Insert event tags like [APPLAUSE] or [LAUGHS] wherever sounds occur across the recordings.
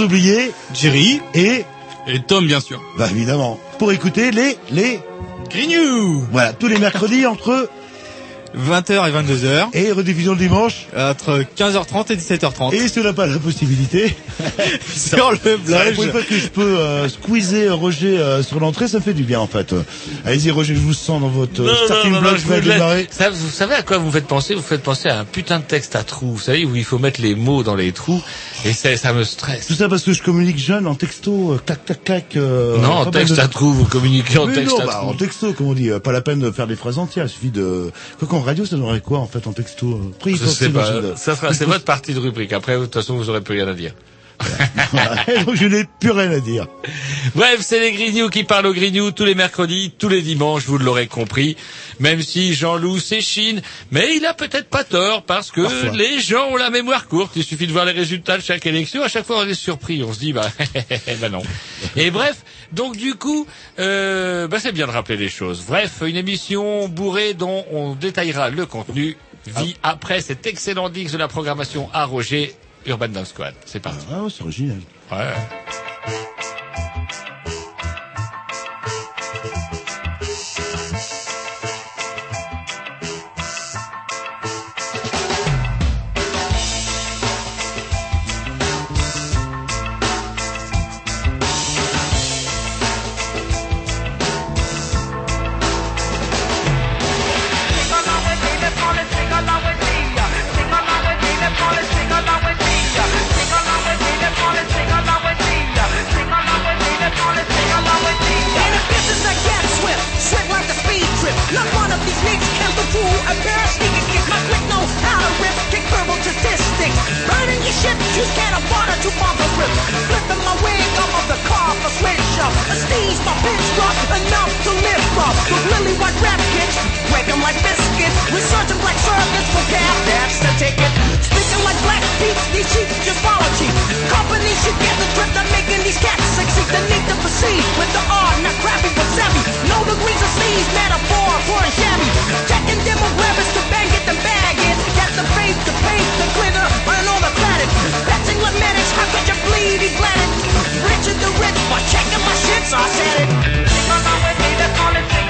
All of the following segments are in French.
Sans oublier Jerry. et Et Tom, bien sûr. bah évidemment. Pour écouter les les Grignou voilà tous les mercredis entre 20h et 22h, et rediffusion le dimanche. Entre 15h30 et 17h30. et si on n'a pas la possibilité. [LAUGHS] Sur le la première blog. fois que je peux euh, squeezer Roger euh, sur l'entrée ça fait du bien en fait. Allez-y Roger je vous sens dans votre euh, starting block je laisse. démarrer. Ça, vous savez à quoi vous faites penser? Vous faites penser à un putain de texte à trous, vous savez, où il faut mettre les mots dans les trous, et ça, me stresse. tout ça parce que je communique jeune en texto euh, clac clac clac euh, non, en texte de- à trous, vous communiquez en texte non, à bah, en texto, comme on dit, euh, pas la peine de faire des phrases entières, il suffit de... Quoi qu'en radio, ça donnerait quoi, en fait, en texto euh, il Je sais pas, dans ça sera, c'est votre partie de rubrique. Après, de toute façon, vous aurez plus rien à dire. [LAUGHS] Donc, je n'ai plus rien à dire. Bref, c'est les Grignoux qui parlent aux Grignoux tous les mercredis, tous les dimanches, vous l'aurez compris. Même si Jean-Loup s'échine, mais il a peut-être pas tort parce que Parfois. les gens ont la mémoire courte. Il suffit de voir les résultats de chaque élection. À chaque fois, on est surpris. On se dit, bah, [LAUGHS] bah non. Et bref, donc du coup, euh, bah c'est bien de rappeler les choses. Bref, une émission bourrée dont on détaillera le contenu. Vie après cet excellent Dix de la programmation à Roger, Urban Dance Squad. C'est parti. Ah, c'est original. Ouais. With lily white rap kicks, break 'em like biscuits. Resurgent black circuits for gas, that's the ticket. Speaking like black beats, these sheep just follow cheap. Companies should get the drift of making these cats succeed. The need to proceed with the art, not crappy but savvy. No degrees of sleeves, metaphor for a shabby. Checking demographics to bang it, then bag it. Got the faith, the pace, the glitter, and all the credit. Patching with how could you bleed? He bled it. Richard the rich, but checking my shit, so I said it. Sing along with me, let's all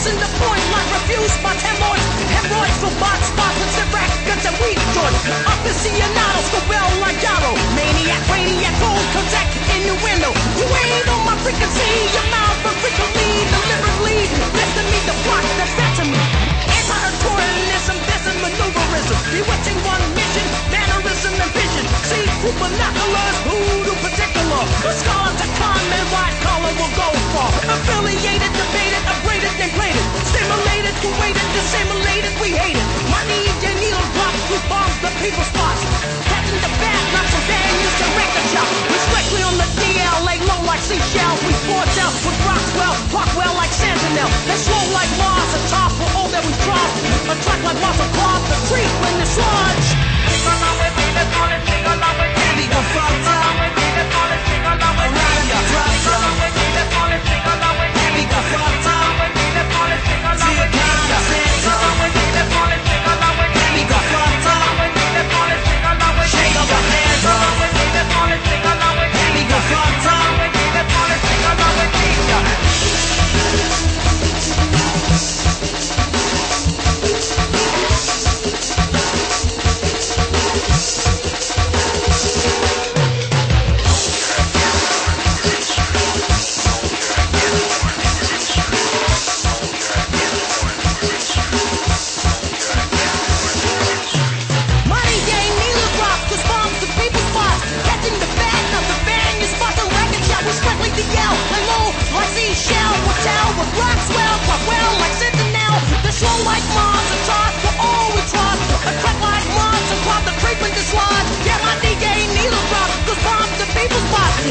Pressing the point like refuse. My hemorrhoids. Hemorrhoids for box spots and rack guns and weed joints. Up the Cianados, the well like Yarrow. Maniac, radiac, cold contact, in the window. You ain't on my frequency, your mouth but frequently, deliberately. Listen me, the plot that's back to me. Anti-Aquarianism, this is maneuverism. Bewitching one mission, man See who binoculars, who voodoo particular. The scholars to come and white collar will go for. Affiliated, debated, upgraded, then plated. Stimulated, created, dissimulated, we hate it. Money, your needle drops, we bombs the people spots. Catching the bad, not some bad news to the shop. We strictly on the DL, lay low like seashells. We forge out with Rockwell, Rockwell like Sentinel. They slow like Mars, a top for all that we drop. A track like Martha Clark, the tree when the sludge. Fatta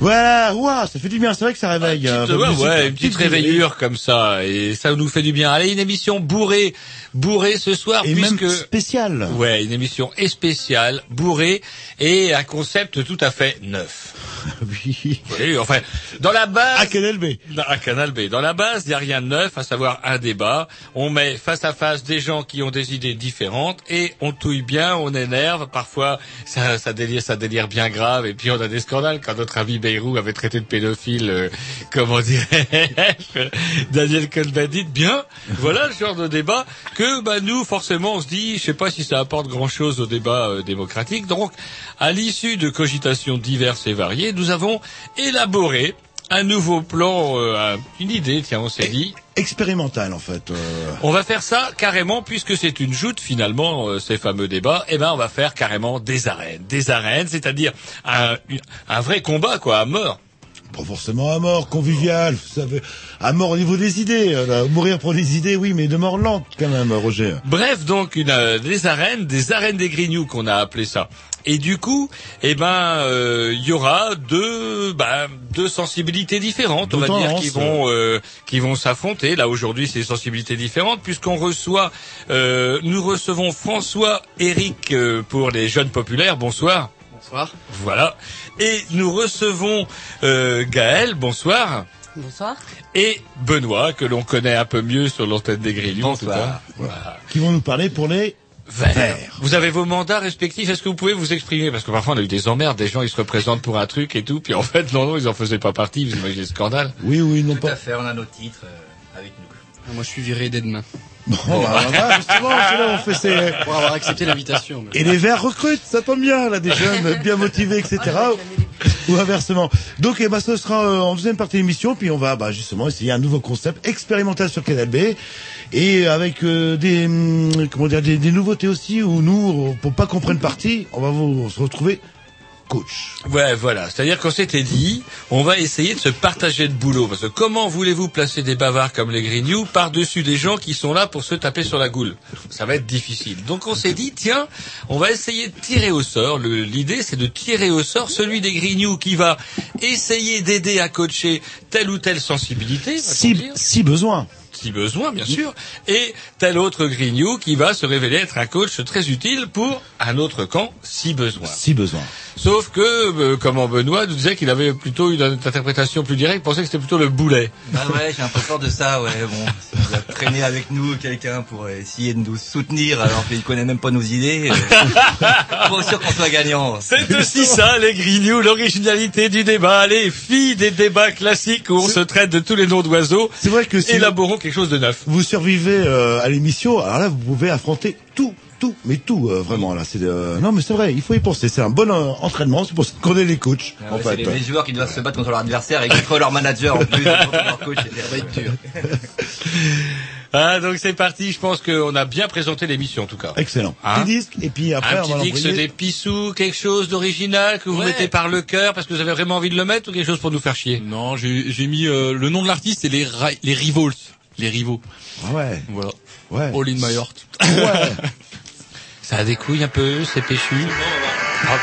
Voilà, ouah, ça fait du bien, c'est vrai que ça réveille. Petite, euh, ouais, musique, ouais, une petite petit réveillure comme ça, et ça nous fait du bien. Allez, une émission bourrée, bourrée ce soir, Et puisque... même spécial. Ouais, une émission spéciale, bourrée, et un concept tout à fait neuf. [LAUGHS] Oui. Oui, enfin, dans la base... À Canal B. À Canal B. Dans la base, il n'y a rien de neuf, à savoir un débat. On met face à face des gens qui ont des idées différentes et on touille bien, on énerve. Parfois, ça, ça délire, ça délire bien grave. Et puis on a des scandales. Quand notre ami Bayrou avait traité de pédophile, euh, comment dirais-je, [LAUGHS] Daniel Cohn-Bendit, bien. Voilà le genre de débat que bah, nous, forcément, on se dit, je sais pas si ça apporte grand-chose au débat euh, démocratique. Donc, à l'issue de cogitations diverses et variées, nous avons élaboré un nouveau plan, euh, un- une idée, tiens, on s'est dit, Expérimental, en fait. euh. on va faire ça carrément, puisque c'est une joute finalement, euh, ces fameux débats, eh ben on va faire carrément des arènes. Des arènes, c'est-à-dire un, vrai combat, quoi, à mort. Pas forcément à mort, convivial, vous savez. À mort au niveau des idées. là. Mourir pour les idées, oui, mais de mort lente, quand même, Roger. Bref, donc une, euh, des arènes, des arènes des grignoux qu'on a appelé ça. Et du coup, eh ben, euh, il y aura deux, ben, deux sensibilités différentes, on va dire, qui vont, euh, qui vont s'affronter. Là aujourd'hui, c'est des sensibilités différentes puisqu'on reçoit, euh, nous recevons François, Eric euh, pour les jeunes populaires. Bonsoir. Bonsoir. Voilà. Et nous recevons euh, Gaël. Bonsoir. Bonsoir. Et Benoît, que l'on connaît un peu mieux sur l'antenne des Grillons. en tout. Voilà. Qui vont nous parler pour les... Vert. Vous avez vos mandats respectifs. Est-ce que vous pouvez vous exprimer? Parce que parfois on a eu des emmerdes, des gens ils se représentent pour un truc et tout, puis en fait non non ils en faisaient pas partie. Vous imaginez le scandale Oui, oui, non Tout à pas. fait, on a nos titres euh, avec nous. Moi, je suis viré dès demain. Bon, bah, voilà, justement, c'est là on fait ces... Pour avoir accepté l'invitation. mais- Et les verts recrutent, ça tombe bien, là, des jeunes bien motivés, etc. Ou inversement. Donc, eh ben, ce sera euh, en deuxième partie de l'émission, puis on va bah, justement essayer un nouveau concept expérimental sur Canal B, et avec euh, des hum, comment dire des, des nouveautés aussi, où nous, pour pas qu'on prenne parti, on va vous se retrouver coach. Ouais, voilà. C'est-à-dire qu'on s'était dit, on va essayer de se partager le boulot. Parce que comment voulez-vous placer des bavards comme les Grignoux par-dessus des gens qui sont là pour se taper sur la goule? Ça va être difficile. Donc on s'est dit, tiens, on va essayer de tirer au sort. L'idée, c'est de tirer au sort celui des Grignoux qui va essayer d'aider à coacher telle ou telle sensibilité, si besoin. Si besoin, bien sûr, et tel autre grignou qui va se révéler être un coach très utile pour un autre camp, si besoin. Si besoin. Sauf que, euh, comment Benoît nous disait qu'il avait plutôt une interprétation plus directe, il pensait que c'était plutôt le boulet. Bah ouais, j'ai un peu peur de ça, ouais, bon. Il va traîner avec nous quelqu'un pour essayer de nous soutenir alors qu'il connaît même pas nos idées. euh, [LAUGHS] Pas sûr qu'on soit gagnant. C'est aussi ça, les grignoux, l'originalité du débat, les filles des débats classiques où on se traite de tous les noms d'oiseaux, C'est vrai que si élaborons quelque chose de neuf. vous survivez euh, à l'émission, alors là, vous pouvez affronter tout, tout, mais tout, euh, vraiment, là. C'est, euh, non, mais c'est vrai, il faut y penser. C'est un bon euh, entraînement, c'est pour ça qu'on est les coachs, Ah en ouais, fait. c'est les, les joueurs qui doivent se battre contre leur adversaire et contre leur manager en plus, contre leur coach, être dur. [LAUGHS] Ah, donc c'est parti, je pense qu'on a bien présenté l'émission en tout cas. Excellent. Hein Petit disque, et puis après, un on va petit disque l'envoyer. des pissous, quelque chose d'original que vous Ouais. mettez par le cœur parce que vous avez vraiment envie de le mettre ou quelque chose pour nous faire chier? Non, j'ai j'ai mis euh, le nom de l'artiste, c'est les les Rivals, les rivaux. Ah ouais, Voilà. ouais. All in my heart. ouais. [LAUGHS] Ça a des couilles un peu, c'est péchu. Bravo.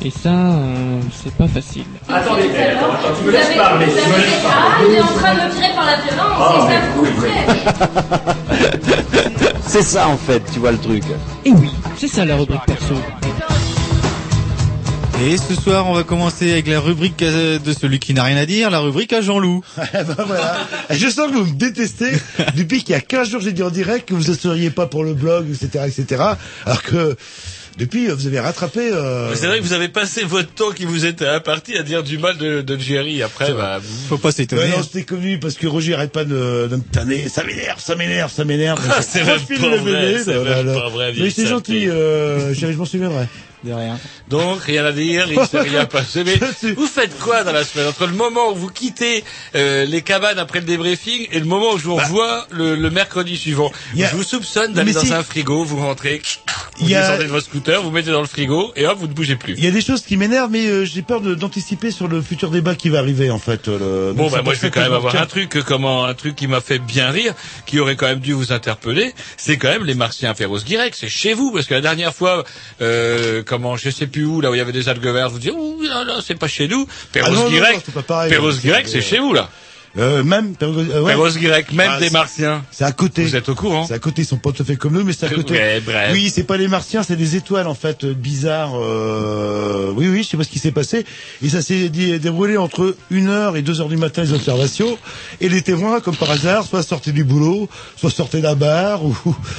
Et ça, euh, c'est pas facile. Attendez, attends, tu me laisses parler. Tu me laisses parler. Ah, il est en train de me tirer par la violence, c'est ça vous. [LAUGHS] C'est ça en fait, tu vois le truc. Et oui, c'est ça la rubrique perso. Et ce soir, on va commencer avec la rubrique euh, de celui qui n'a rien à dire, la rubrique à Jean-Loup. [LAUGHS] Eh ben voilà. Et [LAUGHS] je sens que vous me détestez depuis qu'il y a 15 jours j'ai dit en direct que vous ne seriez pas pour le blog, etc., etc. Alors que depuis vous avez rattrapé. Euh... C'est vrai que vous avez passé votre temps qui vous était imparti à dire du mal de, de Jerry. Après, bah, Faut pas s'étonner. Ouais, non, c'était connu parce que Roger arrête pas de, de me tanner. Ça m'énerve, ça m'énerve, ça m'énerve. Ah, c'est même pas vrai, c'est même là. pas vrai, Mais saleté. gentil, euh, [LAUGHS] chérie, je m'en souviendrai. De rien. Donc rien à dire, il s'est rien [LAUGHS] passé. Mais vous faites quoi dans la semaine? Entre le moment où vous quittez euh, les cabanes après le débriefing et le moment où je vous revois le, le mercredi suivant Bah. A- Je vous soupçonne d'aller dans si- un frigo, vous rentrez, vous a- descendez de votre scooter, vous mettez dans le frigo et hop, vous ne bougez plus. Il y a des choses qui m'énervent, mais euh, j'ai peur d'anticiper sur le futur débat qui va arriver, en fait. euh, le- Bon, bah moi je vais quand même avoir un truc, euh, comment, un truc qui m'a fait bien rire, qui aurait quand même dû vous interpeller. C'est quand même les Martiens Féroce Guirec. C'est chez vous, parce que la dernière fois, euh, comment, je sais plus où, là où il y avait des algues vertes, vous dites, ouh, là, là, c'est pas chez nous. Ah. Pérouse Guirec, c'est chez vous, là. Euh, même, euh, ouais. Guirec, même Ah, des Martiens. C'est à côté. Vous êtes au courant C'est à côté, ils sont pas tout à fait comme nous, mais c'est à côté. Ouais, bref. Oui, c'est pas les martiens, c'est des étoiles en fait bizarres. euh, Oui, oui, je sais pas ce qui s'est passé. Et ça s'est dé- déroulé entre 1h et 2h du matin les observations. Et les témoins, comme par hasard, soit sortaient du boulot, soit sortaient d'un bar, ou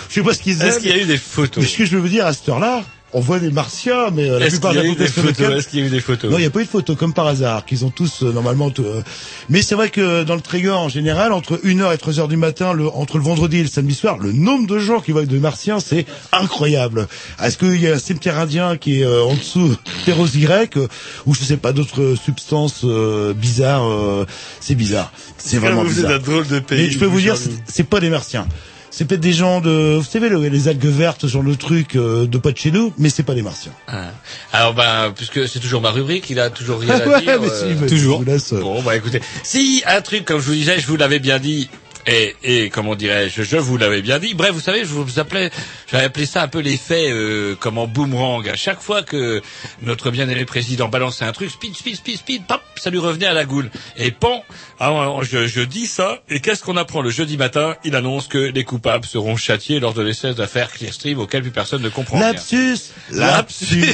je sais pas ce qu'ils faisaient. Est-ce qu'il y a eu des photos Mais ce que je veux vous dire à cette heure-là, on voit des martiens, mais euh, la plupart de y a la population photos locale. Est-ce qu'il y a eu des photos Non, il n'y a pas eu de photo, comme par hasard, qu'ils ont tous euh, normalement. tout, euh, Mais c'est vrai que dans le Trégor en général, entre 1h et 3h du matin, le, entre le vendredi et le samedi soir, le nombre de gens qui voient de martiens, c'est incroyable. Est-ce qu'il y a un cimetière indien qui est euh, en dessous [LAUGHS] Féroce Y, euh, ou je sais pas d'autres substances euh, bizarres euh, C'est bizarre. C'est vraiment Vous êtes bizarre. un drôle de pays. Mais je peux vous dire, c'est pas des martiens. C'est peut-être des gens de, vous savez, le- les algues vertes, ce genre de truc euh, de pas de chez nous, mais c'est pas des martiens. Ah. Alors ben, puisque c'est toujours ma rubrique, il a toujours rien à [LAUGHS] ouais, dire. mais euh, si, mais toujours. je vous laisse, euh, Bon, bah écoutez, si un truc, comme je vous disais, je vous l'avais bien dit, et, et comment dirais-je, je vous l'avais bien dit. Bref, vous savez, je vous appelais, j'avais appelé ça un peu l'effet euh, comment boomerang. À chaque fois que notre bien-aimé président balançait un truc, speed, speed, speed, speed, pop, ça lui revenait à la goule. Et pan, alors, je, je dis ça, et qu'est-ce qu'on apprend le jeudi matin? Il annonce que les coupables seront châtiés lors de l'essai d'affaires Clearstream auquel plus personne ne comprend rien. Lapsus, Lapsus,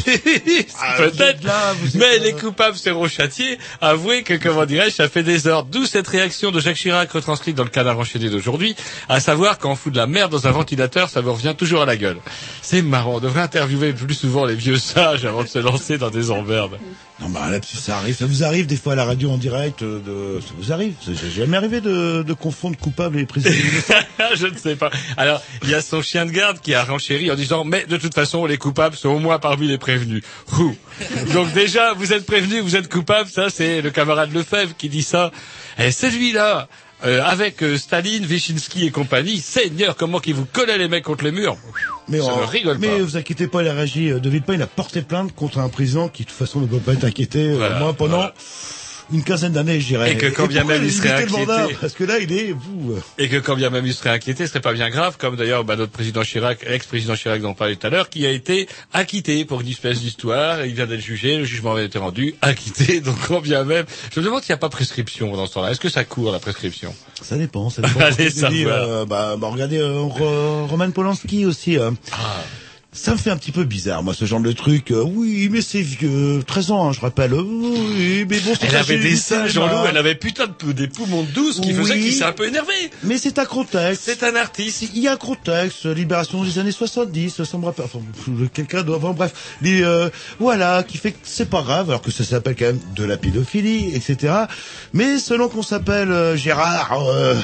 Ah, peut-être. Mais les coupables seront châtiés. Avouez que, comment dirais-je, ça fait des heures. D'où cette réaction de Jacques Chirac retranscrite dans le canard enchaîné d'aujourd'hui, à savoir quand on fout de la merde dans un ventilateur, ça vous revient toujours à la gueule. C'est marrant. On devrait interviewer plus souvent les vieux sages avant de se lancer dans des emmerdes. Non, bah, lapsus, ça arrive. Ça vous arrive des fois à la radio en direct euh, de, ça vous arrive. Ça j'ai jamais arrivé de, de confondre coupable et prisonnier. [LAUGHS] je ne sais pas. Alors, il y a son chien de garde qui a renchéri en disant, mais de toute façon, les coupables sont au moins parmi les prévenus. Ouh. Donc déjà, vous êtes prévenus, vous êtes coupables, ça c'est le camarade Lefebvre qui dit ça. Et celui-là, euh, avec euh, Staline, Wyszynski et compagnie, Seigneur, comment qu'il vous collait les mecs contre les murs. Mais, Ça on- ne rigole mais pas. vous inquiétez pas, il a réagi euh, de Villepin, il a porté plainte contre un président qui de toute façon ne doit pas être inquiété, euh, Voilà, moi pendant voilà. Une quinzaine d'années, je dirais. Et que quand bien même il serait inquiété. Parce que là, il est, vous, Et que quand bien même il serait inquiété, ce serait pas bien grave, comme d'ailleurs bah, notre président Chirac, ex-président Chirac dont on parlait tout à l'heure, qui a été acquitté pour une espèce d'histoire, il vient d'être jugé, le jugement avait été rendu, [LAUGHS] acquitté, donc quand bien même, je me demande s'il n'y a pas prescription dans ce temps-là. Est-ce que ça court la prescription? Ça dépend, ça [LAUGHS] dépend. Allez savoir. euh, bah, bah, regardez, euh, Ro- Roman Polanski aussi, euh, Ah. Ça me fait un petit peu bizarre, moi, ce genre de truc. Euh, oui, mais c'est vieux, 13 ans, hein, je rappelle. Euh, Oui, mais bon, c'est Elle avait des seins. Jean-Loup, elle avait putain de des poumons de douce qui Oui. faisaient qu'il s'est un peu énervé. Mais c'est un contexte. C'est un artiste. Il y a un contexte, libération des années 70, ça me rappelle, enfin, quelqu'un doit, enfin, bref, les, euh, voilà, qui fait que c'est pas grave, alors que ça s'appelle quand même de la pédophilie, etc. Mais selon qu'on s'appelle euh, Gérard,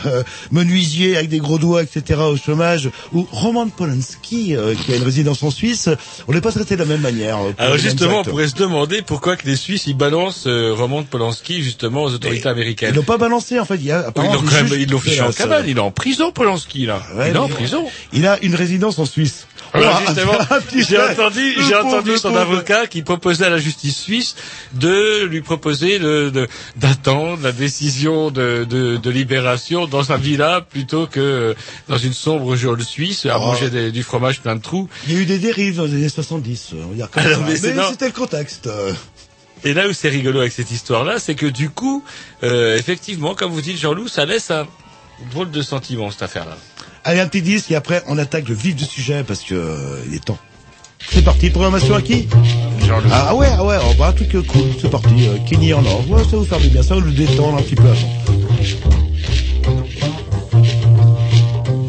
[LAUGHS] menuisier avec des gros doigts, etc. au chômage, ou Roman Polanski, euh, qui a une résidence en Suisse, on n'est pas traité de la même manière. euh, Alors justement, on pourrait se demander pourquoi que les Suisses ils balancent euh, Roman Polanski justement aux autorités Ils américaines. l'ont pas balancé, en fait, il y a Ils l'ont ils fiché en cabane. Il est en prison, Polanski là. Ouais, il est en mais- prison. Il a une résidence en Suisse. Alors Oh, justement, [LAUGHS] un petit j'ai entendu, j'ai entendu son avocat qui proposait à la justice suisse de lui proposer de- de- d'attendre la décision de, de, de libération dans sa villa plutôt que dans une sombre geôle suisse à Oh. manger des- du fromage plein de trous. Il y a eu des dérives dans les années 70, on va dire comme Alors, mais c'était le contexte. euh. Et là où c'est rigolo avec cette histoire-là, c'est que du coup, euh, effectivement, comme vous dites Jean-Loup, ça laisse un drôle de sentiment cette affaire-là. Allez, un petit disque et après on attaque le vif du sujet parce que euh, il est temps. C'est parti, programmation à qui? Ah ouais, ah ouais, oh, bah, un truc euh, cool, c'est parti. Euh, Kenny en or, ouais, ça va vous faire du bien, ça va le détendre un petit peu avant.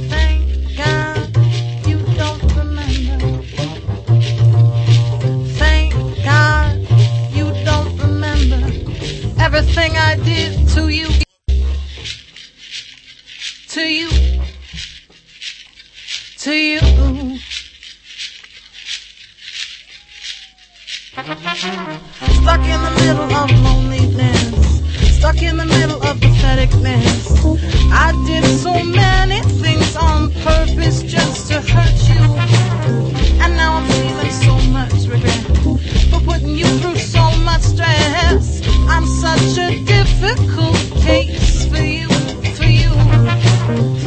Thank God you don't remember. Thank God you don't remember everything I did to you. To you. To you. Stuck in the middle of loneliness. Stuck in the middle of patheticness. I did so many things on purpose just to hurt you. And now I'm feeling so much regret for putting you through so much stress. I'm such a difficult case for you, for you.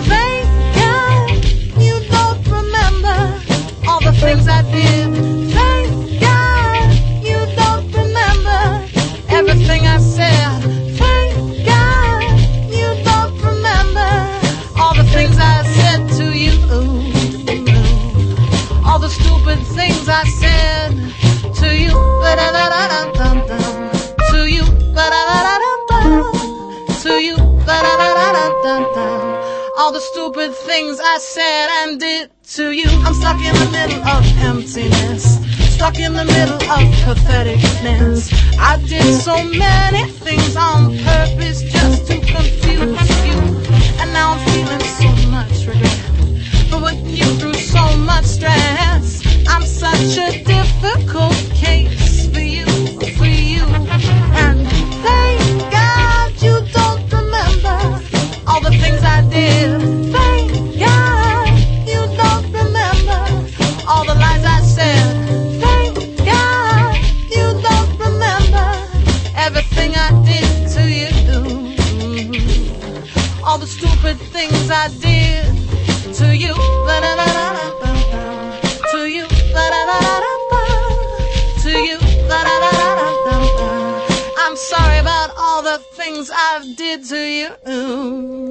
The things I did. Thank God you don't remember everything I said. Thank God you don't remember all the things I said to you. All the stupid things I said to you. Ba-da-da-da-dum-dum-dum. To you. To you. All the stupid things I said and did to you. I'm stuck in the middle of emptiness. Stuck in the middle of patheticness. I did so many things on purpose just to confuse you. And now I'm feeling so much regret for putting you through so much stress. I'm such a difficult case things I've did to you.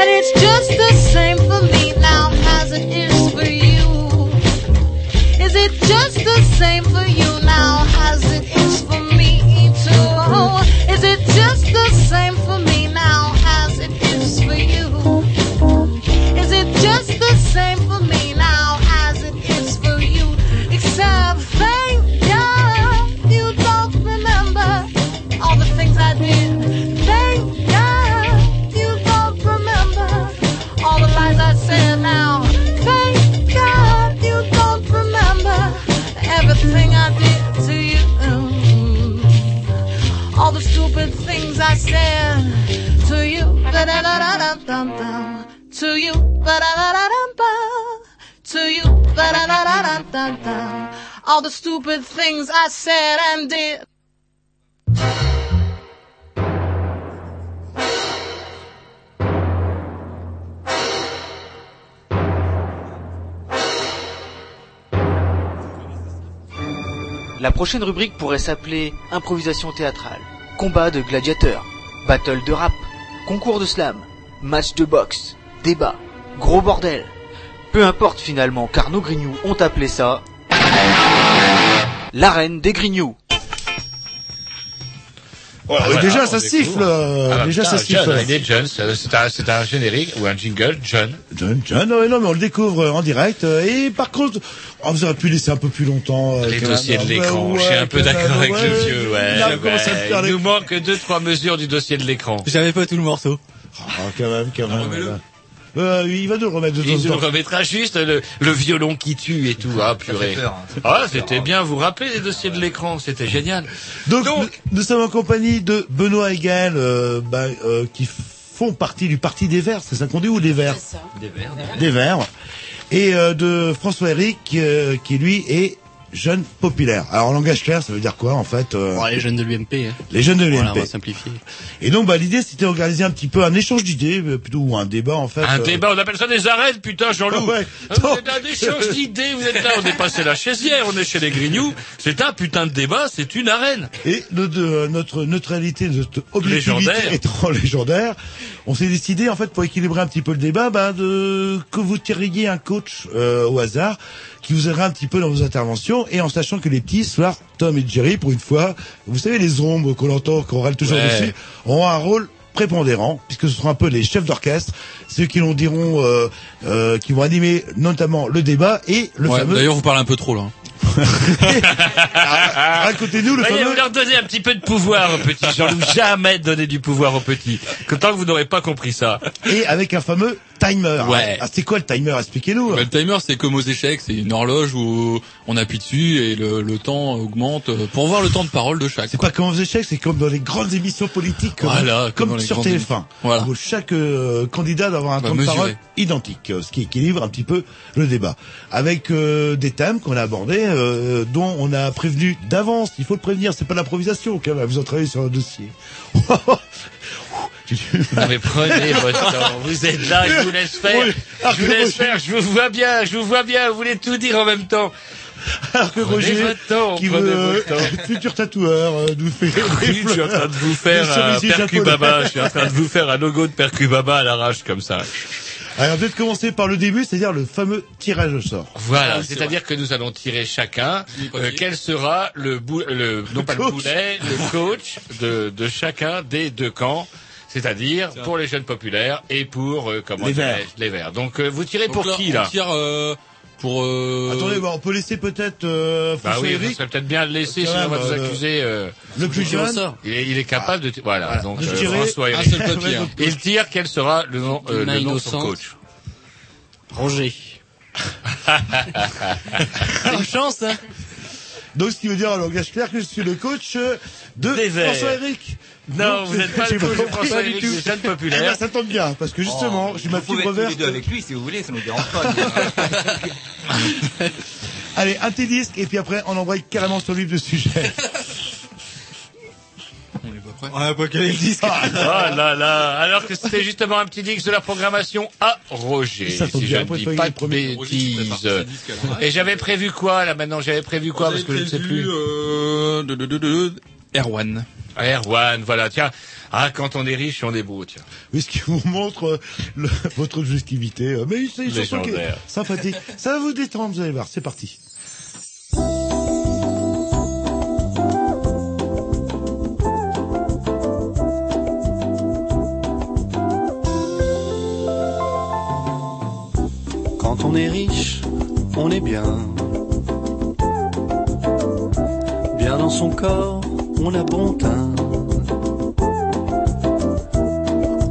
And it's just the same for me now as it is for you. Is it just the same for you now as it is for me too? Is it just the same for me I said to you. Da-da-da-da-dum-dum-dum. To you. Ba-da-da-da-dum-bum. To you. Ba-da-da-da-dum-dum. All the stupid things I said and did. La prochaine rubrique pourrait s'appeler improvisation théâtrale, combat de gladiateurs, battle de rap, concours de slam, match de boxe, débat, gros bordel. Peu importe finalement, car nos grignoux ont appelé ça l'arène des grignoux. Voilà, Ah, voilà, déjà on ça siffle, euh, Ah, bah, déjà putain, ça siffle. John, il est John, c'est un, c'est un générique ou un jingle, John. John, John, ouais, non mais on le découvre euh, en direct. euh, Et par contre, oh, vous auriez pu laisser un peu plus longtemps. Les dossiers de l'écran, Ouais, je suis un peu d'accord avec ouais. le vieux, ouais. Il nous manque deux, trois mesures du dossier de l'écran. J'avais pas tout le morceau. Ah, quand même, quand même. Euh, il va nous le remettre de Il nous remettra juste le, le violon qui tue et tout, ah purée. peur, hein. Ça fait Ah, c'était bien, vous vous rappelez les dossiers de l'écran, c'était génial. Donc, Donc- nous, nous sommes en compagnie de Benoît et Gaël, euh, bah, euh, qui font partie du parti des Verts, c'est ça qu'on dit ou des Verts Des verres. Des Verts. Et euh, de François Eric, euh, qui lui est jeunes populaires. Alors en langage clair, ça veut dire quoi en fait euh, Bon, les jeunes de l'UMP. Hein. Les jeunes de l'UMP. Voilà, on va simplifier. Et donc bah l'idée c'était d'organiser un petit peu un échange d'idées, euh, plutôt ou un débat en fait. Un euh, débat, on appelle ça des arènes, putain, Jean-Loup. Ouais. Vous êtes un échange d'idées, vous êtes là, on est passé la chaisière, on est chez les Grignoux. C'est un putain de débat, c'est une arène. Et notre, notre neutralité, notre objectivité Légendaire. étant [LAUGHS] légendaire, on s'est décidé en fait pour équilibrer un petit peu le débat, bah, de que vous tiriez un coach euh, au hasard qui vous aiderait un petit peu dans vos interventions et en sachant que les petits, ce soir, Tom et Jerry, pour une fois, vous savez les ombres qu'on entend, qu'on râle toujours Ouais. dessus, auront un rôle prépondérant puisque ce seront un peu les chefs d'orchestre, ceux qui l'on diront, euh, euh, qui vont animer notamment le débat et le Ouais, fameux. D'ailleurs, vous parlez un peu trop là. [LAUGHS] Racontez-nous le Voyez, fameux. vous leur donnez un petit peu de pouvoir aux petits. Jean-Loup, [LAUGHS] jamais donner du pouvoir aux petits. Que tant que vous n'aurez pas compris ça. Et avec un fameux timer. Ouais. Ah, c'est quoi le timer? Expliquez-nous. Bah, le timer, c'est comme aux échecs, c'est une horloge où on appuie dessus et le, le temps augmente euh, pour voir le temps de parole de chaque. C'est pas comme aux échecs, c'est comme dans les grandes émissions politiques, comme, Voilà, comme sur grandes TF1, émissions. Voilà. où chaque euh, candidat doit avoir un Bah, temps de parole identique, ce qui équilibre un petit peu le débat. Avec euh, des thèmes qu'on a abordés, euh, dont on a prévenu d'avance. Il faut le prévenir, c'est pas l'improvisation. Quand même, vous en travaillez sur un dossier. [LAUGHS] [LAUGHS] Non mais prenez votre temps. Vous êtes là, je vous laisse faire. Oui. Je vous laisse faire. Je vous vois bien. Je vous vois bien. Vous voulez tout dire en même temps. Alors que Prenez Roger, votre temps, qui prenez veut, euh, votre temps. futur tatoueur, euh, nous fait Oui, je suis en train de vous faire cerisiers percubaba. Je suis en train de vous faire un logo de percubaba à l'arrache comme ça. Alors, peut-être commencer par le début, c'est-à-dire le fameux tirage au sort. Voilà, Ah, c'est c'est-à-dire que nous allons tirer chacun euh, quel sera le, bou le non pas le coach. boulet, le coach de, de chacun des deux camps. C'est-à-dire pour les jeunes populaires et pour euh, comment Les Verts. les verts. Donc euh, vous tirez Donc pour là, qui on là tire, euh, pour. Euh... Attendez, bah, on peut laisser peut-être euh, Bah François oui, ça Eric, serait peut-être bien de le laisser, sinon on va vous euh, accuser. euh, le plus jeune. il, est, il est capable de tirer. Voilà, Voilà. donc euh, François un Eric. seul papier. hein. Il tire quel sera le nom, euh, le nom de son coach. Roger. [LAUGHS] Une chance, hein. Donc, ce qui veut dire en langage clair que je suis le coach de Des Verts. François Eric. Non, vous n'êtes pas le coach. François Pas du tout. des jeunes Eh ben, ça tombe bien, parce que justement, j'ai ma Vous fibre verte. deux avec lui si vous voulez, ça nous dérange pas. [LAUGHS] Allez, un petit disque, et puis après, on embraye carrément sur le vif de sujet. [LAUGHS] On est pas prêt. On a pas calé le disque. [LAUGHS] Oh là là, alors que c'était justement un petit disque de la programmation à Roger, Ça si je ne dis pas de bêtises. l'oreille. Et j'avais prévu quoi là maintenant J'avais prévu quoi parce que je ne sais plus. De, de, Erwan. Erwan, voilà, tiens. Ah, quand on est riche, on est beau, tiens. Oui, ce qui vous montre euh, le- [LAUGHS] votre objectivité. euh, Mais c'est une chanson qui est sympathique. Ça va vous détendre, vous allez voir. C'est parti. Quand on est riche, on est bien. Bien dans son corps, on a bon teint.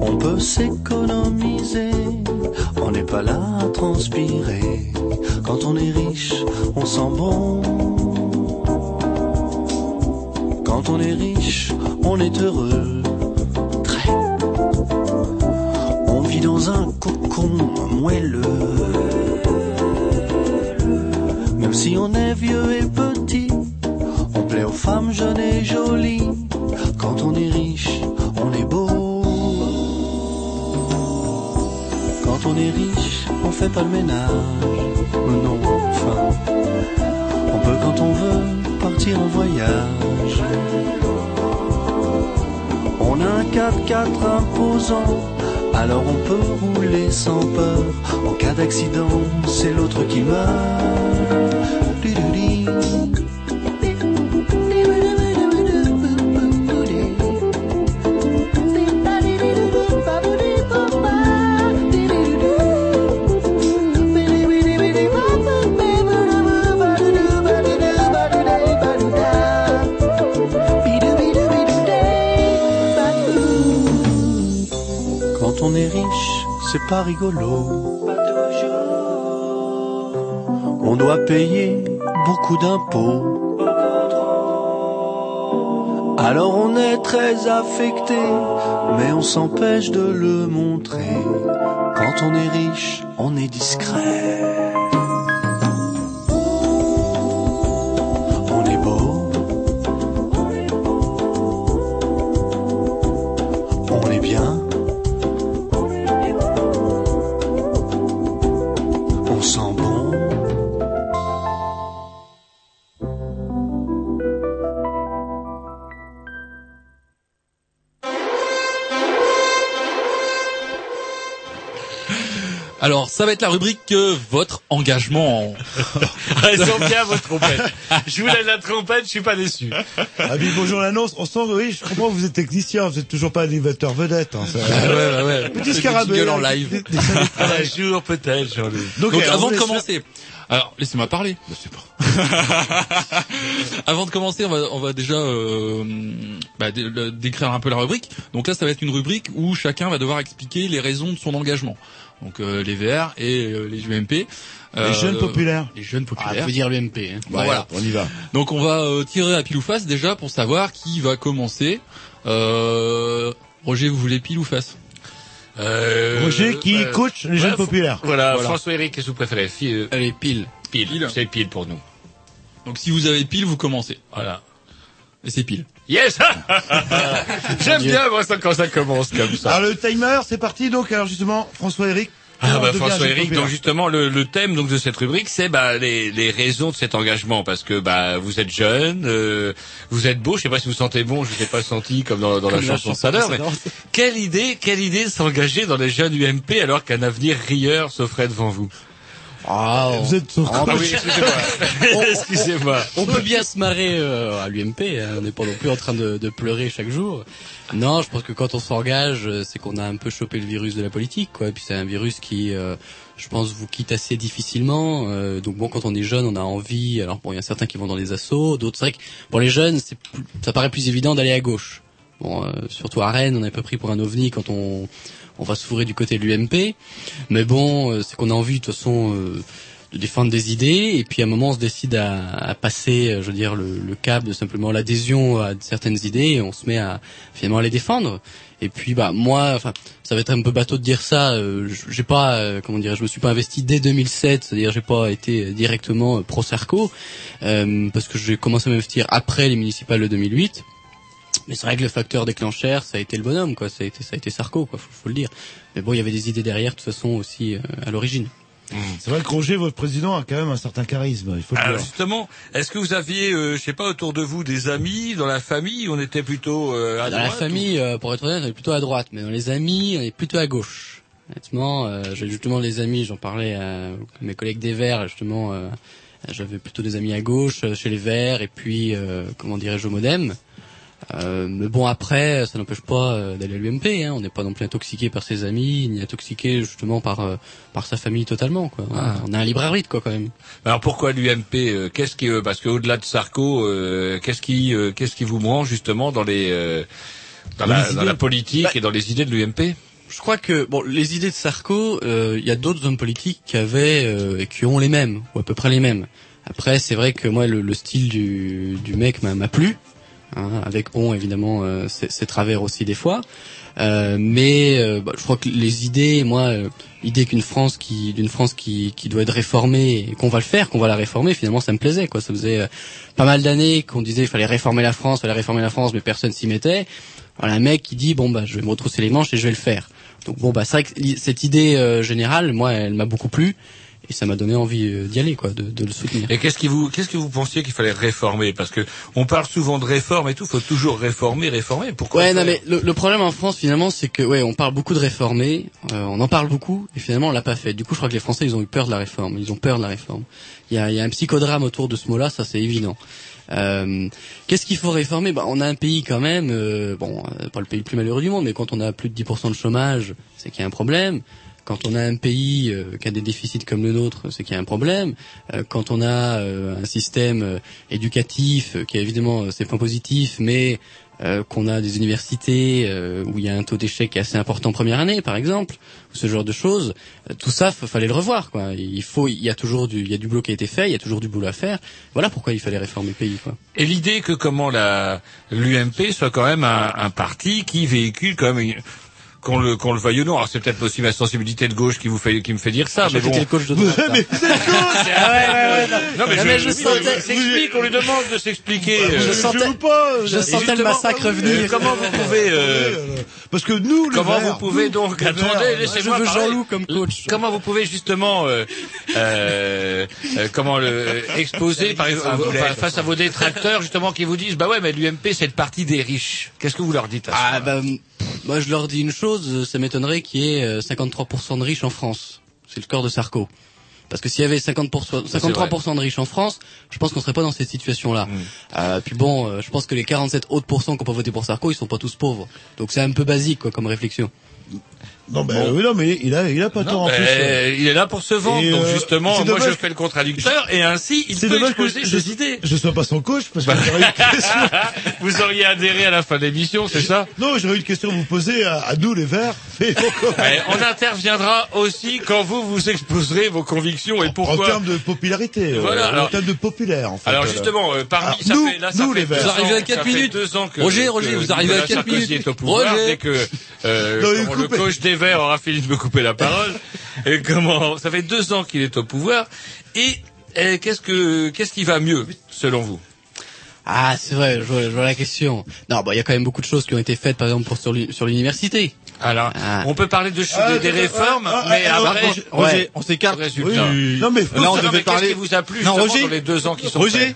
On peut s'économiser, on n'est pas là à transpirer. Quand on est riche, on sent bon. Quand on est riche, on est heureux. Très. On vit dans un cocon moelleux. Même si on est vieux et petit, plaît aux femmes jeunes et jolies. Quand on est riche, on est beau. Quand on est riche, on fait pas le ménage. Non, enfin, on peut quand on veut partir en voyage. On a un 4x4 imposant, alors on peut rouler sans peur. En cas d'accident, c'est l'autre qui meurt. C'est pas rigolo. On doit payer beaucoup d'impôts. Alors on est très affecté, mais on s'empêche de le montrer. Quand on est riche, on est discret. Ça va être la rubrique euh, votre engagement. Elles [LAUGHS] sont bien vos trompettes. Je vous laisse la trompette, je suis pas déçu. Ah oui, bonjour l'annonce. On sent, oui, je comprends, vous êtes technicien, vous êtes toujours pas animateur vedette. Hein, ça- Ah ouais, ouais, ouais. Petit scarabée. en live. Des- des- des- Un jour peut-être, Jean-Luc. Donc, Donc, alors, avant de commencer, alors laissez-moi parler. [LAUGHS] avant de commencer, on va, on va déjà euh, bah, dé- décrire un peu la rubrique. Donc là, ça va être une rubrique où chacun va devoir expliquer les raisons de son engagement. Donc euh, les VR et euh, les UMP. Les jeunes populaires. Les jeunes Ah, populaires. faut dire l'UMP. Hein. Bon, voilà. On y va. Donc on va euh, tirer à pile ou face déjà pour savoir qui va commencer. Euh, Roger, vous voulez pile ou face? Euh, Roger qui bah, coach les jeunes populaires. Voilà, Voilà. François-Éric, qu'est-ce que vous préférez? Euh, Allez, pile. Pile, Pile. c'est pile pour nous. Donc si vous avez pile, vous commencez. Voilà. Et c'est pile. Yes [LAUGHS] J'aime bien moi, ça, quand ça commence comme ça. Alors le timer, c'est parti. Donc alors justement, François Eric. Ah bah François Eric, donc justement le, le thème donc de cette rubrique c'est bah les, les raisons de cet engagement parce que bah vous êtes jeune, euh, vous êtes beau, je sais pas si vous sentez bon, je vous ai pas senti comme dans, dans la Comme la chanson chanson tout à l'heure, mais quelle idée, quelle idée de s'engager dans les jeunes UMP alors qu'un avenir rieur s'offrait devant vous? Ah, on, Vous êtes sur- Ah, Ah oui, [LAUGHS] excusez-moi. excusez-moi. on peut bien se marrer euh, à l'UMP. hein. On n'est pas non plus en train de, de pleurer chaque jour. Non, je pense que quand on s'engage, euh, c'est qu'on a un peu chopé le virus de la politique, quoi. Et puis c'est un virus qui, euh, je pense, vous quitte assez difficilement. Euh, donc bon, quand on est jeune, on a envie. Alors bon, il y a certains qui vont dans les assauts, d'autres c'est vrai que pour les jeunes, c'est plus- ça paraît plus évident d'aller à gauche. Bon, euh, surtout à Rennes, on est un peu pris pour un ovni quand on on va se fourrer du côté de l'UMP. Mais bon, euh, c'est qu'on a envie de toute façon euh, de défendre des idées et puis à un moment on se décide à, à passer, euh, je veux dire, le, le cap de simplement l'adhésion à certaines idées et on se met à finalement à les défendre. Et puis bah moi, enfin, ça va être un peu bateau de dire ça. euh, j'ai pas, comment dire, je me suis pas investi dès 2007, c'est-à-dire j'ai pas été directement pro Sarko euh, parce que j'ai commencé à m'investir après les municipales de 2008. Mais c'est vrai que le facteur déclencheur, ça a été le bonhomme, quoi. Ça a été, ça a été Sarko, quoi. Faut, faut le dire. Mais bon, il y avait des idées derrière, de toute façon, aussi euh, à l'origine. C'est vrai que Roger, votre président, a quand même un certain charisme. Il faut le Alors justement, est-ce que vous aviez, euh, je sais pas, autour de vous des amis dans la famille On était plutôt euh, à dans la droite, famille, euh, pour être honnête, on est plutôt à droite, mais dans les amis, on est plutôt à gauche. Honnêtement, euh, j'ai justement les amis, j'en parlais à mes collègues des Verts, justement, euh, j'avais plutôt des amis à gauche, euh, chez les Verts, et puis, euh, comment dirais-je, au Modem. Euh, mais bon, après, ça n'empêche pas euh, d'aller à l'UMP. Hein. On n'est pas non plus intoxiqué par ses amis, ni intoxiqué justement par euh, par sa famille totalement. Quoi. Ah. On a un libre arbitre, quoi, quand même. Alors pourquoi l'UMP euh, Qu'est-ce qui, euh, parce qu'au-delà de Sarko, euh, qu'est-ce qui, euh, qu'est-ce qui vous branche justement dans les, euh, dans, Dans la, les dans la politique Bah, et dans les idées de l'UMP Je crois que bon, les idées de Sarko, euh, il y a d'autres hommes politiques qui avaient euh, et qui ont les mêmes ou à peu près les mêmes. Après, c'est vrai que moi, le, le style du, du mec m'a plu, hein, avec bon, évidemment, euh, ses ses travers aussi des fois. Euh, mais euh, bah, je crois que les idées, moi, l'idée qu'une France qui, d'une France qui, qui doit être réformée qu'on va le faire, qu'on va la réformer, finalement, ça me plaisait. Quoi, ça faisait pas mal d'années qu'on disait il fallait réformer la France, fallait réformer la France, mais personne s'y mettait. Voilà un mec qui dit bon bah je vais me retrousser les manches et je vais le faire. Donc bon bah c'est vrai que cette idée euh, générale, moi, elle m'a beaucoup plu et ça m'a donné envie euh, d'y aller, quoi, de, de le soutenir. Et qu'est-ce qui vous, qu'est-ce que vous pensiez qu'il fallait réformer? Parce que on parle souvent de réforme et tout, faut toujours réformer, réformer. Pourquoi Ouais, non, mais le, le problème en France, finalement, c'est que, ouais, on parle beaucoup de réformer, euh, on en parle beaucoup, et finalement, on l'a pas fait. Du coup, je crois que les Français, ils ont eu peur de la réforme. Ils ont peur de la réforme. Il y a, il y a un psychodrame autour de ce mot-là, ça, c'est évident. Euh, Qu'est-ce qu'il faut réformer? Bah, On a un pays quand même, euh, bon, euh, pas le pays le plus malheureux du monde, mais quand on a plus de 10% de chômage, c'est qu'il y a un problème. Quand on a un pays euh, qui a des déficits comme le nôtre, c'est qu'il y a un problème. Euh, quand on a euh, un système euh, éducatif euh, qui a évidemment ses points positifs, mais qu'on a des universités où il y a un taux d'échec assez important première année, par exemple, ou ce genre de choses, tout ça, fallait le revoir. Quoi. Il faut, il y a toujours du, il y a du boulot qui a été fait, il y a toujours du boulot à faire. Voilà pourquoi il fallait réformer le pays. Quoi. Et l'idée que comment la l'UMP soit quand même un, un parti qui véhicule quand même une- qu'on le qu'on le veuille ou non. Alors c'est peut-être aussi ma sensibilité de gauche qui vous fait qui me fait dire ça, mais bon. Le coach de droite. là. [LAUGHS] Ah ouais, ouais, ouais, non. Non, mais Non, je, mais je je- sentais- s'explique, on lui demande de s'expliquer. Je euh, sentais, pas, je Et sentais le justement, massacre euh, venir. comment vous pouvez euh, Parce que nous, le Comment vert, vous pouvez nous, donc le attendez, laissez-moi veux parler. Jean-Loup comme coach. Comment vous pouvez justement euh, euh, euh, comment le euh, exposer par face à vos détracteurs justement qui vous disent bah ouais mais l'UMP c'est le parti des riches. Qu'est-ce que vous leur dites à ça Ah bah, m- moi je leur dis une chose, euh, ça m'étonnerait qu'il y ait euh, 53% de riches en France. C'est le score de Sarko. Parce que s'il y avait 50%, 53% de riches en France, je pense qu'on serait pas dans cette situation-là. Euh, puis bon, euh, je pense que les 47 autres pourcents qui ont pas voté pour Sarko, ils sont pas tous pauvres. Donc c'est un peu basique, quoi, comme réflexion. Non, ben oui, non, mais il a, il a pas tort en Ben, plus. euh. il est là pour se vendre, Et, donc euh, justement, moi je fais le contradicteur, et ainsi il peut dommage que exposer je, ses idées. je sois pas son coach parce que j'aurais eu une question. [LAUGHS] Vous auriez adhéré à la fin de l'émission, c'est ça? Non, j'aurais eu une question à vous poser à, à nous les Verts. Mais on interviendra aussi quand vous vous exposerez vos convictions et En pourquoi. termes de popularité, euh, Voilà, en termes de populaire, en fait. Alors justement, euh, parmi Alors, ça nous- fait là ça nous, fait les Verts. Vous arrivez à ans- quatre ça fait minutes. Roger, Roger, vous arrivez à Nicolas quatre Sarkozy minutes. Roger. dès que Non, le coach des Verts aura fini de me couper la parole. et comment ça fait deux ans qu'il est au pouvoir et, et qu'est-ce que qu'est-ce qui va mieux selon vous? Ah, c'est vrai, je vois, je vois la question. Non, bon, il y a quand même beaucoup de choses qui ont été faites, par exemple, pour, sur l'uni- sur l'université. Alors, Ah. on peut parler de, Ah, des, réformes, ah, mais ah, après, Roger, Ouais. On s'écarte. Oui. Non, mais Là, on Non, devait mais parler. Qu'est-ce qui vous a plu Non, Roger. dans les deux ans qui sont Roger, faits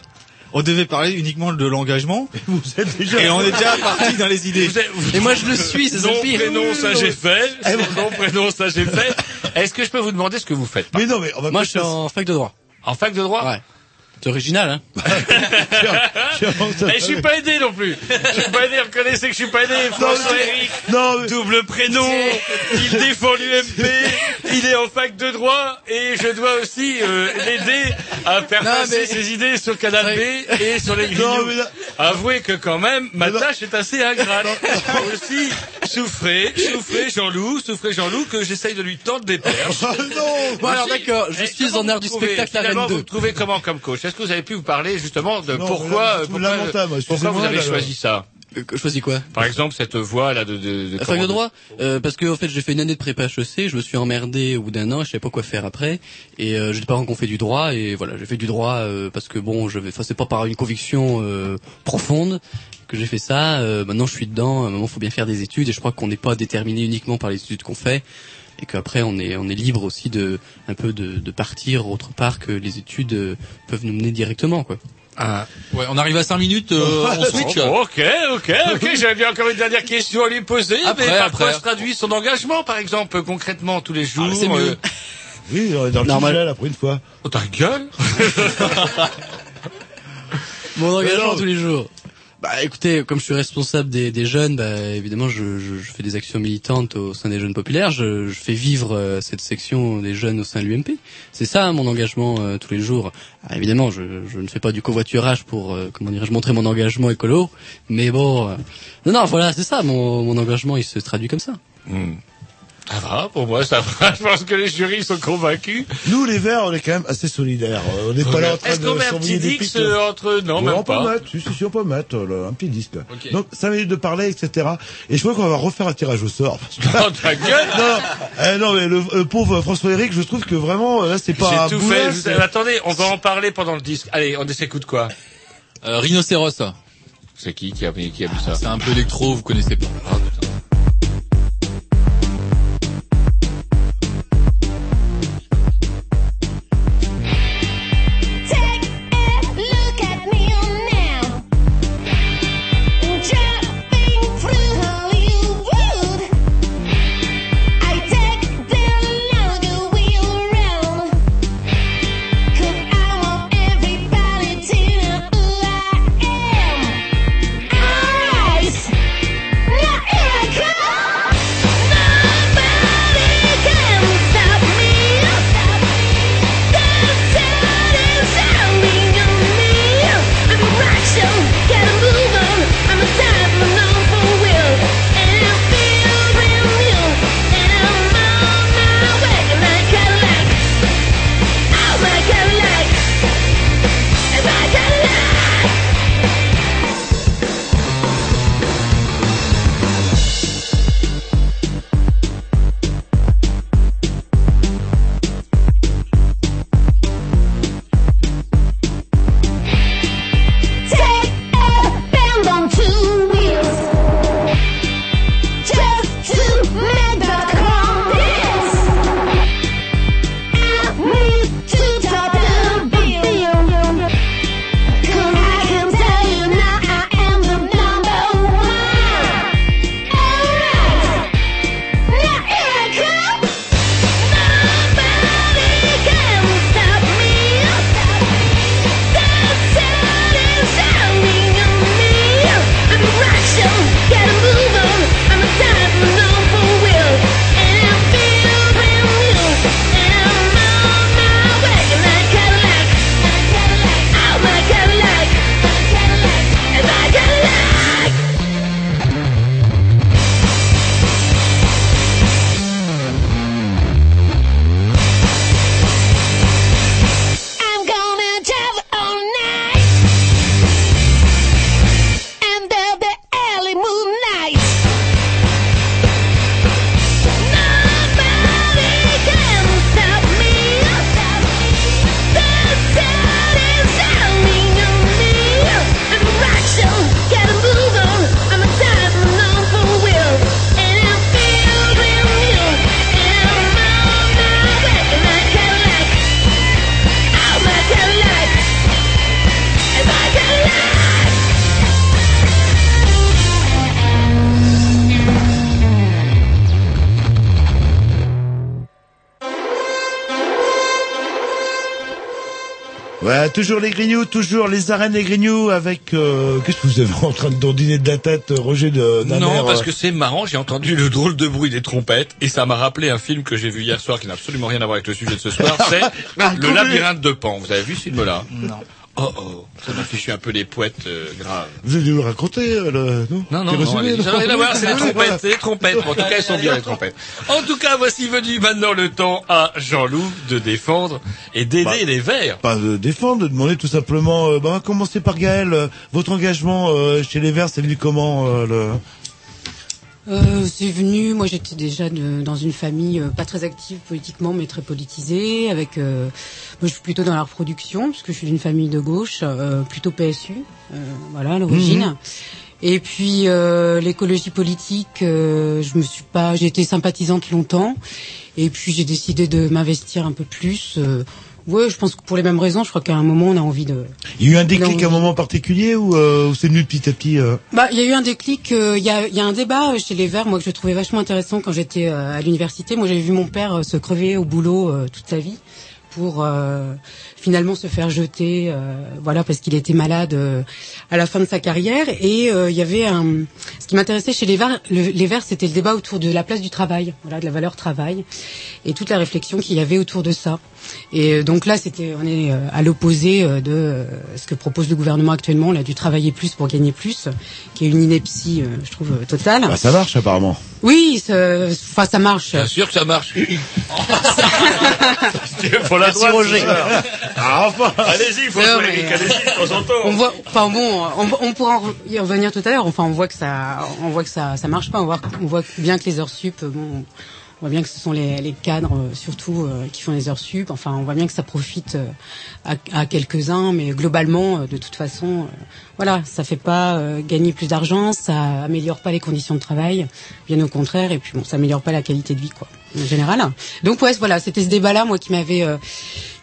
on devait parler uniquement de l'engagement. vous êtes déjà. Et on est déjà [LAUGHS] parti dans les idées. Vous êtes- vous- Et moi, je le suis, c'est Nom, pire. prénom, ça j'ai fait. Nom, prénom, ça j'ai fait. Est-ce que je peux vous demander ce que vous faites? Mais non, mais on va Moi, je suis en fac de droit. En fac de droit? Ouais. C'est original, hein. [LAUGHS] Et je suis pas aidé non plus. Je suis pas aidé, reconnaissez que je suis pas aidé. François Eric, Non, mais- double prénom, il défend l'UMP, il est en fac de droit et je dois aussi euh, l'aider à faire Non, passer mais- ses idées sur Canal B et sur les Non, grignoux. mais Avouez que quand même, ma Mais non. tâche est assez ingrate. aussi, souffrez, souffrez Jean-Loup, souffrez Jean-Loup que j'essaye de lui tendre des perches. Ah [LAUGHS] non Bon, alors, d'accord, je eh, suis comment en air vous du spectacle à Rennes vous 2. me trouvez comment comme coach? Est-ce que vous avez pu vous parler justement de Non, pourquoi, là, euh, pourquoi, lamentable, pourquoi vous avez là, choisi ça Euh, Choisis quoi? Par exemple, cette voie là de, de, de comment- de droit euh, Parce que en fait j'ai fait une année de prépa HEC, je me suis emmerdé au bout d'un an, je savais pas quoi faire après, et euh, j'ai des parents qui ont fait du droit, et voilà, j'ai fait du droit euh, parce que bon, je vais, enfin c'est pas par une conviction euh, profonde que j'ai fait ça. euh, maintenant je suis dedans, à un moment faut bien faire des études, et je crois qu'on n'est pas déterminé uniquement par les études qu'on fait, et qu'après on est on est libre aussi de un peu de, de partir autre part que les études euh, peuvent nous mener directement quoi. Ah. Ouais, on arrive à 5 minutes, euh, [LAUGHS] on switch. Oh, ok, ok, ok. [LAUGHS] J'avais bien encore une dernière question à lui poser. Après, mais par après. quoi se traduit son engagement, par exemple, concrètement tous les jours c'est mieux. euh, [LAUGHS] Oui, on est dans le Normal. sujet, là, pour une fois. Oh, ta gueule Mon engagement non. tous les jours. Bah écoutez, comme je suis responsable des, des jeunes, bah évidemment je, je, je fais des actions militantes au sein des jeunes populaires. Je, je fais vivre euh, cette section des jeunes au sein de l'UMP. C'est ça mon engagement euh, tous les jours. Ah, évidemment, je, ne fais pas du covoiturage pour euh, comment dirais-je montrer mon engagement écolo, mais bon, euh, non non voilà c'est ça mon, mon engagement il se traduit comme ça. Ça va, pour moi, ça va. [LAUGHS] Je pense que les jurys sont convaincus. Nous, les Verts, on est quand même assez solidaires. On n'est pas là en train Est-ce qu'on de met un petit pics. euh, entre... Non, Ouais, même on peut pas. mettre, si, si, on peut mettre euh, un petit disque. Donc, 5 minutes de parler, etc. Et je crois qu'on va refaire un tirage au sort. Oh, ta gueule non, [LAUGHS] non, eh, non, mais le, le pauvre François Eric, je trouve que vraiment, là, c'est pas un J'ai tout fait. Attendez, on va en parler pendant le disque. Allez, on s'écoute quoi Euh, Rhinocéros. C'est qui qui a, qui a vu ça C'est un peu électro, vous connaissez pas. Toujours les grignoux, toujours les arènes des grignoux avec... euh, Qu'est-ce que vous avez en train de dandiner de la tête, Roger de Non, parce euh, que c'est marrant, j'ai entendu le drôle de bruit des trompettes et ça m'a rappelé un film que j'ai vu hier soir qui n'a absolument rien à voir avec le sujet de ce soir, [LAUGHS] c'est Ah, Le labyrinthe de Pan. Vous avez vu ce film-là? Non. M'a fichu un peu les poètes euh, graves. Vous allez nous le raconter, euh, le... non Non, non, non, allez, le- ça n'a rien à voir, c'est les trompettes, c'est les trompettes. En tout cas, elles sont bien les trompettes. En tout cas, voici venu maintenant le temps à Jean-Loup de défendre et d'aider Bah. les Verts. Pas de défendre, de demander tout simplement... euh, bah, commencer par Gaël. euh, votre engagement euh, chez les Verts, c'est venu comment euh, le... Euh, c'est venu, moi j'étais déjà de- dans une famille euh, pas très active politiquement mais très politisée avec euh, moi je suis plutôt dans la reproduction parce que je suis d'une famille de gauche euh, plutôt PSU euh, voilà à l'origine Mhm. et puis euh, l'écologie politique euh, je me suis pas j'ai été sympathisante longtemps et puis j'ai décidé de m'investir un peu plus ouais je pense que pour les mêmes raisons je crois qu'à un moment on a envie de Il y a eu un déclic à un moment particulier ou, euh, ou c'est venu petit à petit euh bah, il y a eu un déclic. euh, Il y, a, il y a un débat chez les Verts, moi que je trouvais vachement intéressant quand j'étais euh, à l'université. Moi, j'avais vu mon père euh, se crever au boulot euh, toute sa vie pour euh, finalement se faire jeter, euh, voilà, parce qu'il était malade euh, à la fin de sa carrière. Et euh, il y avait un. Ce qui m'intéressait chez les Verts, le- les Verts, c'était le débat autour de la place du travail, voilà, de la valeur travail, et toute la réflexion qu'il y avait autour de ça. Et euh, donc là, c'était, on est euh, à l'opposé euh, de euh, ce que propose le gouvernement actuellement, là, du travailler plus pour gagner plus, qui est une ineptie, euh, je trouve, euh, totale. Bah, ça marche apparemment. Oui, ça- enfin, ça marche. Bien sûr que ça marche. [LAUGHS] Pour la Merci, droite, Roger. c'est ça. Ah, enfin. Allez-y, Non, François mais- Eric, allez-y, de temps en temps. On voit, enfin bon, on, on pourra y revenir tout à l'heure. Enfin, on voit que ça, on voit que ça, ça marche pas. On voit, on voit bien que les heures sup, bon, on voit bien que ce sont les, les cadres euh, surtout euh, qui font les heures sup. Enfin, on voit bien que ça profite euh, à, à quelques-uns, mais globalement, euh, de toute façon, euh, voilà, ça fait pas euh, gagner plus d'argent, ça améliore pas les conditions de travail, bien au contraire, et puis bon, ça améliore pas la qualité de vie, quoi, en général. Donc ouais, voilà, c'était ce débat-là, moi, qui m'avait euh,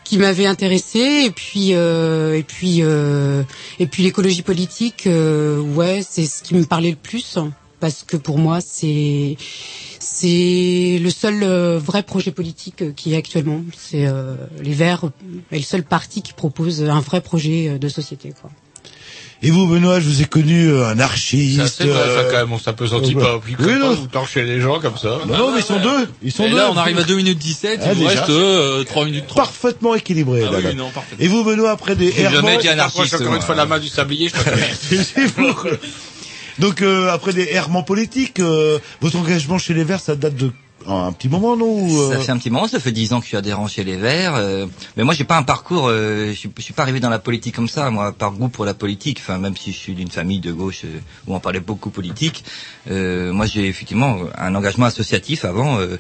qui m'avait intéressé et puis euh, et puis euh, et puis l'écologie politique euh, ouais c'est ce qui me parlait le plus parce que pour moi c'est c'est le seul euh, vrai projet politique euh, qui est actuellement c'est les Verts est le seul parti qui propose un vrai projet de société quoi. Et vous, Benoît, je vous ai connu euh, un archiste. Ça, c'est vrai, ça, euh, quand même, on s'apesantit euh, pas. Puis, oui, non. vous torchez les gens comme ça. Non, non, mais ils sont deux. Ils sont Et deux. là, on arrive à 2 minutes 17, Ah, il vous reste euh, 3 minutes 30. Parfaitement équilibré. Ah là, oui, là. non, parfaitement. Et vous, Benoît, après des J'ai jamais errements... été un Approche artiste. encore une moi. fois la main du sablier, je. [LAUGHS] C'est vous. Donc, euh, après des errements politiques, euh, votre engagement chez les Verts, ça date de un petit moment, non ou, euh, Ça fait un petit moment, ça fait dix ans que je suis adhérent chez les Verts. euh, mais moi, j'ai pas un parcours. euh, je, suis, je suis pas arrivé dans la politique comme ça, moi, par goût pour la politique. Enfin, même si je suis d'une famille de gauche euh, où on parlait beaucoup politique, euh, moi, j'ai effectivement un engagement associatif avant euh,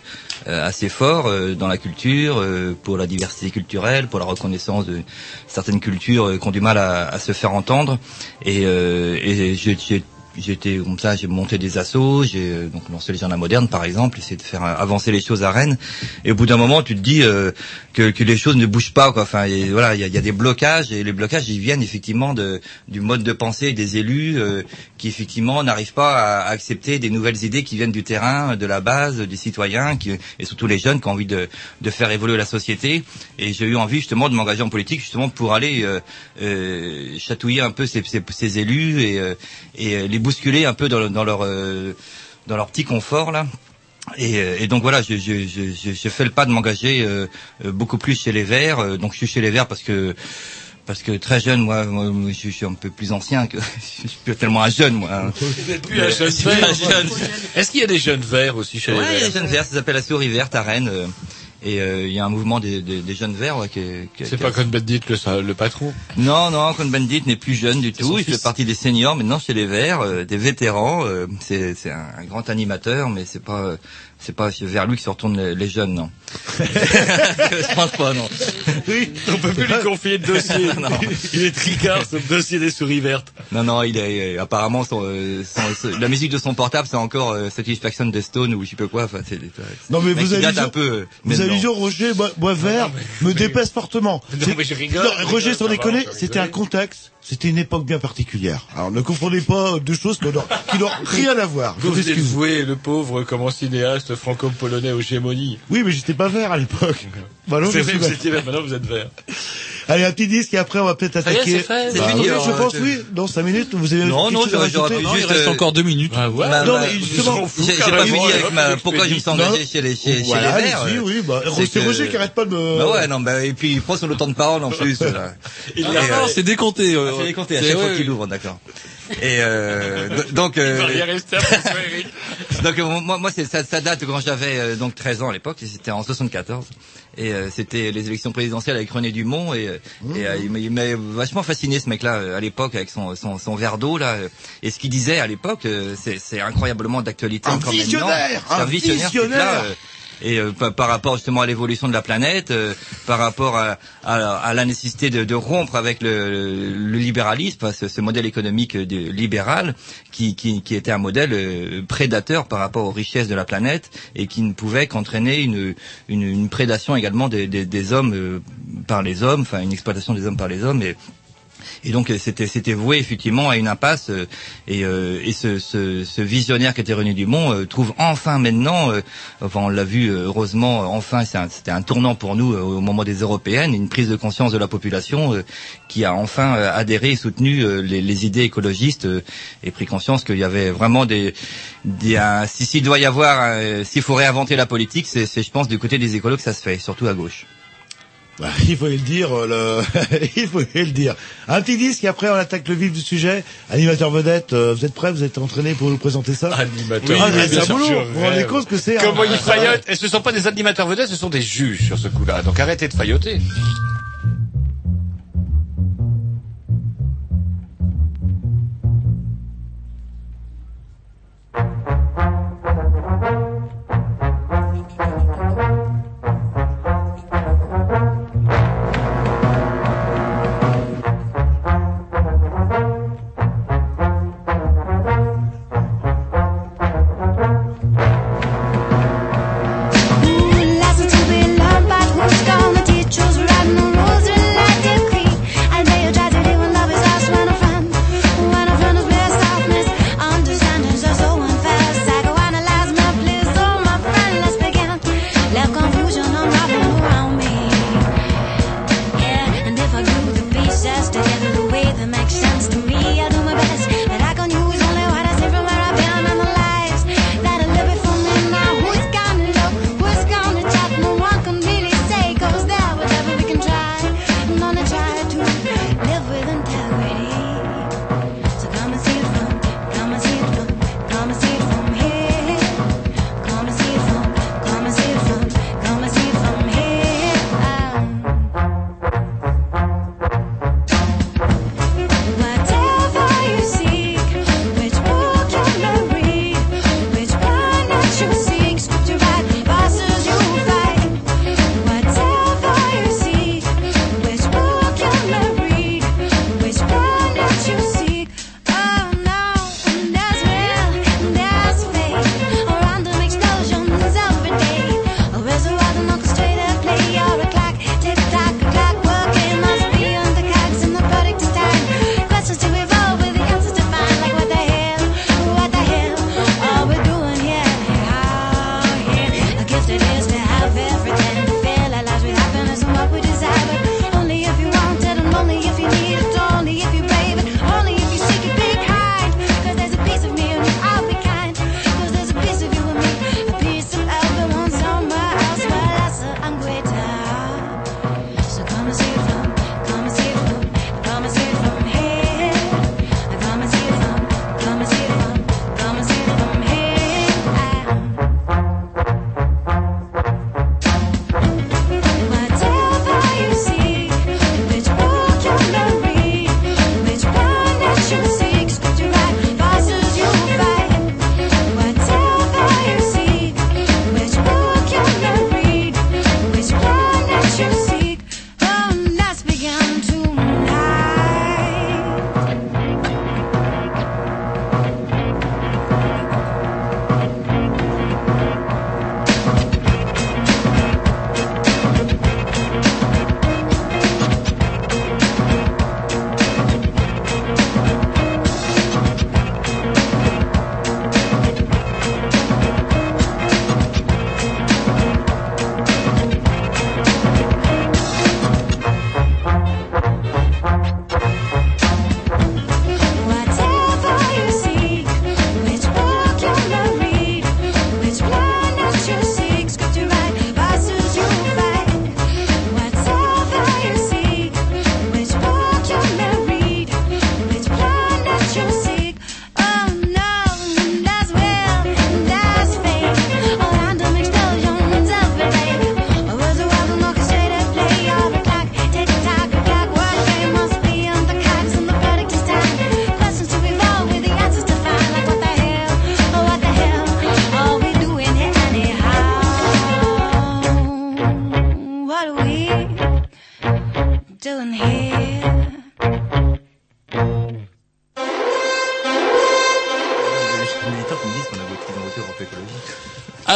euh, assez fort euh, dans la culture, euh, pour la diversité culturelle, pour la reconnaissance de certaines cultures qui ont du mal à, à se faire entendre. Et, euh, et j'ai- J'étais comme ça, j'ai monté des assos, j'ai euh, donc lancé les Jardins modernes par exemple, essayé de faire euh, avancer les choses à Rennes. Et au bout d'un moment, tu te dis euh, que, que les choses ne bougent pas. Enfin, voilà, il y a, des blocages et les blocages ils viennent effectivement de du mode de pensée des élus qui effectivement n'arrivent pas à, accepter des nouvelles idées qui viennent du terrain, de la base, des citoyens qui, et surtout les jeunes qui ont envie de, de faire évoluer la société. Et j'ai eu envie justement de m'engager en politique justement pour aller euh, euh, chatouiller un peu ces, ces, ces élus et, euh, et euh, les bousculer un peu dans, dans leur euh, dans leur petit confort là. Et, euh, et donc voilà, je, je, je, je fais le pas de m'engager euh, beaucoup plus chez les Verts. Donc je suis chez les Verts parce que parce que très jeune, moi, je, suis un peu plus ancien que [LAUGHS] je suis plus tellement un jeune, moi. hein. Vous êtes plus un Mais- jeune je suis vert. un jeune. Est-ce qu'il y a des jeunes verts aussi chez Ouais, les il y a verts des jeunes verts, ça s'appelle la souris verte à Rennes. euh, et euh, il y a un mouvement des, des, des jeunes verts ouais, qui, est- qui, est- C'est qui pas Cohn-Bendit le, patron Non, non, Cohn Bendit n'est plus jeune du tout. Il fils. fait partie des seniors maintenant chez les Verts, euh, des vétérans. euh, c'est c'est un, un grand animateur, mais c'est pas euh, c'est pas vers lui que se retournent les, les jeunes, non. [LAUGHS] Je pense pas, non. Oui, On peut plus lui confier de dossier. [LAUGHS] Non. Il est tricard, ce dossier des souris vertes. Non, non, il est apparemment son, euh, son- son- la musique de son portable, c'est encore euh, Satisfaction des Stones ou je sais pas quoi. Enfin, c'est c'est- Non mais vous allusions, un peu. euh, vous Roger Bois, Bois Vert me dépasse fortement. Non, mais je rigole, Non, Roger, sans déconner, c'était un contexte, c'était une époque bien particulière. Alors ne confondez pas deux choses qui n'ont rien à voir. Vous vous êtes le pauvre, comme en cinéaste franco-polonais aux gémonies. Oui, mais j'étais pas vert à l'époque. [LAUGHS] Bah non, C'est vrai vous étiez vert, maintenant vous êtes vert. [LAUGHS] Allez, un petit disque et après on va peut-être attaquer. c'est Bah, fini, oui, je pense, oui. Dans 5 minutes, vous avez Non, non, j'aurais- pu Non, il juste, reste euh, encore deux minutes. Ah ouais. Bah, Non, bah, mais justement, j'ai j'ai pas fini avec ma, pourquoi je me suis engagé chez les, chez, chez les Verts. allez-y, euh, oui, bah, c'est Roger qui arrête pas de me... Bah ouais, non, bah, et puis il prend son temps de parole en plus. [LAUGHS] là. Il euh, Non, c'est décompté. euh, ah, c'est décompté à chaque fois qu'il ouvre, d'accord. Et euh, do- donc, euh, rester [LAUGHS] Eric. donc euh, moi, moi c'est ça, ça date quand j'avais euh, donc 13 ans à l'époque, c'était en 74, et euh, c'était les élections présidentielles avec René Dumont, et, euh, et euh, il m'a- vachement fasciné ce mec-là euh, à l'époque avec son, son, son verre d'eau là, euh, et ce qu'il disait à l'époque, euh, c'est c'est incroyablement d'actualité Un encore maintenant. visionnaire, C'est un visionnaire. euh, et euh, par, rapport justement à l'évolution de la planète, euh, par rapport à, à, la nécessité de, de rompre avec le, le libéralisme, que ce modèle économique de, libéral qui, qui, qui était un modèle euh, prédateur par rapport aux richesses de la planète et qui ne pouvait qu'entraîner une, une, une prédation également des, des, des hommes euh, par les hommes, enfin une exploitation des hommes par les hommes. Et, et donc euh, c'était c'était voué effectivement à une impasse euh, et, euh, et ce, ce, ce visionnaire qui était René Dumont euh, trouve enfin maintenant, euh, enfin on l'a vu euh, heureusement, enfin c'était un, tournant pour nous au moment des européennes, une prise de conscience de la population qui a enfin adhéré et soutenu les, les idées écologistes et pris conscience qu'il y avait vraiment des, des un- si s'il doit y avoir, s'il faut réinventer la politique, c'est c'est, je pense du côté des écolos que ça se fait, surtout à gauche. Bah, [LAUGHS] il faut le dire, euh, le... [LAUGHS] il faut le dire. Un petit disque et après on attaque le vif du sujet. Animateur vedette, euh, vous êtes prêts? Vous êtes entraîné pour nous présenter ça? Animateur. Ah, Oui, boulot. Je Vous vous rendez compte que c'est un- Comment ils faillotent Et ce ne sont pas des animateurs vedettes, ce sont des juges sur ce coup-là. Donc arrêtez de failloter.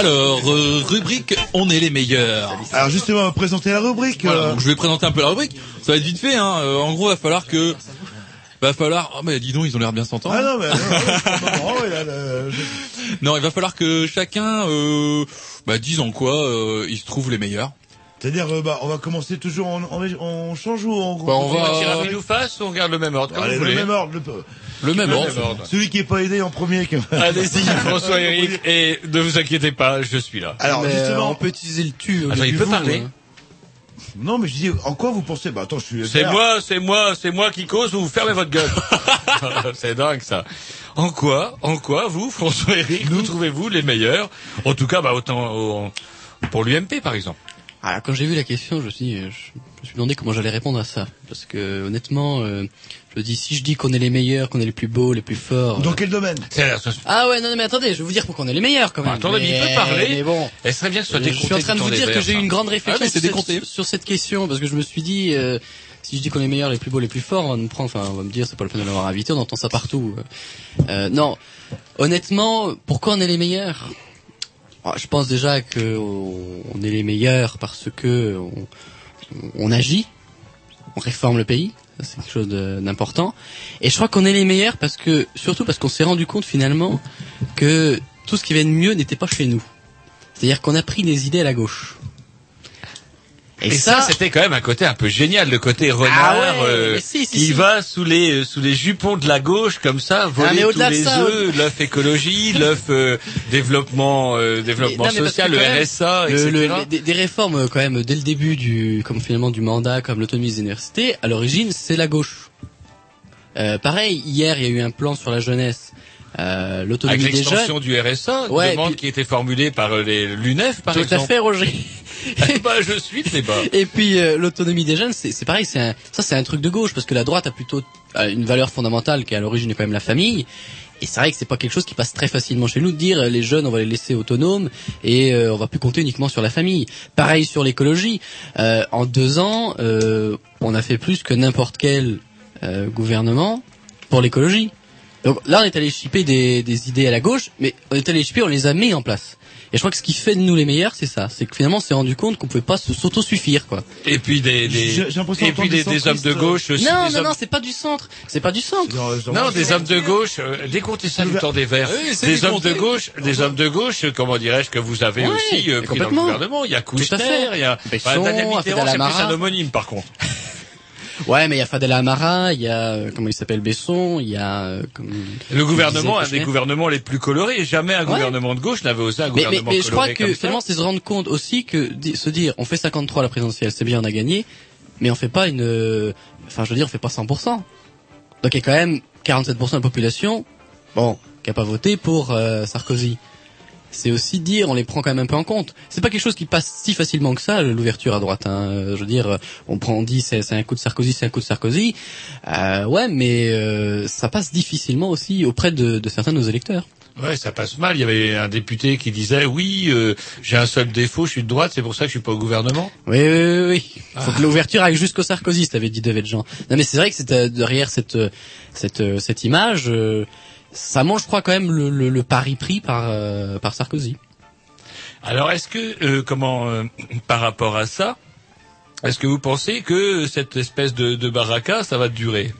Alors, euh, rubrique On est les meilleurs. Alors justement, on va présenter la rubrique. Voilà, euh, donc je vais présenter un peu la rubrique. Ça va être vite fait. Hein. Euh, en gros, il va falloir que... Va falloir... Oh mais dis donc, ils ont l'air bien s'entendre. Ah non, mais non, il a le- je- Non, il va falloir que chacun euh, bah, dise en quoi euh, il se trouve les meilleurs. C'est-à-dire, euh, bah, on va commencer toujours, en, on, on change ou on, Bah, on va- tire à pile ou face ou on garde le même ordre comme Allez, vous le voulez. même ordre. Le, Le même ordre. celui qui est pas aidé en premier. Allez-y, [LAUGHS] François Eric, et ne vous inquiétez pas, je suis là. Alors Mais, euh, justement, on peut utiliser le tu. Attends, lieu il peut vous, parler hein. non, mais je dis, en quoi vous pensez? Bah attends, je suis. C'est moi, c'est moi, c'est moi qui cause, vous fermez votre gueule? [LAUGHS] [LAUGHS] c'est dingue ça. En quoi, en quoi vous, François Eric, nous trouvez-vous les meilleurs? En tout cas, bah autant au- pour l'UMP par exemple. Alors, quand j'ai vu la question, je me suis, dit, euh, je, je me suis demandé comment j'allais répondre à ça. Parce que, honnêtement, euh, je me dis, si je dis qu'on est les meilleurs, qu'on est les plus beaux, les plus forts. Dans euh, quel domaine? Ah ouais, non, non, mais attendez, je vais vous dire pourquoi on est les meilleurs quand même. Attendez, mais il peut parler. Mais bon. Elle serait bien que ce soit Euh, décompté. Je suis en train de vous dire que j'ai eu une grande Ah, réflexion c'est sur, cette, sur cette question parce que je me suis dit euh, si je dis qu'on est meilleur, les plus beaux, les plus forts, on va nous prendre, enfin on va me dire c'est pas le peine de l'avoir invité, on entend ça partout. Euh, non, honnêtement, pourquoi on est les meilleurs? Ah, Je pense déjà que on est les meilleurs parce que on, agit, on réforme le pays. C'est quelque chose d'important. Et je crois qu'on est les meilleurs parce que, surtout parce qu'on s'est rendu compte finalement que tout ce qui vient de mieux n'était pas chez nous. C'est-à-dire qu'on a pris des idées à la gauche. Et, ça, c'était quand même un côté un peu génial, le côté renard Ah ouais, euh, mais si, si, qui si. va sous les euh, sous les jupons de la gauche comme ça, voler mais tous les œufs, l'œuf écologie, [LAUGHS] l'œuf euh, développement euh, développement Non, social, le RSA, le- etc. le- des, des réformes euh, quand même dès le début du comme finalement du mandat comme l'autonomie des universités à l'origine c'est la gauche euh, pareil hier il y a eu un plan sur la jeunesse euh, Avec l'autonomie des l'extension jeunes du RSA, une Ouais, demande puis- qui était formulée par euh, les l'UNEF, par tout exemple. à fait Roger bah, [LAUGHS] je suis bas. [LAUGHS] et puis euh, l'autonomie des jeunes c'est pareil c'est un, ça c'est un truc de gauche parce que la droite a plutôt une valeur fondamentale qui à l'origine est quand même la famille et c'est vrai que c'est pas quelque chose qui passe très facilement chez nous de dire les jeunes on va les laisser autonomes et euh, on va plus compter uniquement sur la famille. Pareil sur l'écologie. Euh, en deux ans, euh, on a fait plus que n'importe quel euh, gouvernement pour l'écologie. Donc là, on est allé chipper des, des idées à la gauche, mais on est allé chipper, on les a mis en place. Et je crois que ce qui fait de nous les meilleurs, c'est ça. C'est que finalement, on s'est rendu compte qu'on pouvait pas se- s'autosuffire, quoi. Et puis des, des J'ai- l'impression et puis des, des des hommes de centristes, gauche aussi. non, non, hommes- non, c'est pas du centre. C'est pas du centre. Non, des hommes de gauche, euh, décomptez ça du temps des Verts. Oui, c'est des hommes de gauche, des hommes de gauche, euh, comment dirais-je, que vous avez aussi euh, pris dans le gouvernement. Il y a fait. il y a Besson, enfin, Daniel Mitterrand, c'est plus un homonyme par contre. [LAUGHS] Ouais, mais il y a Fadel Amara, il y a euh, comment il s'appelle Besson, il y a euh, comme Le gouvernement, un des gouvernements les plus colorés. Jamais un Ouais. gouvernement de gauche n'avait osé un Mais, mais, gouvernement mais je crois coloré que comme finalement, c'est se rendre compte aussi que se dire, on fait 53 à la présidentielle, c'est bien, on a gagné, mais on fait pas une, euh, enfin, je veux dire, on fait pas 100%. Donc il y a quand même 47% de la population, bon, qui a pas voté pour euh, Sarkozy. C'est aussi dire, on les prend quand même un peu en compte. C'est pas quelque chose qui passe si facilement que ça, l'ouverture à droite. Hein. Je veux dire, on prend, on dit, c'est un coup de Sarkozy, c'est un coup de Sarkozy. Euh, ouais, mais euh, ça passe difficilement aussi auprès de, de certains de nos électeurs. Ouais, ça passe mal. Il y avait un député qui disait oui, euh, j'ai un seul défaut, je suis de droite, c'est pour ça que je suis pas au gouvernement. Oui, oui, oui, oui. Faut que l'ouverture aille jusqu'au Sarkozy, t'avais dit David Jean. Non, mais c'est vrai que c'est euh, derrière cette euh, cette euh, cette image, euh, ça mange, je crois, quand même le, le, le pari pris par euh, par Sarkozy. Alors, est-ce que, euh, comment, euh, par rapport à ça, est-ce que vous pensez que cette espèce de, de baraka, ça va durer?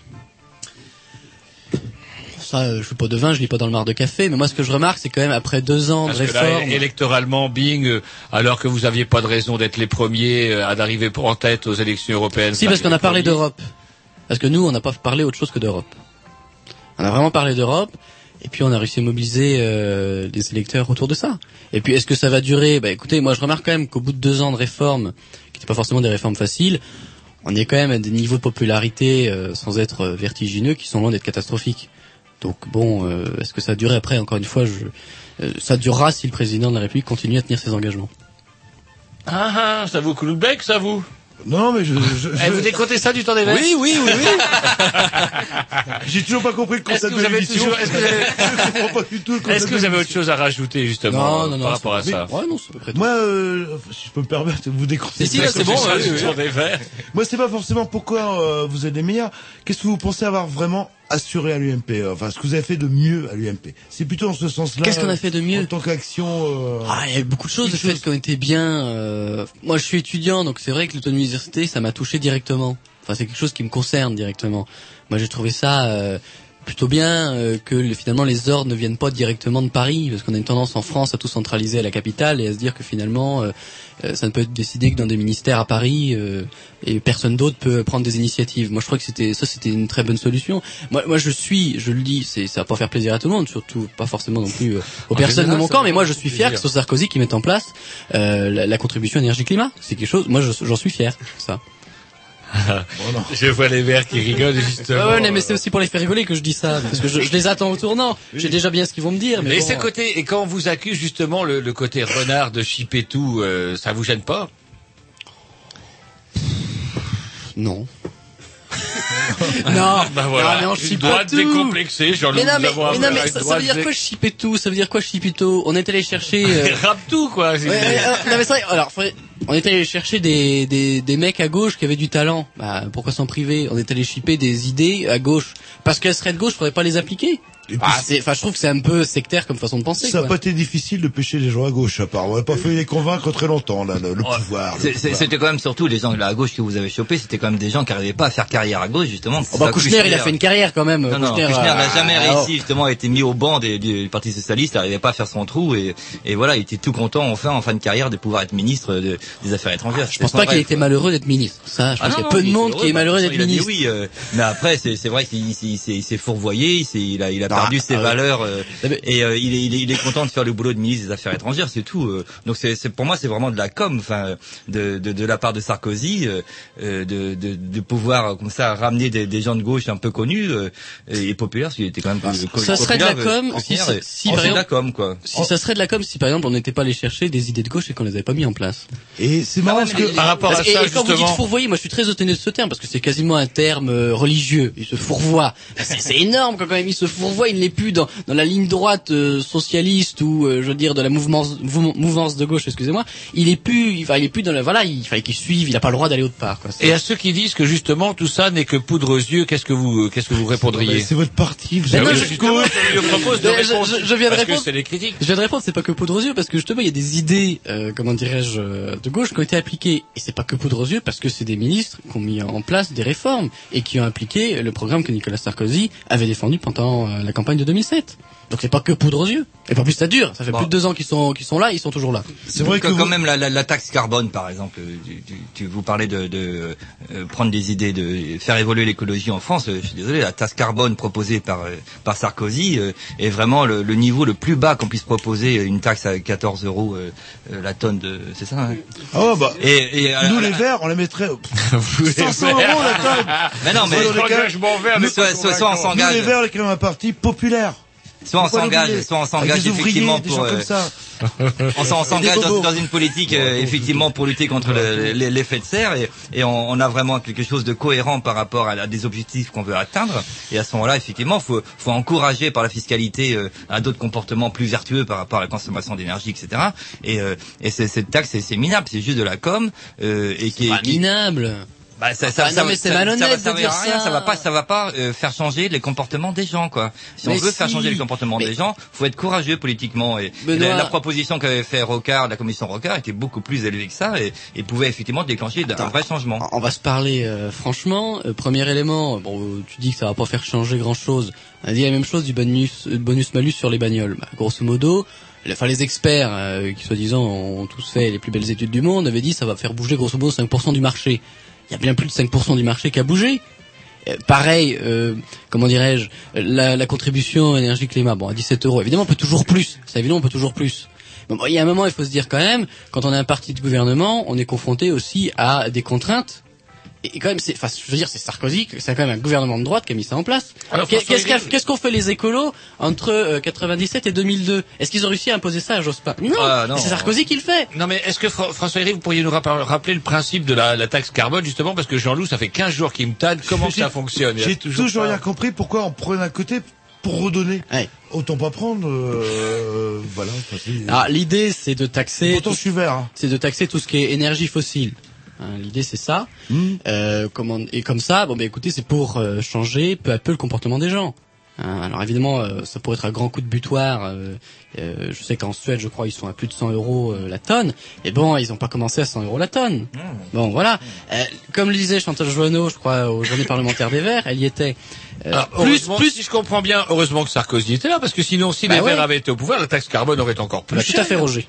Ça, je suis pas devin, je lis pas dans le mar de café, mais moi, ce que je remarque, c'est quand même après deux ans Parce de que là, réforme. électoralement, Bing, alors que vous aviez pas de raison d'être les premiers à d'arriver en tête aux élections européennes. Si, parce qu'on a parlé d'Europe. Parce que nous, on n'a pas parlé autre chose que d'Europe. On a vraiment parlé d'Europe, et puis on a réussi à mobiliser euh, les électeurs autour de ça. Et puis, est-ce que ça va durer? Bah, écoutez, moi, je remarque quand même qu'au bout de deux ans de réformes, qui n'étaient pas forcément des réformes faciles, on est quand même à des niveaux de popularité, euh, sans être euh, vertigineux, qui sont loin d'être catastrophiques. Donc, bon, euh, est-ce que ça va durer après Encore une fois, je, euh, ça durera si le président de la République continue à tenir ses engagements. Ah, ah, ça vous coule le bec, ça vous? Non, mais je. je, Eh, vous décomptez ça du temps des Verts Oui, oui, oui, oui. [LAUGHS] J'ai toujours pas compris le concept que de vous avez l'émission. toujours- est-ce que vous avez- [LAUGHS] Je comprends pas du tout le concept Est-ce que vous avez autre chose à rajouter, justement, Non, non, non, par c'est rapport à pas- ça Ouais, non, c'est. Moi, euh, si je peux me permettre de vous déconseiller. Si, si, là, c'est bon, du oui, temps des Verts. Moi, c'est pas forcément pourquoi euh, vous êtes les meilleurs. Qu'est-ce que vous pensez avoir vraiment assuré à l'UMP Enfin, ce que vous avez fait de mieux à l'UMP C'est plutôt dans ce sens-là. Qu'est-ce qu'on a fait de mieux En tant qu'action. euh, Ah, il y a beaucoup de choses de fait qui ont été bien. euh, Moi, je suis étudiant, donc c'est vrai que l'autonomie d'université, ça m'a touché directement. Enfin, c'est quelque chose qui me concerne directement. Moi, j'ai trouvé ça euh, plutôt bien euh, que le- finalement les ordres ne viennent pas directement de Paris, parce qu'on a une tendance en France à tout centraliser à la capitale et à se dire que finalement, euh, euh, ça ne peut être décidé que dans des ministères à Paris euh, et personne d'autre peut prendre des initiatives. Moi, je crois que c'était ça, c'était une très bonne solution. Moi, moi, je suis, je le dis, c'est ça va pas faire plaisir à tout le monde, surtout pas forcément non plus euh, aux En personnes général, de mon camp, mais moi, je suis fier que ce soit Sarkozy qui mette en place euh, la, la contribution énergie-climat. C'est quelque chose. Moi, je- j'en suis fier. Ça. [LAUGHS] Je vois les verts qui rigolent justement. Ouais, ouais, mais c'est aussi pour les faire rigoler que je dis ça, parce que je, je les attends au tournant. Je sais déjà bien ce qu'ils vont me dire. Mais bon, ce côté, et quand on vous accuse justement le, le côté renard de chip et tout, euh, ça vous gêne pas? Non. Non, Bah voilà, non, mais on pas tout. décomplexée, Jean-Loup, Mais non, mais, non, ça, ça veut dire quoi chipper tout Ça veut dire quoi chipper tout On est allé chercher. [LAUGHS] euh, Rappe tout quoi. Ouais, euh, non mais c'est vrai, alors faudrait- on est allé chercher des, des, des mecs à gauche qui avaient du talent. Bah, pourquoi s'en priver? On est allé shipper des idées à gauche. Parce qu'elles seraient de gauche, faudrait pas les appliquer. Ah, c'est- Enfin, je trouve que c'est un peu sectaire comme façon de penser. Ça n'a pas été difficile de pêcher les gens à gauche, à part. On n'a pas fait les convaincre très longtemps, là, le, le pouvoir. C'est- c'est-. C'était quand même surtout les gens là à gauche que vous avez chopé, c'était quand même des gens qui n'arrivaient pas à faire carrière à gauche justement. Oh, bah, Kouchner, il a fait une carrière quand même. Non, non, Kouchner, n'a euh, jamais ah, réussi justement, a été mis au banc des- du Parti Socialiste, il n'arrivait pas à faire son trou et, et voilà, il était tout content enfin en fin de carrière de pouvoir être ministre de- des Affaires étrangères. Je pense pas qu'il était malheureux d'être ministre. Ça, je pense qu'il y a peu de monde qui est malheureux d'être ministre. Oui, euh, mais après c'est c'est vrai qu'il s'est- fourvoyé, il, a Ah, perdu ses ah oui. valeurs euh, et euh, il, est, il est il est content de faire le boulot de ministre des Affaires étrangères, c'est tout. euh. donc c'est c'est pour moi c'est vraiment de la com, enfin de, de de la part de Sarkozy, de, de de pouvoir comme ça ramener des, des gens de gauche un peu connus euh, et populaires, parce qu'il était quand même Ah, Ça serait de la com si, si, si, par c'est de la exemple, com quoi. si ça serait de la com si par exemple on n'était pas allé chercher des idées de gauche et qu'on les avait pas mis en place. Et c'est marrant parce que Parce- et, et quand vous dites fourvoyer, moi je suis très étonné de ce terme parce que c'est quasiment un terme euh, religieux. Il se fourvoie. C'est c'est énorme quand quand même il se fourvoie. Il n'est plus dans, dans la ligne droite euh, socialiste ou euh, je veux dire de la mouvance mou- mouvance de gauche. Excusez-moi. Il est plus. Enfin il est plus dans la. Voilà. Il fallait qu'il suive. Il a pas le droit d'aller autre part. Quoi. Et à ceux qui disent que justement tout ça n'est que poudre aux yeux, qu'est-ce que vous qu'est-ce que vous répondriez? C'est votre parti, vous avez non, je- je propose de je- répondre. je- je viens de répondre. c'est les critiques. Je viens de répondre, c'est pas que poudre aux yeux, parce que justement, il y a des idées, euh, comment dirais-je, euh, de gauche qui ont été appliquées. Et c'est pas que poudre aux yeux, parce que c'est des ministres qui ont mis en place des réformes et qui ont appliqué le programme que Nicolas Sarkozy avait défendu pendant euh, la campagne de 2007. Donc c'est pas que poudre aux yeux. Et pas plus ça dure. Ça fait Bon. plus de deux ans qu'ils sont, qu'ils sont là, ils sont toujours là. C'est vrai que quand vous- même la, la, la taxe carbone par exemple euh, tu, tu, tu- vous parlez de, de euh, prendre des idées de faire évoluer l'écologie en France euh, je suis désolé la taxe carbone proposée par euh, par Sarkozy euh, est vraiment le, le niveau le plus bas qu'on puisse proposer une taxe à 14 euros euh, euh, la tonne de c'est ça hein? Ah bah, et, et [LAUGHS] nous les verts, on les mettrait. les 500 euros la tonne. mais non mais Soit soit, soit, soit on convaincant. Nous les s'engage verts, on est quand même un parti populaire. Soit on s'engage soit on s'engage ouvriers, effectivement pour euh, [LAUGHS] on s'en- on s'engage dans, une politique euh, effectivement pour lutter contre le- le- l'effet de serre et, et on, on a vraiment quelque chose de cohérent par rapport à, à des objectifs qu'on veut atteindre. Et à ce moment-là effectivement faut faut encourager par la fiscalité euh, à d'autres comportements plus vertueux par rapport à la consommation d'énergie etc et, euh, et c'est- cette taxe c'est- c'est minable. C'est juste de la com euh, et qui est Pas qui- minable. Bah, ça, Ah, ça, non, ça- mais c'est ça- malhonnête ça va de servir dire à rien, ça. ça va pas, ça va pas euh, faire changer les comportements des gens, quoi. Si on veut faire changer les comportements Mais- des gens, faut être courageux politiquement. Et, et la, la proposition qu'avait fait Rocard, la commission Rocard, était beaucoup plus élevée que ça et, et pouvait effectivement déclencher un vrai changement. On va se parler euh, franchement. Euh, premier élément, bon, tu dis que ça va pas faire changer grand-chose. On a dit la même chose du bonus, euh, bonus malus sur les bagnoles. Bah, grosso modo, enfin les experts euh, qui soi-disant ont tous fait les plus belles études du monde avaient dit ça va faire bouger grosso modo 5% du marché. Il y a bien plus de 5% du marché qui a bougé. Euh, pareil, euh, comment dirais-je, la, la contribution énergie-climat, bon, à 17 euros. Évidemment, on peut toujours plus. Ça, évidemment, on peut toujours plus. Mais bon, il y a un moment, il faut se dire quand même, quand on est un parti de gouvernement, on est confronté aussi à des contraintes. Et quand même, c'est, enfin, je veux dire, c'est Sarkozy, c'est quand même un gouvernement de droite qui a mis ça en place. François Qu'est-ce qu'ont fait les écolos entre euh, 97 et 2002 Est-ce qu'ils ont réussi à imposer ça à Jospin? Non, Ah, non. c'est Sarkozy qui le fait. Non mais est-ce que Fra- François Héry, vous pourriez nous rappel- rappeler le principe de la, la taxe carbone justement? Parce que Jean-Loup, ça fait 15 jours qu'il me tanne. Comment ça fonctionne? J'ai toujours pas- rien compris pourquoi on prenait un côté pour redonner. Ouais. Autant pas prendre, euh, [LAUGHS] voilà. Alors, l'idée, c'est de taxer. Pourtant, tout- je suis vert. hein. c'est de taxer tout ce qui est énergie fossile. Hein, L'idée c'est ça. Euh, comment, et comme ça, bon, bah, écoutez, c'est pour euh, changer peu à peu le comportement des gens. Hein, alors évidemment, euh, ça pourrait être un grand coup de butoir. euh, euh, je sais qu'en Suède, je crois, ils sont à plus de 100 euros euh, la tonne. Et bon, ils n'ont pas commencé à 100 euros la tonne. Bon, voilà. Euh, comme le disait Chantal Joanneau, je crois, aux journées parlementaires des Verts, elle y était. Euh, Alors, heureusement, si je comprends bien, heureusement que Sarkozy était là, parce que sinon, si Bah les ouais. Verts avaient été au pouvoir, la taxe carbone aurait été encore plus Bah, chère. tout à fait, Roger.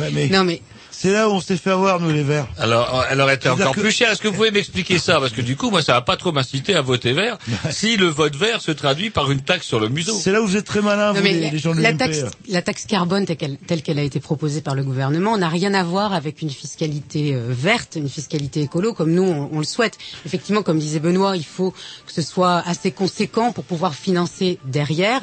Ouais, mais Non mais c'est là où on s'est fait avoir, nous, les Verts. Alors, elle aurait été encore que- plus chère. Est-ce que vous pouvez m'expliquer ça? Parce que du coup, moi, ça va pas trop m'inciter à voter vert [LAUGHS] si le vote vert se traduit par une taxe sur le museau. C'est là où vous êtes très malin, vous, les, la, les gens de la l'UMP. taxe, la taxe carbone telle qu'elle, telle qu'elle a été proposée par le gouvernement n'a rien à voir avec une fiscalité euh, verte, une fiscalité écolo comme nous on, on le souhaite. Effectivement, comme disait Benoît, il faut que ce soit assez conséquent pour pouvoir financer derrière.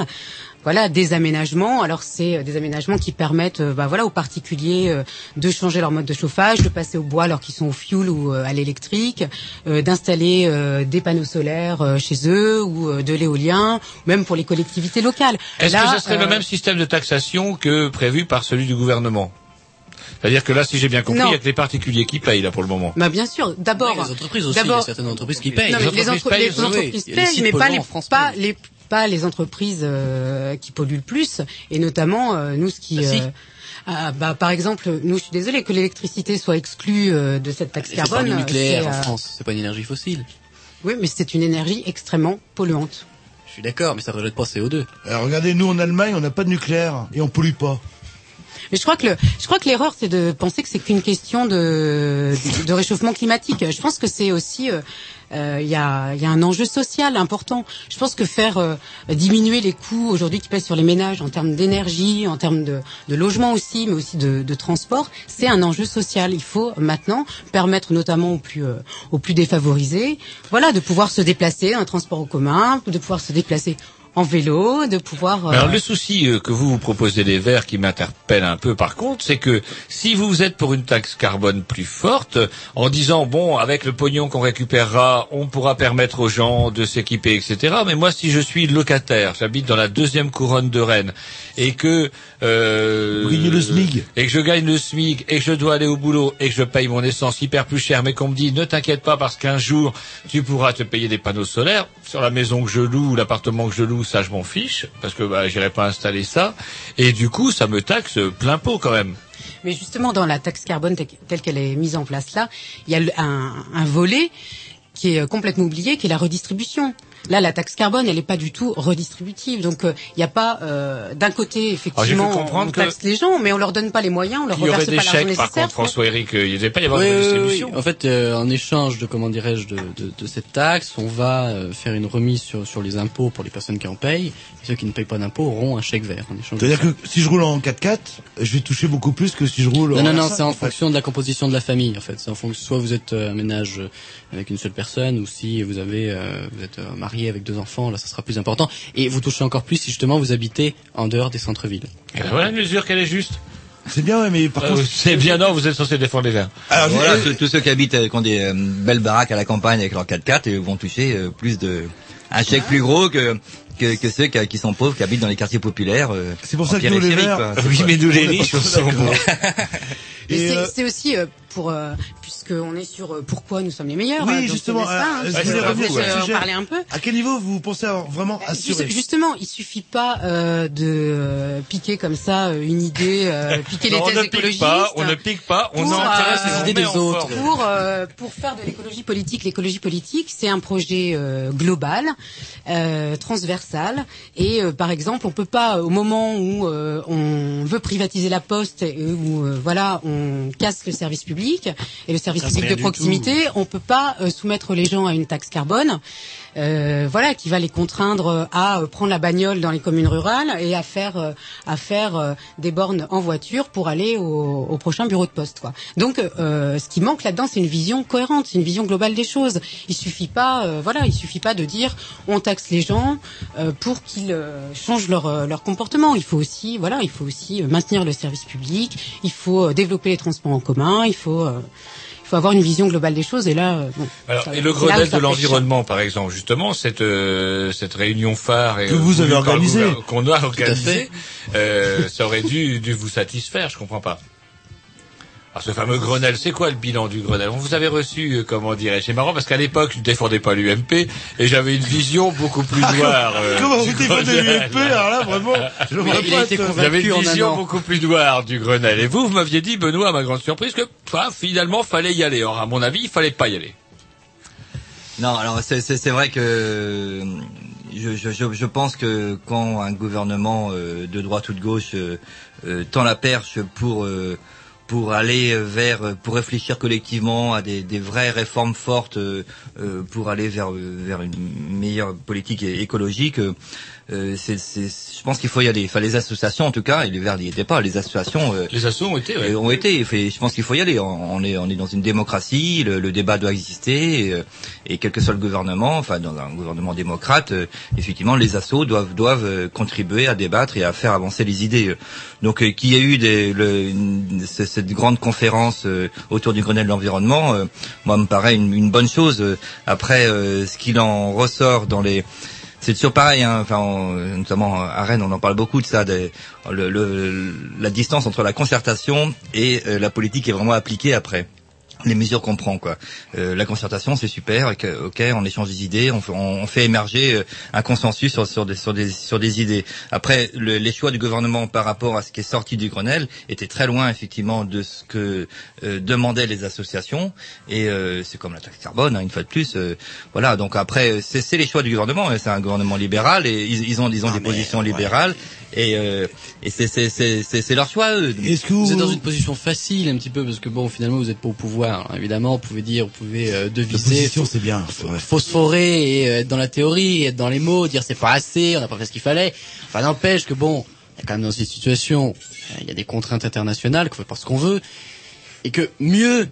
Voilà des aménagements. Alors c'est euh, des aménagements qui permettent, euh, bah, voilà, aux particuliers euh, de changer leur mode de chauffage, de passer au bois alors qu'ils sont au fioul ou euh, à l'électrique, euh, d'installer euh, des panneaux solaires euh, chez eux ou euh, de l'éolien, même pour les collectivités locales. Est-ce Là, que ça serait le même système de taxation que prévu par celui du gouvernement? C'est-à-dire que là, si j'ai bien compris, il y a que les particuliers qui payent là pour le moment. Bah bien sûr. D'abord, les entreprises aussi, il y a certaines entreprises qui payent. Non, mais Les les, entreprises entre- payent les entreprises payent, mais pas les, pas les pas les entreprises euh, qui polluent le plus, et notamment euh, nous ce qui. Si. euh, ah, bah, par exemple, nous, je suis désolée que l'électricité soit exclue euh, de cette taxe C'est pas carbone. du nucléaire c'est, en France, c'est pas une énergie fossile. Oui, mais c'est une énergie extrêmement polluante. Je suis d'accord, mais ça rejette pas CO2. Alors, regardez, nous, en Allemagne, on n'a pas de nucléaire et on pollue pas. Mais je crois que le, je crois que l'erreur, c'est de penser que c'est qu'une question de, de, de réchauffement climatique. Je pense que c'est aussi, euh, euh, y, a, y a un enjeu social important. Je pense que faire euh, diminuer les coûts aujourd'hui qui pèsent sur les ménages en termes d'énergie, en termes de, de logement aussi, mais aussi de, de transport, c'est un enjeu social. Il faut maintenant permettre notamment aux plus, euh, aux plus défavorisés, voilà, de pouvoir se déplacer, un transport en commun, de pouvoir se déplacer en vélo, de pouvoir. euh, Alors le souci euh, que vous vous proposez les Verts, qui m'interpelle un peu par contre, c'est que si vous êtes pour une taxe carbone plus forte, en disant bon avec le pognon qu'on récupérera, on pourra permettre aux gens de s'équiper, etc. Mais moi, si je suis locataire, j'habite dans la deuxième couronne de Rennes, et que euh, le SMIG. et que je gagne le SMIC, et que je dois aller au boulot, et que je paye mon essence hyper plus cher, mais qu'on me dit ne t'inquiète pas parce qu'un jour tu pourras te payer des panneaux solaires sur la maison que je loue ou l'appartement que je loue, ça je m'en fiche parce que bah, j'irai pas installer ça, et du coup ça me taxe plein pot quand même. Mais justement, dans la taxe carbone telle qu'elle est mise en place là, il y a un volet qui est euh, complètement oublié, qui est la redistribution. Là, la taxe carbone, elle n'est pas du tout redistributive. Donc, euh, il n'y a pas, euh, d'un côté, effectivement, cru comprendre on que- taxe les gens, mais on leur donne pas les moyens, on leur Il y aurait reverse des pas chèques par contre, François-Éric, euh, il ne devait pas y avoir Oui, de oui, redistribution. oui. En fait, euh, en échange de comment dirais-je de, de, de cette taxe, on va euh, faire une remise sur, sur les impôts pour les personnes qui en payent. Et ceux qui ne payent pas d'impôts auront un chèque vert en échange. de C'est-à-dire que si je roule en 4x4, je vais toucher beaucoup plus que si je roule Non, en non, non, R5, c'est en fonction de la composition de la famille, en fait. C'est en fonction, soit vous êtes euh, un ménage euh, avec une seule personne, ou si vous avez, euh, vous êtes euh, marié avec deux enfants, là, ça sera plus important. Et vous touchez encore plus si justement vous habitez en dehors des centres-villes. Et ben voilà une mesure qu'elle est juste. C'est bien, ouais, mais par Euh, contre... c'est bien non, vous êtes censé défendre les Verts. Alors, voilà, je- tous- ceux qui habitent, euh, qui ont des euh, belles baraques à la campagne avec leur 4x4 euh, vont toucher euh, plus de un chèque plus gros que que, que ceux qui, qui sont pauvres, qui habitent dans les quartiers populaires. euh, C'est pour ça que nous, les Verts-. Oui, mais nous, les riches, on [LAUGHS] c'est euh, c'est aussi euh, pour euh, puisqu'on est sur euh, pourquoi nous sommes les meilleurs. Oui, euh, donc, justement, hein, euh, je voulais revenir sur le en sujet. parler un peu. À quel niveau vous pensez avoir vraiment assuré Juste- justement, il suffit pas euh, de euh, piquer comme ça euh, une idée, euh, piquer les Non, on thèses ne pique pas, on ne pique pas, on Pour, s'intéresse euh, on idées des autres. pour euh, pour faire de l'écologie politique. L'écologie politique, c'est un projet euh, global, euh, transversal. Et euh, par exemple, on peut pas au moment où euh, on veut privatiser la poste et où euh, voilà, on casse le service public et le service Ça, public de proximité, on peut pas euh, soumettre les gens à une taxe carbone. Euh, voilà, qui va les contraindre à euh, prendre la bagnole dans les communes rurales et à faire euh, à faire euh, des bornes en voiture pour aller au, prochain bureau de poste. Quoi. Donc, euh, ce qui manque là-dedans, c'est une vision cohérente, c'est une vision globale des choses. Il suffit pas, euh, voilà, il suffit pas de dire on taxe les gens euh, pour qu'ils euh, changent leur euh, leur comportement. Il faut aussi, voilà, il faut aussi euh, maintenir le service public, il faut euh, développer les transports en commun, il faut euh, il faut avoir une vision globale des choses. Et là, euh, bon, Alors, ça- et le Grenelle de l'environnement, par exemple, justement, cette euh, cette réunion phare et, Que vous euh, avez organisée. qu'on a organisée, euh, ça aurait dû, dû vous satisfaire. Je comprends pas. Alors, ce fameux Grenelle, c'est quoi le bilan du Grenelle? On vous avait reçu, euh, comment dirais C'est marrant parce qu'à l'époque, je ne défendais pas l'UMP et j'avais une vision beaucoup plus noire. euh, Comment vous défendez l'UMP Alors là, vraiment, [LAUGHS] je ne Il pas été être- convaincu. J'avais une vision beaucoup plus noire du Grenelle. Et vous, vous m'aviez dit, Benoît, à ma grande surprise, que bah, finalement, fallait y aller. Or, à mon avis, il fallait pas y aller. Non, alors c'est c'est c'est vrai que euh, je, je je je pense que quand un gouvernement euh, de droite ou de gauche euh, euh, tend la perche pour euh, pour aller vers pour réfléchir collectivement à des, vraies réformes fortes euh, euh, pour aller vers vers une meilleure politique écologique euh, c'est c'est je pense qu'il faut y aller enfin les associations en tout cas et les Verts n'y étaient pas les associations euh, Les assos ont été, ouais. euh, ont été. Fait- je pense qu'il faut y aller. On, on est, on est dans une démocratie. Le, le débat doit exister. Et, euh, et quel que soit le gouvernement, enfin dans un gouvernement démocrate, euh, effectivement, les assos doivent doivent euh, contribuer à débattre et à faire avancer les idées. Donc, euh, qu'il y ait eu des, le, une- ce- cette grande conférence euh, autour du Grenelle de l'environnement, euh, moi, me paraît une, une bonne chose. Après, euh, ce qu'il en ressort dans les c'est toujours pareil, hein. enfin, notamment à Rennes, on en parle beaucoup de ça, de, le, le- la distance entre la concertation et euh, la politique est vraiment appliquée après. Les mesures qu'on prend, quoi. Euh, la concertation, c'est super. et que- ok, on échange des idées, on fait, on, on fait émerger euh, un consensus sur, sur, des, sur, des, sur des idées. Après, le- les choix du gouvernement par rapport à ce qui est sorti du Grenelle étaient très loin, effectivement, de ce que euh, demandaient les associations. Et euh, c'est comme la taxe carbone, hein, une fois de plus. euh, voilà. Donc après, c'est c'est les choix du gouvernement. hein. C'est un gouvernement libéral et ils, ils ont, ils ont des positions libérales. Et, euh, et c'est- c'est c'est- c'est- c'est leur choix, eux. Est-ce que Vous êtes dans une position facile un petit peu parce que bon finalement vous êtes pas au pouvoir. Alors, évidemment, vous pouvez dire, vous pouvez euh, deviser, c'est bien. phosphorer et euh, être dans la théorie, être dans les mots, dire c'est pas assez, on n'a pas fait ce qu'il fallait. Enfin n'empêche que bon, il y a quand même dans cette situation, euh, il y a des contraintes internationales qu'on fait pas ce qu'on veut et que mieux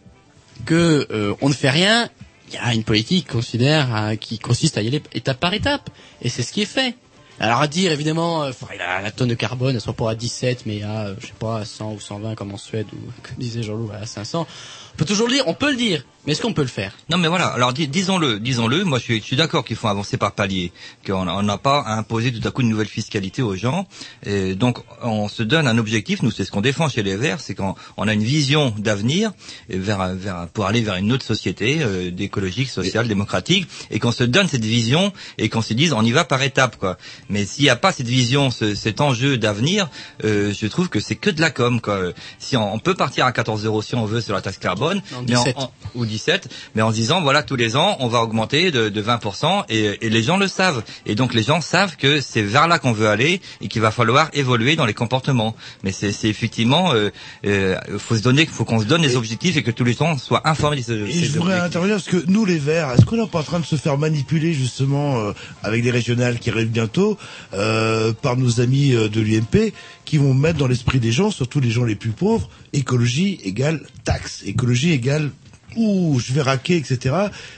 que euh, on ne fait rien, il y a une politique qui considère qui consiste à y aller étape par étape et c'est ce qui est fait. Alors à dire évidemment, euh, faudrait la, la tonne de carbone, elle soit pas à 17 mais à euh, je sais pas à 100 ou 120 comme en Suède ou comme [LAUGHS] disait Jean-Loup à 500. On peut toujours le dire, on peut le dire, mais est-ce qu'on peut le faire? Non mais voilà, alors dis- disons-le, disons-le, moi je suis, suis d'accord qu'il faut avancer par palier, qu'on on n'a pas à imposer tout à coup une nouvelle fiscalité aux gens. Et donc on se donne un objectif, nous c'est ce qu'on défend chez les Verts, c'est qu'on on a une vision d'avenir vers, vers, pour aller vers une autre société euh, d'écologique, sociale, démocratique, et qu'on se donne cette vision et qu'on se dise on y va par étapes quoi. Mais s'il n'y a pas cette vision, ce- cet enjeu d'avenir, euh, je trouve que c'est que de la com quoi. Si on, on peut partir à 14 euros si on veut sur la taxe carbone, Non, mais en- 17. en- ou 17, mais en se disant voilà tous les ans on va augmenter de, de 20% et, et les gens le savent et donc les gens savent que c'est vers là qu'on veut aller et qu'il va falloir évoluer dans les comportements. Mais c'est effectivement euh, euh, faut se donner faut qu'on se donne les objectifs et que tous les gens soient informés de ces, Et ces je voudrais objectifs. intervenir parce que nous les Verts, est-ce qu'on n'est pas en train de se faire manipuler justement euh, avec des régionales qui arrivent bientôt euh, par nos amis euh, de l'UMP qui vont mettre dans l'esprit des gens, surtout les gens les plus pauvres, écologie égale taxe, écologie égale ouh je vais raquer etc.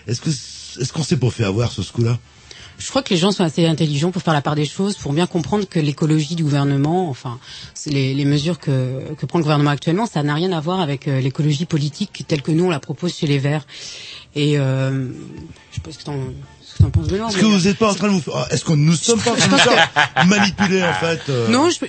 Est-ce que est-ce qu'on s'est pas fait avoir sur ce coup-là Je crois que les gens sont assez intelligents pour faire la part des choses, pour bien comprendre que l'écologie du gouvernement, enfin, les, les mesures que, que prend le gouvernement actuellement, ça n'a rien à voir avec euh, l'écologie politique telle que nous on la propose chez les Verts. Et euh, je sais pas ce que. Est-ce que vous n'êtes pas en train de vous faire... ah, Est-ce que nous sommes pas en train de nous [LAUGHS] manipuler en fait euh, Non, je,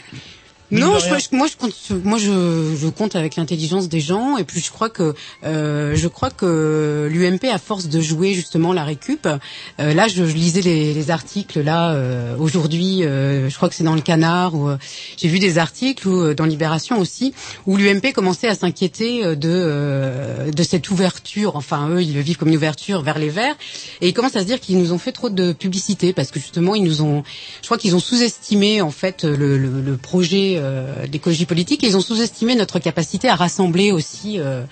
non, je, moi je compte, moi je, je compte avec l'intelligence des gens et puis je crois que euh, je crois que l'UMP à force de jouer justement la récup, euh, là je, je lisais les, les articles là euh, aujourd'hui, euh, je crois que c'est dans le Canard ou euh, j'ai vu des articles ou euh, dans Libération aussi où l'UMP commençait à s'inquiéter de euh, de cette ouverture, enfin eux ils le vivent comme une ouverture vers les Verts et ils commencent à se dire qu'ils nous ont fait trop de publicité parce que justement ils nous ont, je crois qu'ils ont sous-estimé en fait le, le, le projet euh, d'écologie politique et ils ont sous-estimé notre capacité à rassembler aussi euh,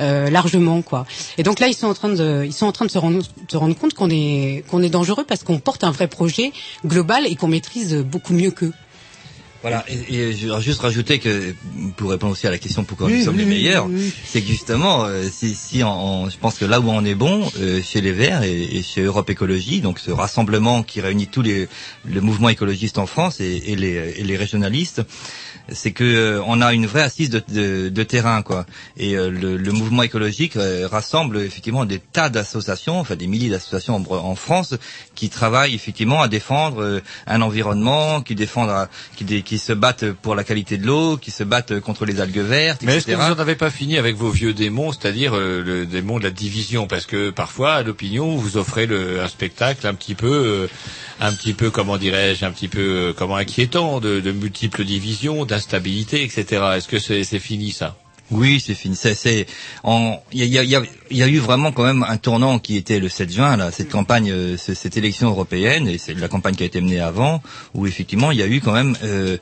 euh, largement quoi. Et donc là ils sont en train de, ils sont en train de se rendre, se rendre compte qu'on est qu'on est dangereux parce qu'on porte un vrai projet global et qu'on maîtrise beaucoup mieux qu'eux. Voilà, et, et je vais juste rajouter que, pour répondre aussi à la question pourquoi Oui, nous sommes oui, les meilleurs, oui, c'est que justement, euh, si, si on, on- je pense que là où on est bon, euh, chez les Verts et, et chez Europe Écologie, donc ce rassemblement qui réunit tous les le mouvement écologiste en France et, et les, et les régionalistes, c'est que euh, on a une vraie assise de, de, de terrain, quoi. Et euh, le, le mouvement écologique euh, rassemble effectivement des tas d'associations, enfin des milliers d'associations en, en France, qui travaillent effectivement à défendre euh, un environnement, qui défendent, à- qui, qui se battent pour la qualité de l'eau, qui se battent contre les algues vertes, Mais est-ce que vous n'en avez pas fini avec vos vieux démons, c'est-à-dire euh, le démon de la division? Parce que parfois, à l'opinion, vous offrez le, un spectacle un petit peu, euh, un petit peu, comment dirais-je, un petit peu, euh, comment inquiétant, de, de multiples divisions, d'instabilité, etc. Est-ce que c'est fini ça? Oui, c'est fini. Il y a, y, a, y y a eu vraiment quand même un tournant qui était le 7 juin, là, cette campagne, euh, ce- cette élection européenne, et c'est la campagne qui a été menée avant, où effectivement il y a eu quand même euh,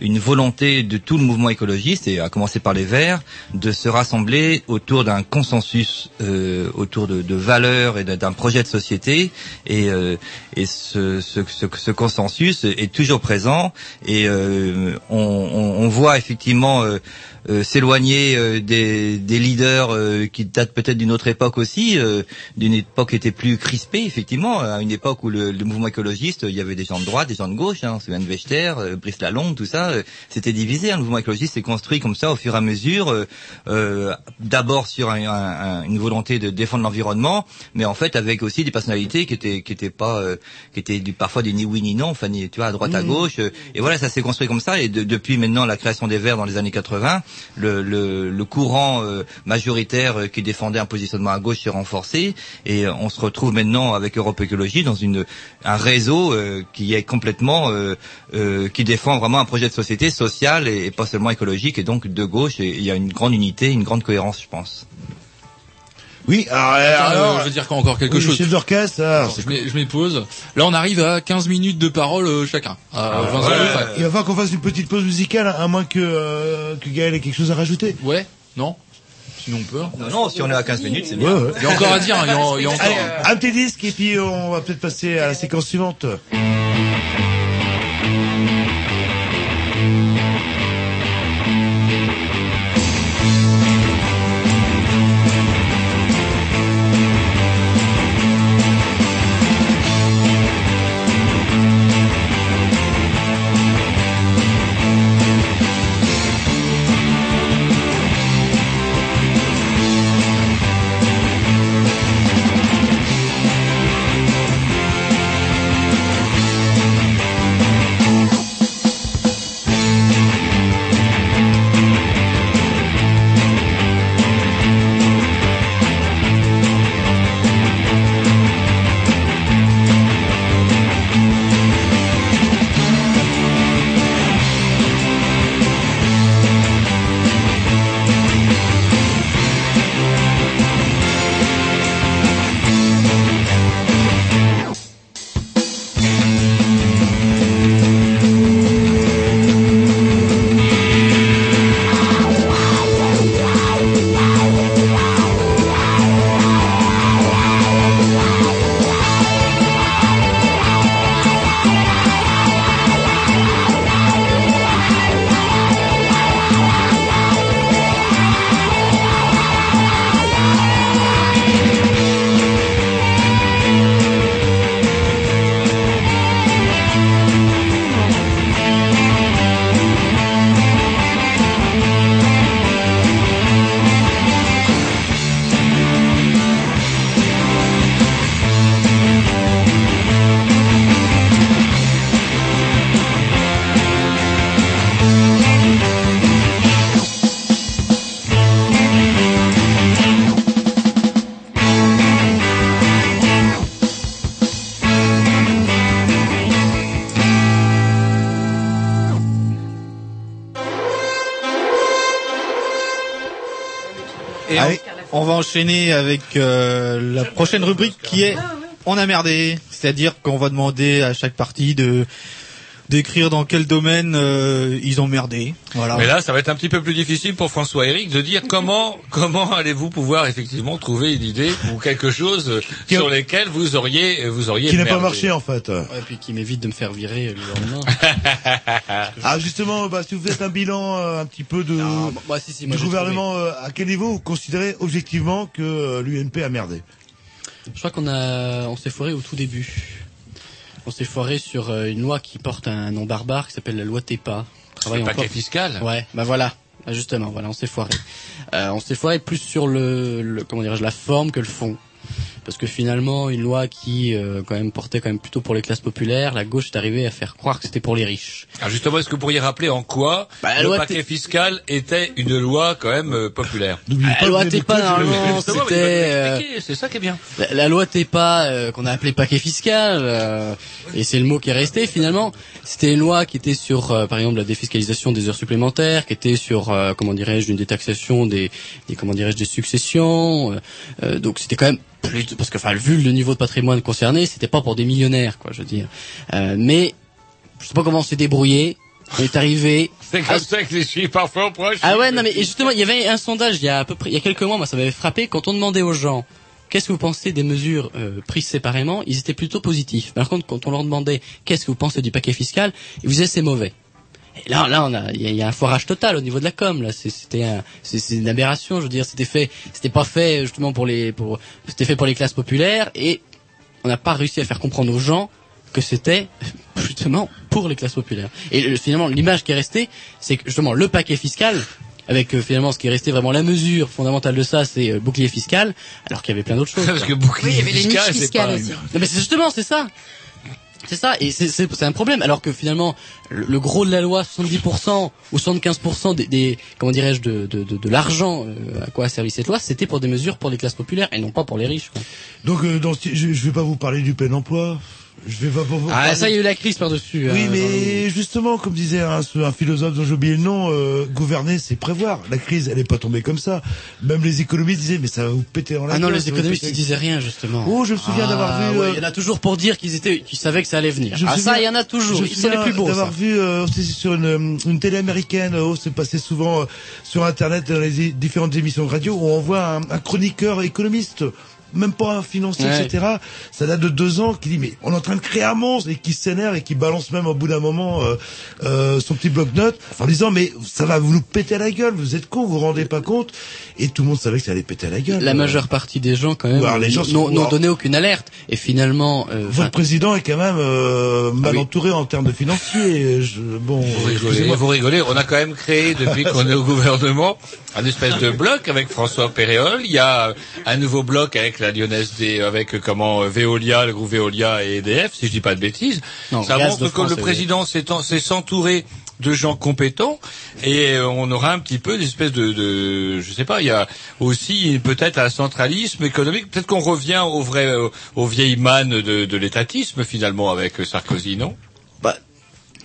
une volonté de tout le mouvement écologiste, et à commencer par les Verts, de se rassembler autour d'un consensus, euh, autour de, de valeurs et d'un projet de société, et, euh, et ce, ce, ce, ce consensus est toujours présent, et euh, on, on, on voit effectivement euh, euh, s'éloigner euh, des, des leaders qui datent peut-être d'une autre époque aussi, d'une époque qui était plus crispée, effectivement, à une époque où le, le mouvement écologiste, il y avait des gens de droite, des gens de gauche, hein, on Brice Lalonde, tout ça, euh, c'était divisé. le mouvement écologiste s'est construit comme ça au fur et à mesure, euh, euh, d'abord sur un- un- un- une volonté de défendre l'environnement, mais en fait avec aussi des personnalités qui étaient qui étaient pas, euh, qui étaient du, parfois des ni oui ni non, enfin tu vois à droite à Mhm. gauche, euh, et voilà ça s'est construit comme ça. Et de- depuis maintenant la création des Verts dans les années 80, le, le, le courant euh, majoritaire qui défendait un positionnement à gauche s'est renforcé, et on se retrouve maintenant avec Europe Écologie dans une un réseau euh, qui est complètement euh, euh, qui défend vraiment un projet de société sociale et, et pas seulement écologique, et donc de gauche. Et il y a une grande unité, une grande cohérence, je pense. Oui, alors, Attends, alors, euh, je veux dire encore quelque oui, chose. chef d'orchestre, Alors, je pause. Là, on arrive à 15 minutes de parole euh, chacun. À 20 secondes près. Il va falloir qu'on fasse une petite pause musicale, à moins que, euh, que Gaël ait quelque chose à rajouter. Ouais, non Sinon on peut. Non, non, si on est à 15 minutes, c'est Ouais, bien. ouais. Il y a encore à dire, il y a, il y a encore. Allez, un petit disque et puis on va peut-être passer à la séquence suivante. Enchaîner avec euh, la prochaine rubrique qui est On a merdé. C'est-à-dire qu'on va demander à chaque partie de d'écrire dans quel domaine euh, ils ont merdé. Voilà. Mais là, ça va être un petit peu plus difficile pour François Eric de dire comment [LAUGHS] comment allez-vous pouvoir effectivement trouver une idée ou quelque chose Qui- sur lesquels vous auriez vous auriez Qui n'a pas marché en fait. Ouais, puis qui m'évite de me faire virer le lendemain. [LAUGHS] Ah justement, bah, si vous faites un bilan euh, un petit peu de, Non, bah, bah, si, si, moi, du gouvernement, euh, à quel niveau vous considérez objectivement que euh, l'UNP a merdé? Je crois qu'on a, on s'est foiré au tout début. On s'est foiré sur euh, une loi qui porte un nom barbare qui s'appelle la loi TEPA. Travail Le en paquet port- fiscal. Ouais, bah voilà. Bah, Justement, voilà, on s'est foiré. Euh, on s'est foiré plus sur le, le comment dirais-je, la forme que le fond. Parce que finalement une loi qui euh, quand même portait quand même plutôt pour les classes populaires, la gauche est arrivée à faire croire que c'était pour les riches. Alors justement, est-ce que vous pourriez rappeler en quoi Bah, la le loi paquet fiscal était une loi quand même euh, populaire? La loi TEPA normalement c'était euh, c'est ça qui est bien. la, la loi TEPA euh, qu'on a appelée paquet fiscal euh, et c'est le mot qui est resté finalement c'était une loi qui était sur euh, par exemple la défiscalisation des heures supplémentaires qui était sur euh, comment dirais-je une détaxation des, des comment dirais-je des successions euh, euh, donc c'était quand même plus parce que enfin vu le niveau de patrimoine concerné c'était pas pour des millionnaires quoi je veux dire Euh, mais je sais pas comment on s'est débrouillé on est arrivé [LAUGHS] C'est comme ça que je suis parfois proche. ah ouais, non mais justement, il y avait un sondage il y a à peu près il y a quelques mois, moi ça m'avait frappé quand on demandait aux gens qu'est-ce que vous pensez des mesures euh, prises séparément, ils étaient plutôt positifs. Par contre, quand on leur demandait qu'est-ce que vous pensez du paquet fiscal, ils disaient c'est mauvais. Et là, là, on a, il y, a- il y a un forage total au niveau de la com. Là, C'est- c'était, un- c'est c'est une aberration. Je veux dire, c'était fait, c'était pas fait justement pour les, pour, c'était fait pour les classes populaires et on n'a pas réussi à faire comprendre aux gens que c'était [LAUGHS] justement pour les classes populaires. Et finalement, l'image qui est restée, c'est que justement le paquet fiscal, avec euh, finalement ce qui est resté vraiment la mesure fondamentale de ça, c'est euh, bouclier fiscal, alors qu'il y avait plein d'autres choses. Parce quoi. que bouclier Oui, il y avait les fiscal, niches fiscales pas aussi. Non, mais c'est justement, c'est ça. C'est ça, et c'est- un problème. Alors que finalement, le, gros de la loi, 70% ou 75% des, des comment dirais-je de, de, de, l'argent euh, à quoi a servi cette loi, c'était pour des mesures pour les classes populaires et non pas pour les riches. Donc, euh, dans je, je vais pas vous parler du plein emploi. Je vais pas vous Ah, ça, il y a eu la crise par-dessus. Oui, hein, mais justement, comme disait un, philosophe dont j'ai oublié le nom, euh, gouverner, c'est prévoir. La crise, elle est pas tombée comme ça. Même les économistes disaient, mais ça va vous péter dans la Ah non, gueule, les économistes ils disaient rien justement. Oh, je me souviens Ah, d'avoir vu, ouais, euh, Il y en a toujours pour dire qu'ils étaient, qu'ils savaient que ça allait venir. Je ah souviens- ça, il y en a toujours. Sont les plus beaux. D'avoir vu euh, aussi sur une, une télé américaine, euh, oh, c'est passé souvent euh, sur Internet dans les différentes émissions de radio où on voit un, un chroniqueur économiste. Même pas un financier, Ouais. etc. Ça date de deux ans qui dit mais on est en train de créer un monstre et qui s'énerve et qui balance même au bout d'un moment euh, euh, son petit bloc-notes en disant mais ça va vous nous péter la gueule, vous êtes cons, vous vous rendez pas compte et tout le monde savait que ça allait péter la gueule. La majeure partie des gens quand même Alors, les gens sont- n'ont donné aucune alerte et finalement. euh, Votre président est quand même euh, mal Ah oui. entouré en termes de financiers. Je, bon, Vous rigolez, excusez-moi. vous rigolez. On a quand même créé, depuis qu'on est au gouvernement, un espèce de bloc avec François Péréol. Il y a un nouveau bloc avec la Lyonnaise des, avec euh, comment, euh, Veolia, le groupe Veolia et EDF, si je dis pas de bêtises. Non, Ça montre que France, le EDF. président s'est en- s'est s'entourer de gens compétents et euh, on aura un petit peu des espèces de, de je sais pas il y a aussi peut-être un centralisme économique peut-être qu'on revient au vrai au, aux vieilles mannes de, de l'étatisme finalement avec Sarkozy non? Bah,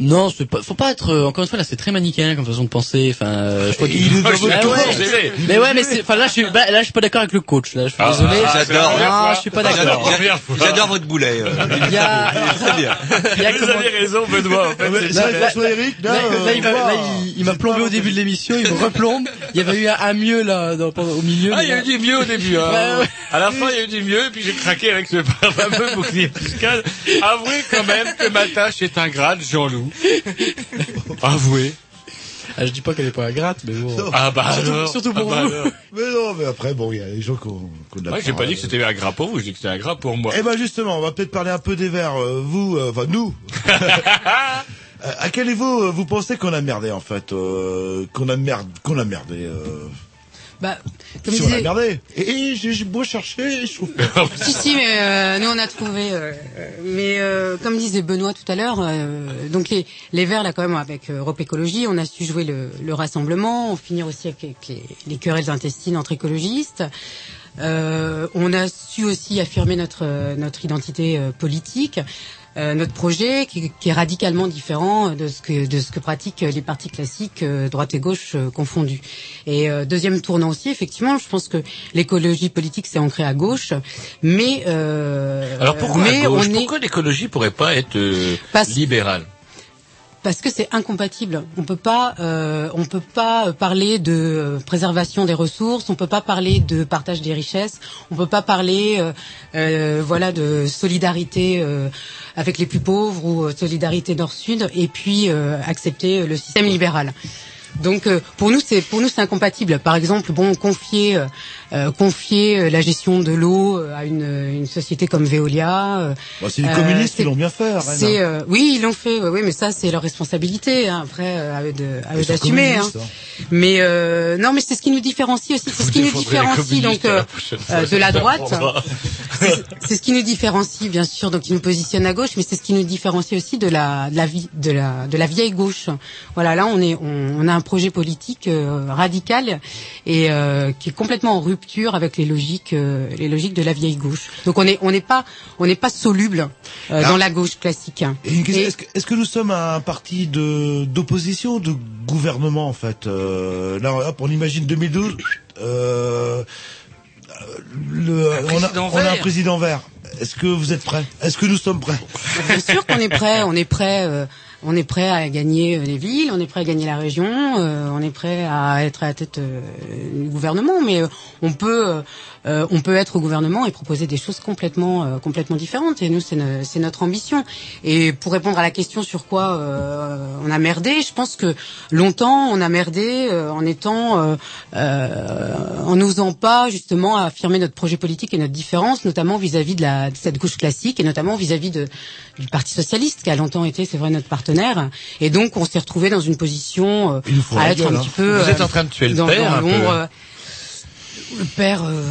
non, c'est pas, faut pas être. euh, encore une fois, là, c'est très manichéen comme façon de penser. Enfin, euh, je crois qu'il Il est dans Ah votre ouais. camp, c'est- Mais ouais, mais c'est. Enfin, là, je suis. bah, là, je suis pas d'accord avec le coach. Là, je suis Ah, désolé. ah, j'adore. Non, je suis pas d'accord. J'adore votre boulet. euh. Il y a. Très bien. Il y a Vous comment- avez raison Benoît en fait, Ouais, là, là, Là, euh, là, il m'a, wow. là, il, il m'a plombé au début de l'émission, il me replombe. Il y avait eu un, un mieux là, dans, au milieu. Ah, il y a eu du mieux au début. Hein. Ouais, ouais. À la fin, il y a eu du mieux, puis j'ai craqué avec ce [LAUGHS] fameux bouclier fiscal. Avouez quand même que ma tâche est ingrate, Jean-Loup. [LAUGHS] Avouez. Ah, je dis pas qu'elle est pas ingrate, mais bon. Ah bah Surtout- alors. surtout pour Ah bah vous. alors. Mais non, mais après, bon, il y a des gens qui ont, qui ont de la Ouais, j'ai pas dit que c'était ingrat pour vous, j'ai dit que c'était ingrat pour moi. Eh ben justement, on va peut-être parler un peu des verts. euh, vous, euh, enfin nous. [LAUGHS] Euh, à quel niveau euh, vous pensez qu'on a merdé en fait, euh, qu'on a merdé, qu'on a merdé, euh, Bah, comme si on a disait, merdé. Et, et j'ai beau chercher, je trouve pas. [LAUGHS] si si, mais euh, nous on a trouvé. euh, mais euh, comme disait Benoît tout à l'heure, euh, donc les les Verts là quand même avec euh, Europe Écologie, on a su jouer le, le rassemblement, on finir aussi avec, avec les, les querelles intestines entre écologistes. Euh, on a su aussi affirmer notre notre identité politique. Euh, notre projet qui, qui est radicalement différent de ce que de ce que pratiquent les partis classiques euh, droite et gauche euh, confondus. Et euh, deuxième tournant aussi, effectivement, je pense que l'écologie politique s'est ancrée à gauche, mais euh, Alors pourquoi mais à gauche on est Pourquoi l'écologie pourrait pas être euh, Parce- libérale? Parce que c'est incompatible. On peut pas, euh, on peut pas parler de euh, préservation des ressources, on peut pas parler de partage des richesses, on peut pas parler, euh, euh, voilà, de solidarité euh, avec les plus pauvres ou euh, solidarité Nord-Sud, et puis accepter le système libéral. Donc pour nous c'est pour nous c'est incompatible. Par exemple, bon confier euh, confier euh, la gestion de l'eau euh, à une, une société comme Veolia. euh, Bah, c'est les communistes qui l'ont bien fait. Euh, oui ils l'ont fait. Oui, oui, mais ça c'est leur responsabilité. Hein. Après euh, à eux de à eux Ils sont d'assumer. Hein. hein. Mais euh, non mais c'est ce qui nous différencie aussi. C'est ce qui nous différencie donc la de la droite. C'est- c'est ce qui nous différencie bien sûr donc qui nous positionne à gauche mais c'est ce qui nous différencie aussi de la de la vie de la de la vieille gauche voilà là on est on, on a un projet politique euh, radical et euh, qui est complètement en rupture avec les logiques euh, les logiques de la vieille gauche donc on est on n'est pas on n'est pas soluble euh, dans la gauche classique Et une question, Et- Est-ce que, est-ce que nous sommes un parti de d'opposition, de gouvernement en fait euh, Là, hop, on imagine 2012. Euh, le, on, a, on a un président vert. Est-ce que vous êtes prêts? Est-ce que nous sommes prêts? Bien sûr qu'on est prêt, on est prêt, euh, on est prêt à gagner euh, les villes, on est prêt à gagner la région, euh, on est prêt à être à la tête euh, du gouvernement, mais euh, on peut, euh, on peut être au gouvernement et proposer des choses complètement, complètement différentes. Et nous, c'est no- c'est notre ambition. Et pour répondre à la question sur quoi on a merdé, je pense que longtemps on a merdé en étant, en n'osant pas justement affirmer notre projet politique et notre différence, notamment vis-à-vis de, de cette gauche classique et notamment vis-à-vis de, du Parti socialiste qui a longtemps été, c'est vrai, notre partenaire. Et donc on s'est retrouvé dans une position euh, à être gueule, un hein. petit peu Vous êtes euh, en train de tuer le dans, père, dans un peu. l'ombre. Le père, euh,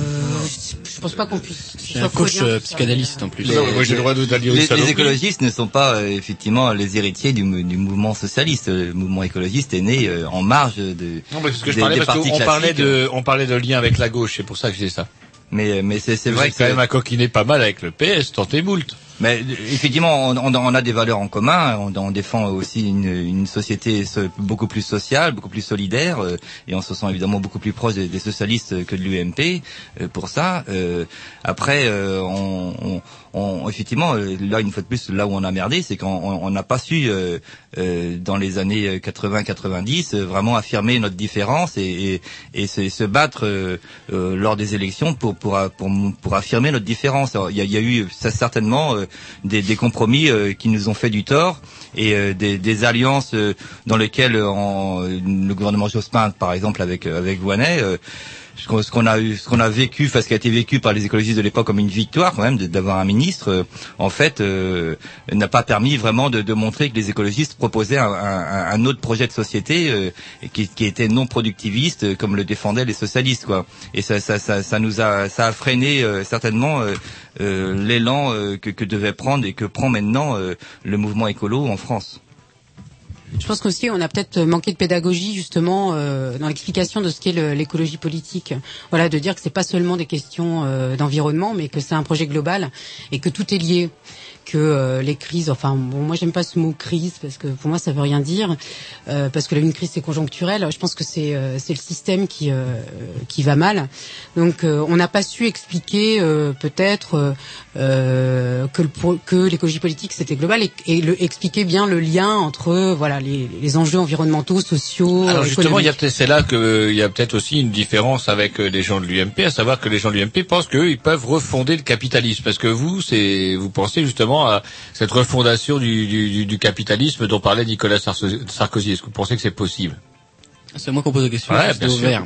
je pense pas qu'on puisse. C'est un coach euh, psychanalyste en plus. Non, moi, j'ai le droit de les, les écologistes ne sont pas euh, effectivement les héritiers du, mou- du mouvement socialiste. Le mouvement écologiste est né euh, en marge de Non, mais parce que je des- parlais des parce partis qu'on parlait de, on parlait de lien avec la gauche, c'est pour ça que je dis ça. Mais mais c'est vrai êtes que quand même à coquiner pas mal avec le PS, tant et moult. Mais effectivement, on, on- a des valeurs en commun. On, on défend aussi une, une société so- beaucoup plus sociale, beaucoup plus solidaire, euh, et on se sent évidemment beaucoup plus proche des, des socialistes que de l'UMP euh, pour ça. Euh, après, on, on- on- effectivement, euh, là une fois de plus, là où on a merdé, c'est qu'on on- on n'a pas su euh, euh, dans les années 80-90 euh, vraiment affirmer notre différence et, et, et se, se battre euh, euh, lors des élections pour pour pour, pour affirmer notre différence. Il y a, y a eu ça, certainement euh, des, des compromis euh, qui nous ont fait du tort et euh, des, des alliances euh, dans lesquelles euh, en- le gouvernement Jospin, par exemple, avec euh, avec Voinet. Ce qu'on a eu, ce qu'on vécu, enfin ce qui a été vécu par les écologistes de l'époque comme une victoire quand même d'avoir un ministre, euh, en fait, euh, n'a pas permis vraiment de, de montrer que les écologistes proposaient un, autre projet de société euh, qui, était non productiviste, comme le défendaient les socialistes, quoi. Et ça, ça, ça, ça nous a, ça a freiné certainement l'élan que, que devait prendre et que prend maintenant le mouvement écolo en France. Je pense qu'aussi on a peut-être manqué de pédagogie justement euh, dans l'explication de ce qu'est l'écologie politique. Voilà, de dire que c'est pas seulement des questions euh, d'environnement, mais que c'est un projet global et que tout est lié. Que euh, les crises, enfin bon, moi j'aime pas ce mot crise parce que pour moi ça veut rien dire, euh, parce que là une crise c'est conjoncturel. Je pense que c'est euh, c'est le système qui euh, qui va mal. Donc on n'a pas su expliquer peut-être que le que l'écologie politique c'était global et, et le, expliquer bien le lien entre voilà les, les enjeux environnementaux, sociaux, Alors justement, il y a économiques. peut-être c'est là que il y a peut-être aussi une différence avec les gens de l'UMP, à savoir que les gens de l'UMP pensent qu'eux ils peuvent refonder le capitalisme, parce que vous c'est vous pensez justement à cette refondation du, du, du- du capitalisme dont parlait Nicolas Sarkozy. Est-ce que vous pensez que c'est possible? C'est moi qui pose la question. Ouais, sûr.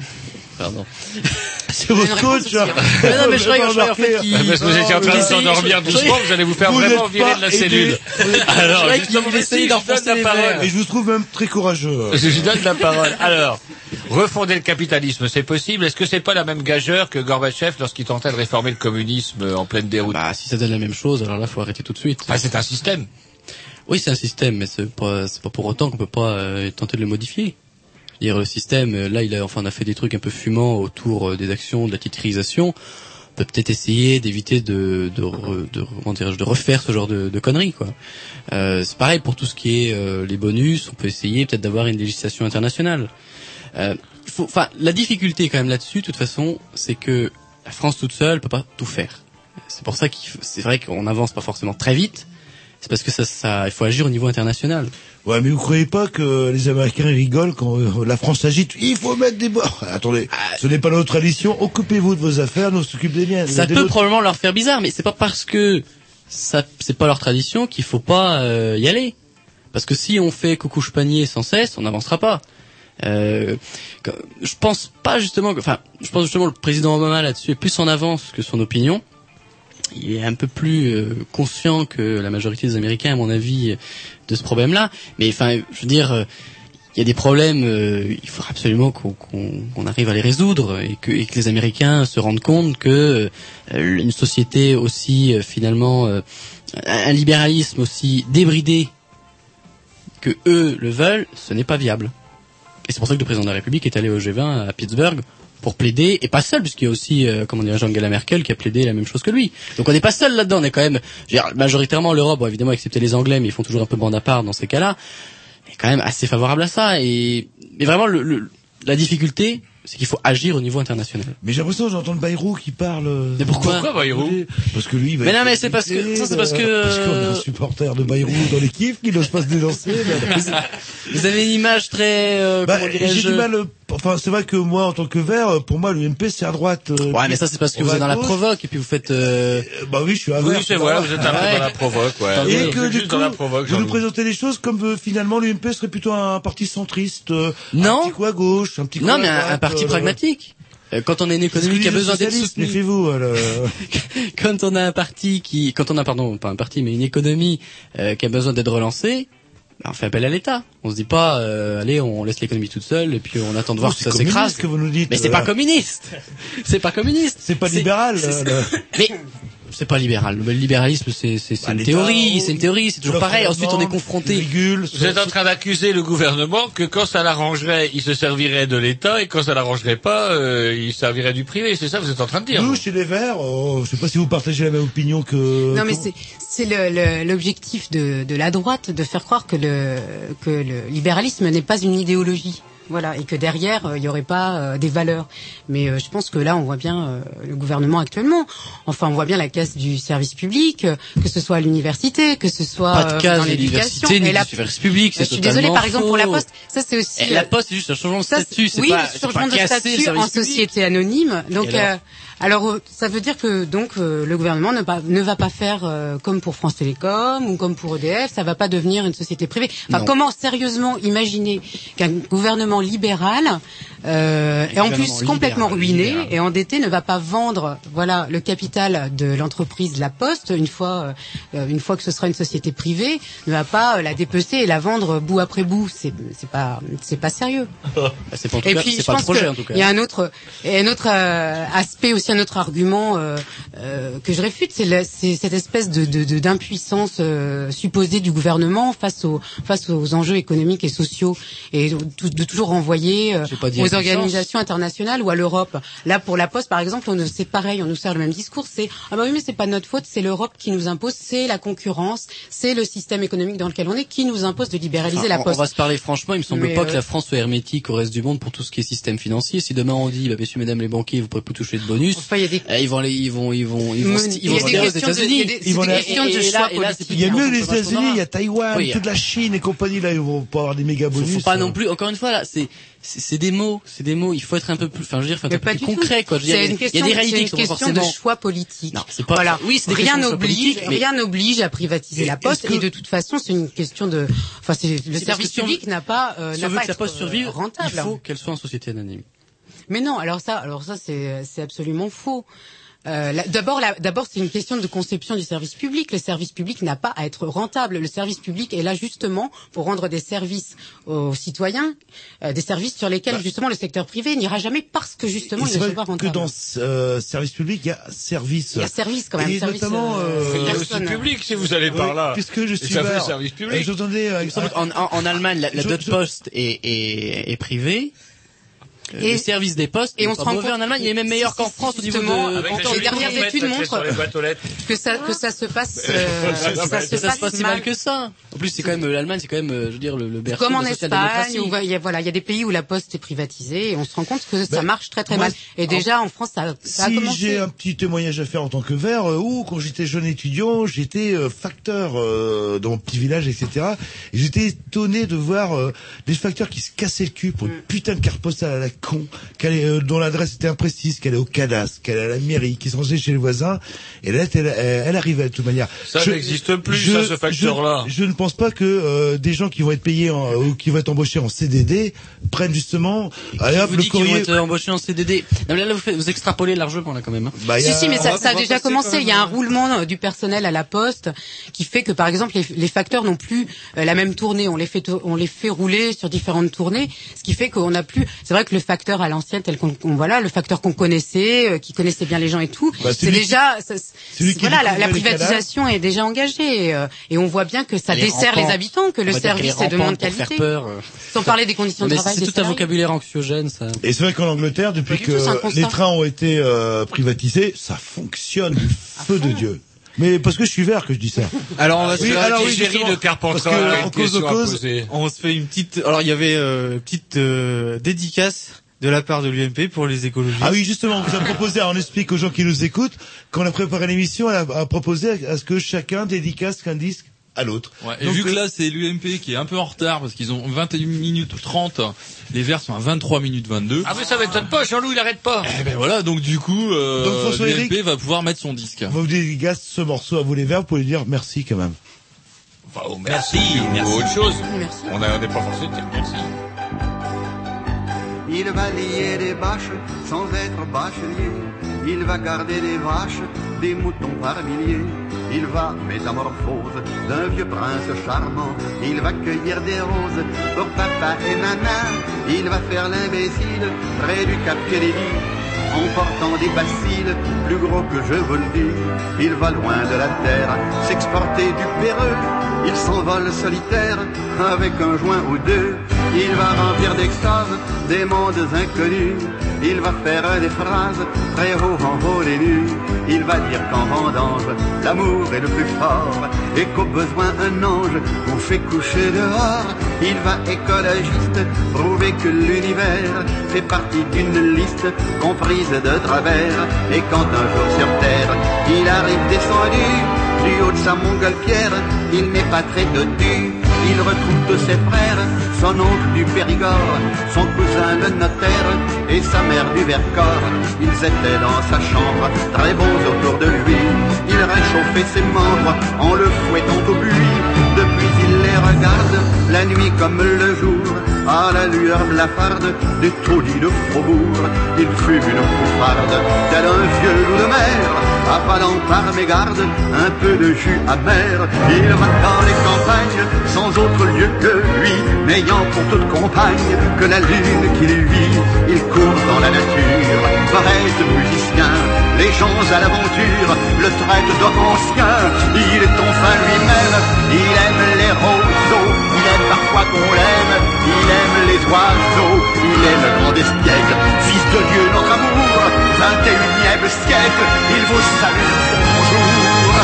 Pardon. [LAUGHS] C'est votre coach. hein. Mais non, mais je croyais- je croyais en fait qu'il- Parce que vous étiez en train de c'est- doucement, vous allez vous faire Vous vraiment virer de la cellule. [LAUGHS] Alors, justement, je donne d'enfoncer la parole. Et je vous trouve même très courageux. Je lui donne la parole. Alors, refonder le capitalisme, c'est possible Est-ce que c'est pas la même gageure que Gorbatchev lorsqu'il tentait de réformer le communisme en pleine déroute? Bah, si ça donne la même chose, alors là, faut arrêter tout de suite. Ah, c'est un système. Oui, c'est un système, mais c'est pas, pas pour autant qu'on peut pas euh, tenter de le modifier. Dire, le système, euh, là, il a, enfin, on a fait des trucs un peu fumants autour euh, des actions, de la titrisation. On peut peut-être essayer d'éviter de, de, de, dirais-je, de refaire ce genre de, de conneries, quoi. Euh, c'est pareil pour tout ce qui est euh, les bonus. On peut essayer peut-être d'avoir une législation internationale. Euh, faut, la difficulté quand même là-dessus, de toute façon, c'est que la France toute seule peut pas tout faire. C'est pour ça faut- c'est vrai qu'on n'avance pas forcément très vite. C'est parce que ça, ça, il faut agir au niveau international. Ouais, mais vous croyez pas que les Américains rigolent quand euh, la France agite? Il faut mettre des bords. [LAUGHS] Attendez, ce n'est pas notre tradition. Occupez-vous de vos affaires, nous s'occupe des miennes. Ça Des peut probablement leur faire bizarre, mais c'est pas parce que ça, c'est pas leur tradition qu'il faut pas euh, y aller. Parce que si on fait coucou panier sans cesse, on n'avancera pas. Euh, je pense pas justement, que- enfin, je pense justement que le président Obama là-dessus est plus en avance que son opinion. Il est un peu plus euh, conscient que la majorité des Américains, à mon avis, de ce problème-là. Mais enfin, je veux dire, euh, il y a des problèmes, euh, il faudra absolument qu'on arrive à les résoudre et que, et que les Américains se rendent compte que euh, une société aussi euh, finalement, un libéralisme aussi débridé que eux le veulent, ce n'est pas viable. Et c'est pour ça que le président de la République est allé au G20 à Pittsburgh pour plaider, et pas seul, puisqu'il y a aussi, euh, comment dire, Angela Merkel qui a plaidé la même chose que lui. Donc on n'est pas seul là-dedans, on est quand même, je veux dire, majoritairement l'Europe, bon, évidemment excepté les Anglais, mais ils font toujours un peu bande à part dans ces cas-là, est quand même assez favorable à ça. Et mais vraiment, le, le- la difficulté, c'est qu'il faut agir au niveau international. Mais j'ai l'impression que j'entends le Bayrou qui parle. euh, Mais pourquoi Pourquoi Bayrou Parce que lui, il va Mais non, mais c'est parce que- ça, c'est parce que, euh, Parce qu'on a euh, un supporter de Bayrou dans l'équipe qui n'ose pas se dénoncer. mais- [LAUGHS] Vous avez une image très, euh, Bah, comment j'ai du mal. euh, Enfin, c'est vrai que moi, en tant que vert, euh, pour moi, l'UMP c'est à droite. euh, Ouais, mais ça c'est parce que vous êtes dans la provoque et puis vous faites. Euh... Bah oui, je suis à Oui, c'est vrai, vous êtes un peu Ouais. dans la provoque, ouais. Et que du coup, dans la provoque, vous nous présentez les choses comme euh, finalement l'UMP serait plutôt un parti centriste, euh, Non. un petit coup à gauche, un petit coup Non, à mais un, droite, un parti euh, pragmatique. Euh, Quand on a une économie qui a besoin d'être soutenue, Méfiez-vous. alors. [LAUGHS] quand on a un parti qui, quand on a pardon, pas un parti, mais une économie euh, qui a besoin d'être relancée, bah, on fait appel à l'État. On se dit pas, euh, allez, on laisse l'économie toute seule et puis on attend de voir Oh, que c'est ça s'écrase. que vous nous dites. Mais c'est euh, pas communiste. C'est pas communiste. C'est pas libéral. Mais c'est pas libéral. Le libéralisme, c'est Bah, une théorie, c'est une théorie, c'est toujours pareil. Ensuite, on est confronté. Vous êtes en train d'accuser le gouvernement que quand ça l'arrangerait, il se servirait de l'État et quand ça l'arrangerait pas, euh, il servirait du privé. C'est ça que vous êtes en train de dire Nous, chez les Verts, oh, je sais pas si vous partagez la même opinion que. Non, mais c'est l'objectif de, de la droite de faire croire que le que le libéralisme n'est pas une idéologie. Voilà, et que derrière euh, il y aurait pas euh, des valeurs. Mais euh, je pense que là on voit bien euh, le gouvernement actuellement. Enfin, on voit bien la casse du service public, euh, que ce soit à l'université, que ce soit Pas de casse dans l'université ni la- du service public, c'est Je suis désolée, par exemple pour la. Poste, ça c'est aussi. Et la poste, c'est juste un changement de statut. C'est oui, pas, le pas changement de statut en public. société anonyme. Donc, Et alors euh, ça veut dire que donc euh, le gouvernement ne, va pas faire euh, comme pour France Télécom ou comme pour EDF, ça va pas devenir une société privée. Enfin, Non. comment sérieusement imaginer qu'un gouvernement libéral euh, et en plus complètement ruiné libéral. et endetté ne va pas vendre voilà le capital de l'entreprise La Poste une fois euh, une fois que ce sera une société privée ne va pas euh, la dépecer et la vendre bout après bout c'est c'est pas c'est pas sérieux [LAUGHS] C'est pas, en tout et cas- puis, je pas le pense projet, que en tout cas. Il y a un autre, et un autre euh, aspect aussi, un autre argument euh, euh, que je réfute, c'est cette espèce de de- de- d'impuissance euh, supposée du gouvernement face aux face aux enjeux économiques et sociaux, et de, de toujours renvoyer euh, aux organisations internationales ou à l'Europe. Là, pour la Poste, par exemple, on c'est pareil, on nous sert le même discours. C'est ah bah oui, mais c'est pas notre faute, c'est l'Europe qui nous impose, c'est la concurrence, c'est le système économique dans lequel on est qui nous impose de libéraliser Enfin, la on- on Poste. va se parler franchement, il me semble Mais, pas que euh, la France soit hermétique au reste du monde pour tout ce qui est système financier. Si demain on dit, bah, messieurs, mesdames les banquiers, vous pourrez plus toucher de bonus, Enfin, il y a des eh, ils vont aller, ils vont, ils vont, ils vont, ils vont a se des dire aux États-Unis. Ils vont c'est Il y a mieux les États-Unis, il y a Taïwan, toute la Chine et compagnie là, ils vont pas avoir des méga bonus. faut pas non plus, encore une fois, là, c'est, c'est des mots, c'est des mots, il faut être un peu plus, enfin, je veux dire, faut être un peu pas plus concret, quoi. Je veux dire, il y une a- il y question, a des réalités une qui sont forcément. de choix politique. Non, c'est pas, voilà. oui, rien n'oblige, rien n'oblige à privatiser la Poste et de toute façon c'est une question de, enfin c'est le service si public n'a pas, euh, Si n'a on veut pas que la Poste euh, survive, rentable. il faut qu'elle soit en société anonyme. Mais non, alors ça, alors ça c'est c'est absolument faux. Euh, D'abord, d'abord, c'est une question de conception du service public. Le service public n'a pas à être rentable. Le service public est là justement pour rendre des services aux citoyens, euh, des services sur lesquels justement le secteur privé n'ira jamais parce que justement il ne sont pas que rentables. dans euh, service public, il y a service. Il y a service quand même. Et service, notamment, euh, euh, Il y a aussi personne. public si vous allez par Oui, là. Puisque je suis vert. service public. J'entendais. euh, qu'en en, en Allemagne, la, la Je- dot je- post est, est, est privée. Euh, Et- le service des postes et on se rend compte- en Allemagne, il est même meilleur qu'en France au niveau justement, de... Avec les dernières études montrent- que ça que ça se passe, [LAUGHS] euh, ça se passe si mal que ça. En plus, c'est quand même euh, l'Allemagne, c'est quand même, je veux dire, le, le berceau Comme en Espagne, social-démocratie. où il y a voilà, il y a des pays où la poste est privatisée et on se rend compte que ça Ben, marche très très mal. Et déjà en France, ça, ça a Si j'ai un petit témoignage à faire en tant que vert, ou quand j'étais jeune étudiant, j'étais facteur euh, dans mon petit village, etc. Et j'étais étonné de voir euh, des facteurs qui se cassaient le cul pour une putain de carte postale à la con, qu'elle est, euh, dont l'adresse était imprécise, qu'elle est au cadastre, qu'elle est à la mairie, qui se rangeait chez les voisins, et là, elle, elle, elle arrivait de toute manière. Ça n'existe plus, ça, ce facteur-là. Je, je ne pense pas que euh, des gens qui vont être payés en, ou qui vont être embauchés en CDD prennent justement, allez hop, vous le dites qu'ils vont être embauchés en CDD. Non, mais là, là, vous, vous extrapolez largement, là, quand même. hein. Bah, il y Si, a- si, mais on ça, ça a déjà passer commencé. Il y a un même. roulement euh, du personnel à la poste qui fait que, par exemple, les, les facteurs n'ont plus euh, la même tournée. On les fait, on les fait rouler sur différentes tournées, ce qui fait qu'on n'a plus. C'est vrai que le facteur à l'ancienne, tel qu'on, voilà, le facteur qu'on connaissait, euh, qui connaissait bien les gens et tout, Bah, c'est déjà. ça- voilà, la, privatisation est déjà engagée euh, et on voit bien que ça Les dessert les habitants, que le service est de moins de qualité. faire peur. euh. Sans parler des conditions de Mais travail. c'est tout un vocabulaire anxiogène, ça. Et c'est vrai qu'en Angleterre, depuis tout, que les trains ont été euh, privatisés, ça fonctionne du feu de Dieu. Mais parce que je suis vert que je dis ça. [LAUGHS] Alors on va Oui, se faire alors oui, de Carpentras parce que, a une en cause de question à cause, poser. On se fait une petite. Alors il y avait euh, une petite euh, dédicace de la part de l'UMP pour les écologistes. Ah oui, justement, on vous a proposé, on explique aux gens qui nous écoutent, quand on a préparé l'émission, elle a, a proposé à ce que chacun dédicace un disque à l'autre. Ouais, et Donc, vu que euh, là c'est l'UMP qui est un peu en retard parce qu'ils ont 21 minutes 30, les Verts sont à 23 minutes 22. Ah mais ça m'étonne pas, Jean-Loup il arrête pas. Eh ben voilà, donc du coup, euh, l'UMP va pouvoir mettre son disque. on va vous dédicace ce morceau à vous les verts pour lui dire merci quand même. Enfin, oh, merci, ou autre chose. Merci. On n'est pas forcé de dire merci. Il va lier des bâches sans être bachelier. Il va garder des vaches, des moutons par milliers. Il va métamorphose d'un vieux prince charmant. Il va cueillir des roses pour papa et nana. Il va faire l'imbécile près du cap Kennedy. En portant des bacilles plus gros que je vous le dis. Il va loin de la terre, s'exporter du Péreux. Il s'envole solitaire avec un joint ou deux. Il va remplir d'extase des mondes inconnus. Il va faire des phrases très haut en haut des nues. Il va dire qu'en vendange, l'amour est le plus fort et qu'au besoin un ange vous fait coucher dehors. Il va écologiste prouver que l'univers fait partie d'une liste comprise de travers. Et quand un jour sur terre, il arrive descendu du haut de sa montgolfière, il n'est pas très dodu. Il retrouve ses frères, son oncle du Périgord, son cousin le notaire et sa mère du Vercors. Ils étaient dans sa chambre, très bons autour de lui. Il réchauffait ses membres en le fouettant au buis. Regarde, la nuit comme le jour, à la lueur blafarde des taudis de faubourg. Il fume une bouffarde, tel un vieux loup de mer, avalant par mégarde un peu de jus amer. Il va dans les campagnes, sans autre lieu que lui, n'ayant pour toute compagne que la lune qui lui. Il court dans la nature, poète, musicien, les gens à l'aventure, le traite d'homme ancien. Il est enfin lui-même, il aime les il aime parfois qu'on l'aime, il aime les oiseaux, il est le grand espiègle, fils de Dieu, notre amour, 21e siècle, il vous salue, bonjour.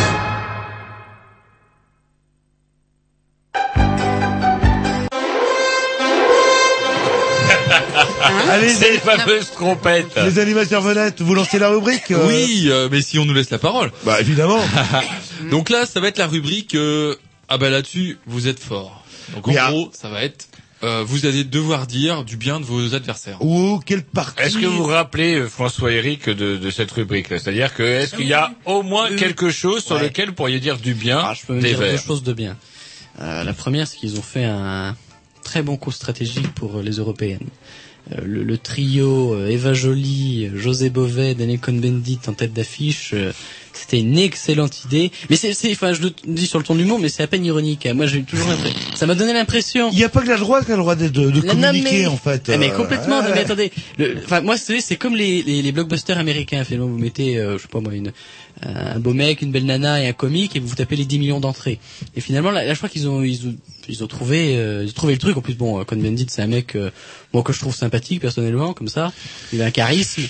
Allez, C'est les fameuses trompettes. les animateurs vedettes, vous lancez la rubrique euh, Oui, euh, mais si on nous laisse la parole. Bah évidemment. [LAUGHS] Donc là, ça va être la rubrique. euh, ah bah là-dessus, vous êtes fort. Donc en Oui, ah. gros, ça va être. euh, vous allez devoir dire du bien de vos adversaires. Ou quelle partie Est-ce que vous vous rappelez, euh, François Eric, de, de cette rubrique-là? C'est-à-dire que est-ce qu'il y a au moins quelque chose sur Ouais. lequel vous pourriez dire du bien Ah, je peux des dire deux Verts? choses de bien. Euh, la première, c'est qu'ils ont fait un très bon coup stratégique pour euh, les européennes. Euh, le, le trio euh, Eva Joly, euh, José Bové, Daniel Cohn-Bendit en tête d'affiche, euh, c'était une excellente idée. Mais c'est, c'est, enfin, je le dis sur le ton de l'humour, mais c'est à peine ironique. Moi, j'ai toujours l'impression, ça m'a donné l'impression. Il n'y a pas que la droite qui a le droit de, de, de communiquer mais- en fait. Ah, mais Euh, complètement. non, mais attendez. Enfin, moi, c'est c'est comme les, les, les blockbusters américains. Finalement, vous mettez, euh, je sais pas moi, une, un beau mec, une belle nana et un comique, et vous vous tapez les 10 millions d'entrées. Et finalement, là, là, je crois qu'ils ont, ils ont, ils ont trouvé, euh, ils ont trouvé le truc. En plus, bon, Cohn Bendit, c'est un mec, euh, bon, que je trouve sympathique personnellement, comme ça. Il a un charisme.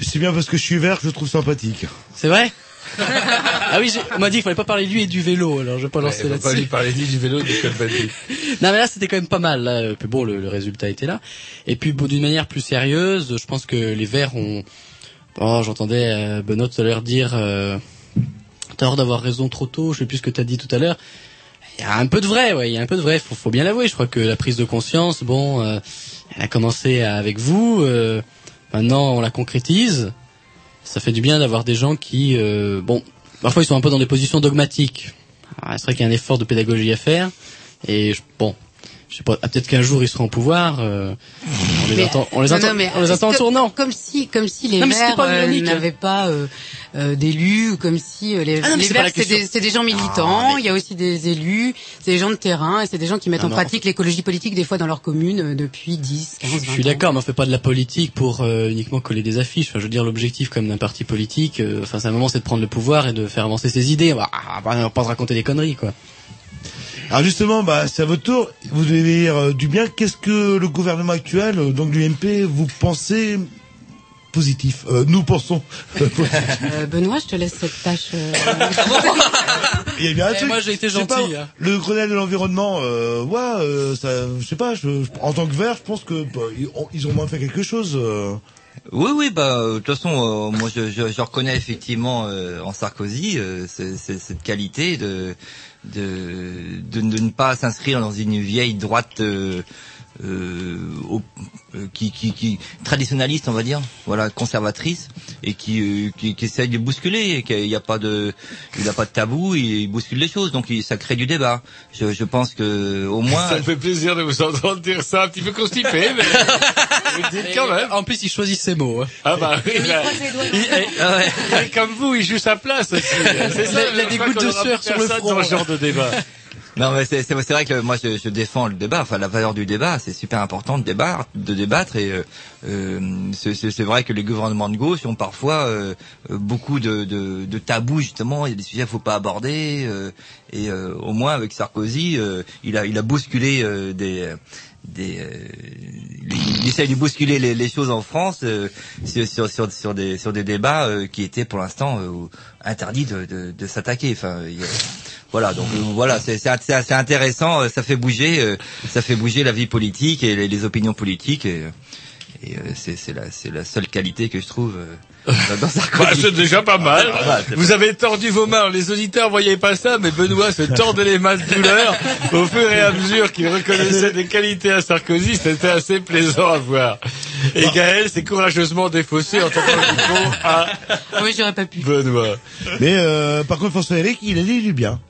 C'est bien parce que je suis vert que je le trouve sympathique. C'est vrai? [LAUGHS] ah oui, on m'a dit qu'il fallait pas parler de lui et du vélo, alors je vais pas lancer Ouais, faut pas là-dessus. lui parler ni du vélo ni du [LAUGHS] bandit. Non mais là c'était quand même pas mal. Là. Puis bon, le, le résultat était là. Et puis bon, d'une manière plus sérieuse, je pense que les Verts ont. Oh, j'entendais euh, Benoît tout à l'heure dire. Euh... T'as hors d'avoir raison trop tôt. Je sais plus ce que t'as dit tout à l'heure. Il y a un peu de vrai, ouais, il y a un peu de vrai. Faut, faut bien l'avouer. Je crois que la prise de conscience, bon, euh, elle a commencé avec vous. euh, maintenant, on la concrétise. Ça fait du bien d'avoir des gens qui, euh, bon, parfois ils sont un peu dans des positions dogmatiques. C'est vrai qu'il y a un effort de pédagogie à faire. Et je- bon, je sais pas, ah, peut-être qu'un jour ils seront au pouvoir. euh, on les Mais- attend, on les non, attend, non, mais on les attend en comme- tournant. Comme si, comme si les Non, pas euh, hein. n'avaient pas euh, euh, d'élus, comme si euh, les, Ah les c'est des, gens militants. Il y a aussi des élus, c'est des gens de terrain, et c'est des gens qui mettent Ah en pratique l'écologie politique des fois dans leur commune euh, depuis 10, 15, 20 Je suis d'accord, mais on fait pas de la politique pour euh, uniquement coller des affiches. Enfin, je veux dire, l'objectif comme d'un parti politique, euh, enfin, c'est un moment, c'est de prendre le pouvoir et de faire avancer ses idées. On va, ah, bah, on va pas se raconter des conneries, quoi. Alors justement, bah, c'est à votre tour. Vous devez dire euh, du bien. Qu'est-ce que le gouvernement actuel, euh, donc l'UMP, vous pensez positif Euh, Nous pensons. [LAUGHS] positif? Euh, Benoît, je te laisse cette tâche. euh, [LAUGHS] Il y a bien un Eh, truc. moi, j'ai été gentil, pas, hein. Le Grenelle de l'environnement, euh, ouais, euh, ça, je sais pas. Je, je- en tant que vert, je pense que bah, ils, ont, ils ont moins fait quelque chose. euh. Oui, oui, bah euh, de toute façon, euh, moi je, je, je reconnais effectivement euh, en Sarkozy euh, ce- ce- cette qualité de, de de, ne pas s'inscrire dans une vieille droite euh, euh, au- euh, qui, qui, qui traditionnaliste, on va dire, voilà, conservatrice, et qui, euh, qui, qui essaye de bousculer. et qu'il n'y a pas de, il n'a pas de tabou, il, il bouscule les choses, donc il, ça crée du débat. Je, je pense que au moins. Ça me fait plaisir de vous entendre dire ça, un petit peu constipé, mais [LAUGHS] vous le dites quand même. En plus, il choisit ses mots. hein. Ah bah oui, bah, il- Ah ouais. il- comme vous, il joue sa place aussi. [LAUGHS] C'est ça, Il a je des gouttes de sueur sur le front. Dans ce genre de débat. Non, mais c'est vrai que moi je, je défends le débat, enfin la valeur du débat, c'est super important de débattre, de débattre et euh, euh, c'est- vrai que les gouvernements de gauche ont parfois euh, euh, beaucoup de, de, de tabous justement, il y a des sujets qu'il faut pas aborder euh, et euh, au moins avec Sarkozy, il a il a bousculé des des euh, il, essaye de bousculer les, les choses en France euh, sur, sur, sur, des sur des débats euh, qui étaient pour l'instant euh, interdits de, de, de s'attaquer. Enfin, voilà, donc euh, voilà, c'est assez intéressant, euh, ça fait bouger, ça fait bouger la vie politique et les, les opinions politiques et, et c'est la la seule qualité que je trouve dans-. Bah, c'est déjà pas mal. Ah, bah, Vous avez tordu vos mains. Les auditeurs voyaient pas ça, mais Benoît se tordait les mains de douleur au fur et à mesure qu'il reconnaissait des qualités à Sarkozy. C'était assez plaisant à voir. Et Gaël s'est courageusement défaussé en tentant le micro à Ah oui, j'aurais pas pu. Benoît. Mais euh, par contre, François Eric, il a dit du bien.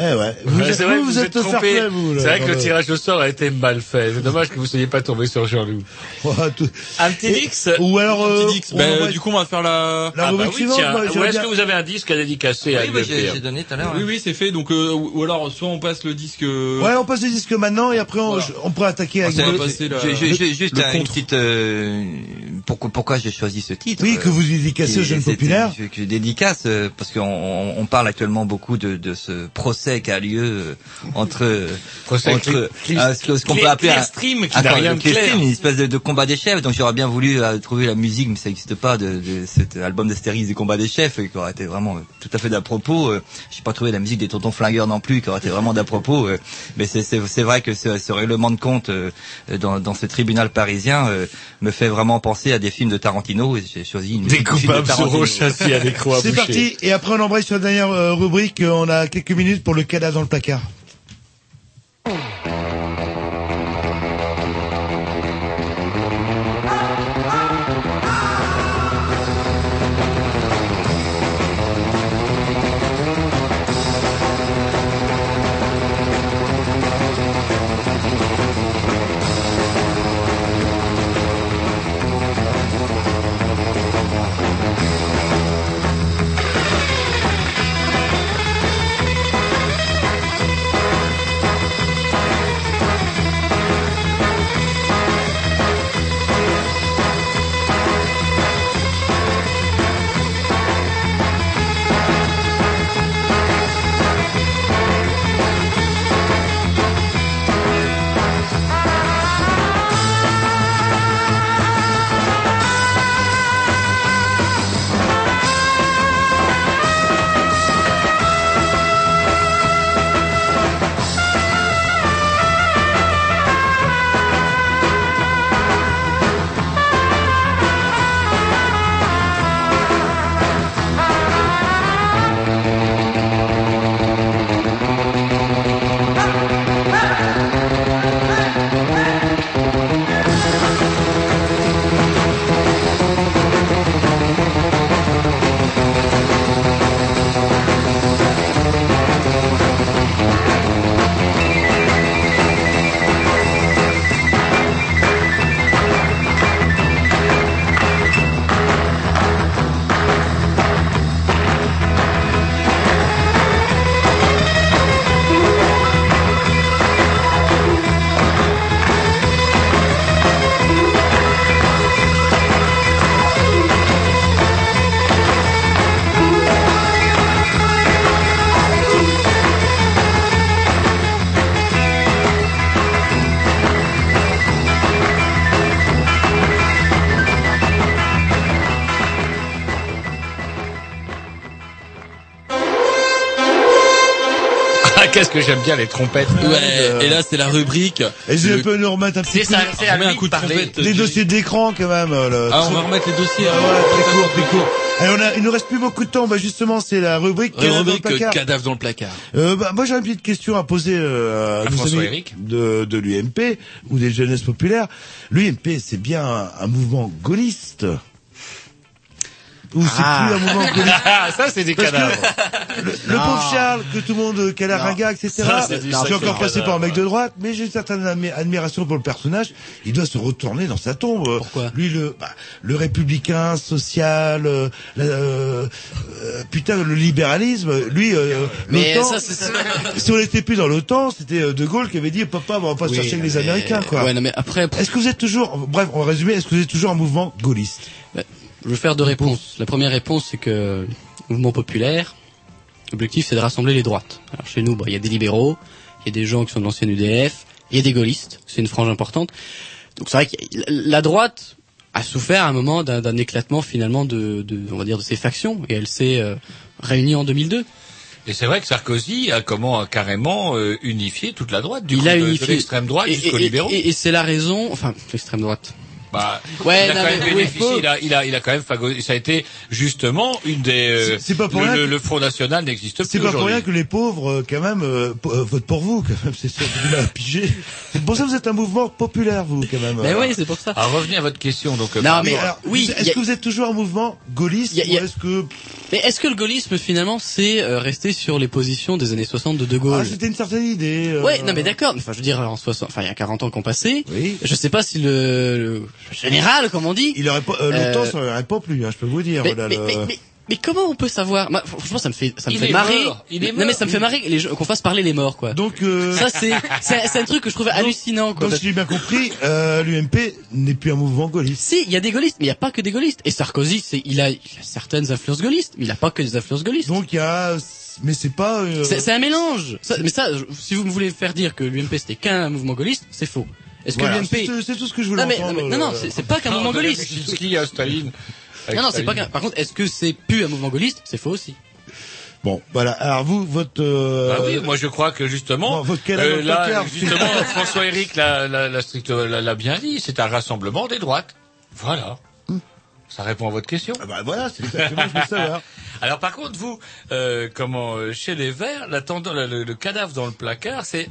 Eh ouais. Vous, êtes- c'est vrai, vous, vous, vous êtes êtes fair trompé. play, vous. là, C'est vrai que le le- tirage au sort a été mal fait. C'est dommage que vous soyez pas tombé sur Jean-Loup. Un petit Dix Ou alors, euh, Petit Dix. on Ben, du coup, on va faire la... la Ah bah rubrique oui, suivante. tiens. moi, Ou j'aurais est-ce que vous avez un disque à dédicacer à Oui, bah, j'ai l'UFR j'ai donné tout à l'heure. Oui, hein. oui, c'est fait. Donc, euh, ou alors, soit on passe le disque... euh, Ouais, on passe les disques maintenant et après on, Voilà. on pourrait attaquer Ah, avec le- juste le un- une petite euh, pourquoi pourquoi j'ai choisi ce titre Oui, que euh, vous dédicacez aux jeunes populaires. que je dédicace euh, parce qu'on on, on parle actuellement beaucoup de, de ce procès qui a lieu euh, entre [LAUGHS] Procès entre euh, ce qu'on peut appeler un- qui rien clair. Clearstream, une espèce de, de combat des chefs. Donc j'aurais bien voulu euh, trouver la musique, mais ça n'existe pas de, de cet album d'Astéris des combats des chefs, qui aurait été vraiment euh, tout à fait d'à propos. Euh, J'ai pas trouvé la musique des Tontons Flingueurs non plus, qui aurait été vraiment d'à propos. euh, mais c'est c'est c'est vrai que ce, ce règlement de compte euh, dans, dans ce tribunal parisien euh, me fait vraiment penser à des films de Tarantino. Et j'ai choisi une Des musique de coupables à des croix C'est parti. Et après on embraye sur la dernière euh, rubrique. On a quelques minutes pour le cadavre dans le placard. Qu'est-ce que j'aime bien les trompettes. Ouais, et là c'est la rubrique. Et je Le- peux nous remettre un petit C'est coup ça, c'est met un coup de parler. trompette. les dossiers d'écran quand même. euh, le- Ah, on va remettre les dossiers. Ah ouais, très court, très court. Et on a, il nous reste plus beaucoup de temps. Bah justement, c'est la rubrique. Euh, Cadavre dans le rubrique euh, placard. cadavre dans le placard. Euh, bah, moi j'ai une petite question à poser euh, à À François Eric. de, de l'UMP ou des jeunesses populaires. L'UMP c'est bien un, un mouvement gaulliste ou c'est Ah. plus un mouvement gaulliste [LAUGHS] Ah, ça c'est des Parce que cadavres. le, le pauvre Charles que tout le monde etc. Ça, c'est du Je suis sacré encore passé par un mec de droite, mais j'ai une certaine admi- admiration pour le personnage. Il doit se retourner dans sa tombe. Pourquoi? Lui le bah, le républicain social, euh, euh, euh, putain le libéralisme. Lui euh, Mais l'OTAN- [LAUGHS] si on n'était plus dans l'OTAN, c'était euh, De Gaulle qui avait dit papa, on va pas se chercher avec les Américains, quoi. Ouais, non, mais après, Est-ce que vous êtes toujours, bref, on va résumer, est-ce que vous êtes toujours un mouvement gaulliste? Je vais faire deux réponses. La première réponse, c'est que le mouvement populaire, l'objectif, c'est de rassembler les droites. Alors, chez nous, bah, il y a des libéraux, il y a des gens qui sont de l'ancienne UDF, il y a des gaullistes, c'est une frange importante. Donc c'est vrai que la droite a souffert à un moment d'un éclatement finalement de, de, on va dire, de ses factions, et elle s'est euh, réunie en 200002. Et c'est vrai que Sarkozy a comment carrément euh, unifié toute la droite, du il coup, a de- unifié l'extrême droite jusqu'aux et- libéraux. Et, et c'est la raison, enfin l'extrême droite. Bah, Ouais, il a non, quand même mais- oui, bénéficié, il a, il a, il a quand même ça a été justement une des, euh, C'est- pas pour le, rien le- que- le Front National n'existe plus C'est pas pour rien que les pauvres, euh, quand même, euh, euh, votent pour vous, quand même. C'est ça, vous l'avez pigé. C'est pour ça que vous êtes un mouvement populaire, vous, quand même. Ben Euh, oui, c'est pour ça. Alors revenez à votre question, donc. euh, Non, mais alors, oui, Est-ce a- que vous êtes toujours un mouvement gaulliste Y a- y a- ou est-ce que Mais est-ce que le gaullisme finalement c'est euh, rester sur les positions des années 60 de De Gaulle? Ah, c'était une certaine idée euh, Ouais, non mais d'accord. Enfin, je veux dire, en 60, enfin, il y a 40 ans qu'on passait. Oui. Je sais pas si le, le général, comme on dit. Il aurait pas, euh, l'OTAN, Euh, ça aurait pas plu, hein, je peux vous dire. Mais, là, mais, le- mais, mais- mais comment on peut savoir? Franchement, ça me fait, ça me Il fait est marrer. mort, il est non mais mort. ça me fait marrer les gens- qu'on fasse parler les morts, quoi. Donc, euh, Ça c'est, c'est, un truc que je trouve hallucinant, quoi. donc, si j'ai bien compris, euh, l'UMP n'est plus un mouvement gaulliste. Si, il y a des gaullistes, mais il n'y a pas que des gaullistes. Et Sarkozy, c'est, il a, il a certaines influences gaullistes, mais il n'a pas que des influences gaullistes. Donc, il y a, mais c'est pas, euh, C'est c'est un mélange. Ça- mais ça, si vous me voulez faire dire que l'UMP c'était qu'un mouvement gaulliste, c'est faux. Est-ce que voilà, l'UMP c'est tout ce que je voulais non mais, entendre. non, mais- non, non, euh, c'est c'est pas qu'un mouvement gaulliste. Kaczynski à Staline. Avec Non, non, c'est pas Staline. qu'un. Par contre, est-ce que c'est plus un mouvement gaulliste? C'est faux aussi. Bon, voilà. Alors vous, votre, euh, Bah oui, moi je crois que justement, Bon, votre cadavre euh, là, justement, [LAUGHS] François Éric l'a, l'a, bien dit, c'est un rassemblement des droites. Voilà. Ça répond à votre question. ah bah voilà, c'est exactement ce que je veux savoir. [LAUGHS] Alors par contre, vous, euh, comment euh, chez les Verts, la tendance, le cadavre dans le placard, c'est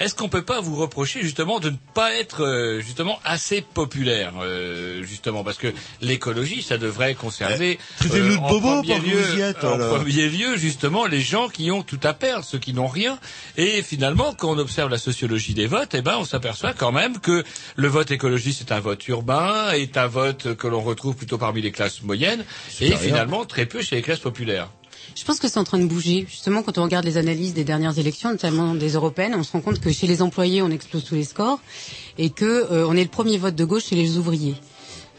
est-ce qu'on peut pas vous reprocher justement de ne pas être euh, justement assez populaire, euh, justement parce que l'écologie, ça devrait conserver traitez-nous de en bobo premier lieu, vous y êtes, en premier lieu justement les gens qui ont tout à perdre, ceux qui n'ont rien. Et finalement, quand on observe la sociologie des votes, eh ben on s'aperçoit quand même que le vote écologiste est un vote urbain, est un vote que l'on retrouve plutôt parmi les classes moyennes, et finalement très peu chez les classes populaires. Je pense que c'est en train de bouger. Justement, quand on regarde les analyses des dernières élections, notamment des européennes, on se rend compte que chez les employés, on explose tous les scores et que euh, on est le premier vote de gauche chez les ouvriers.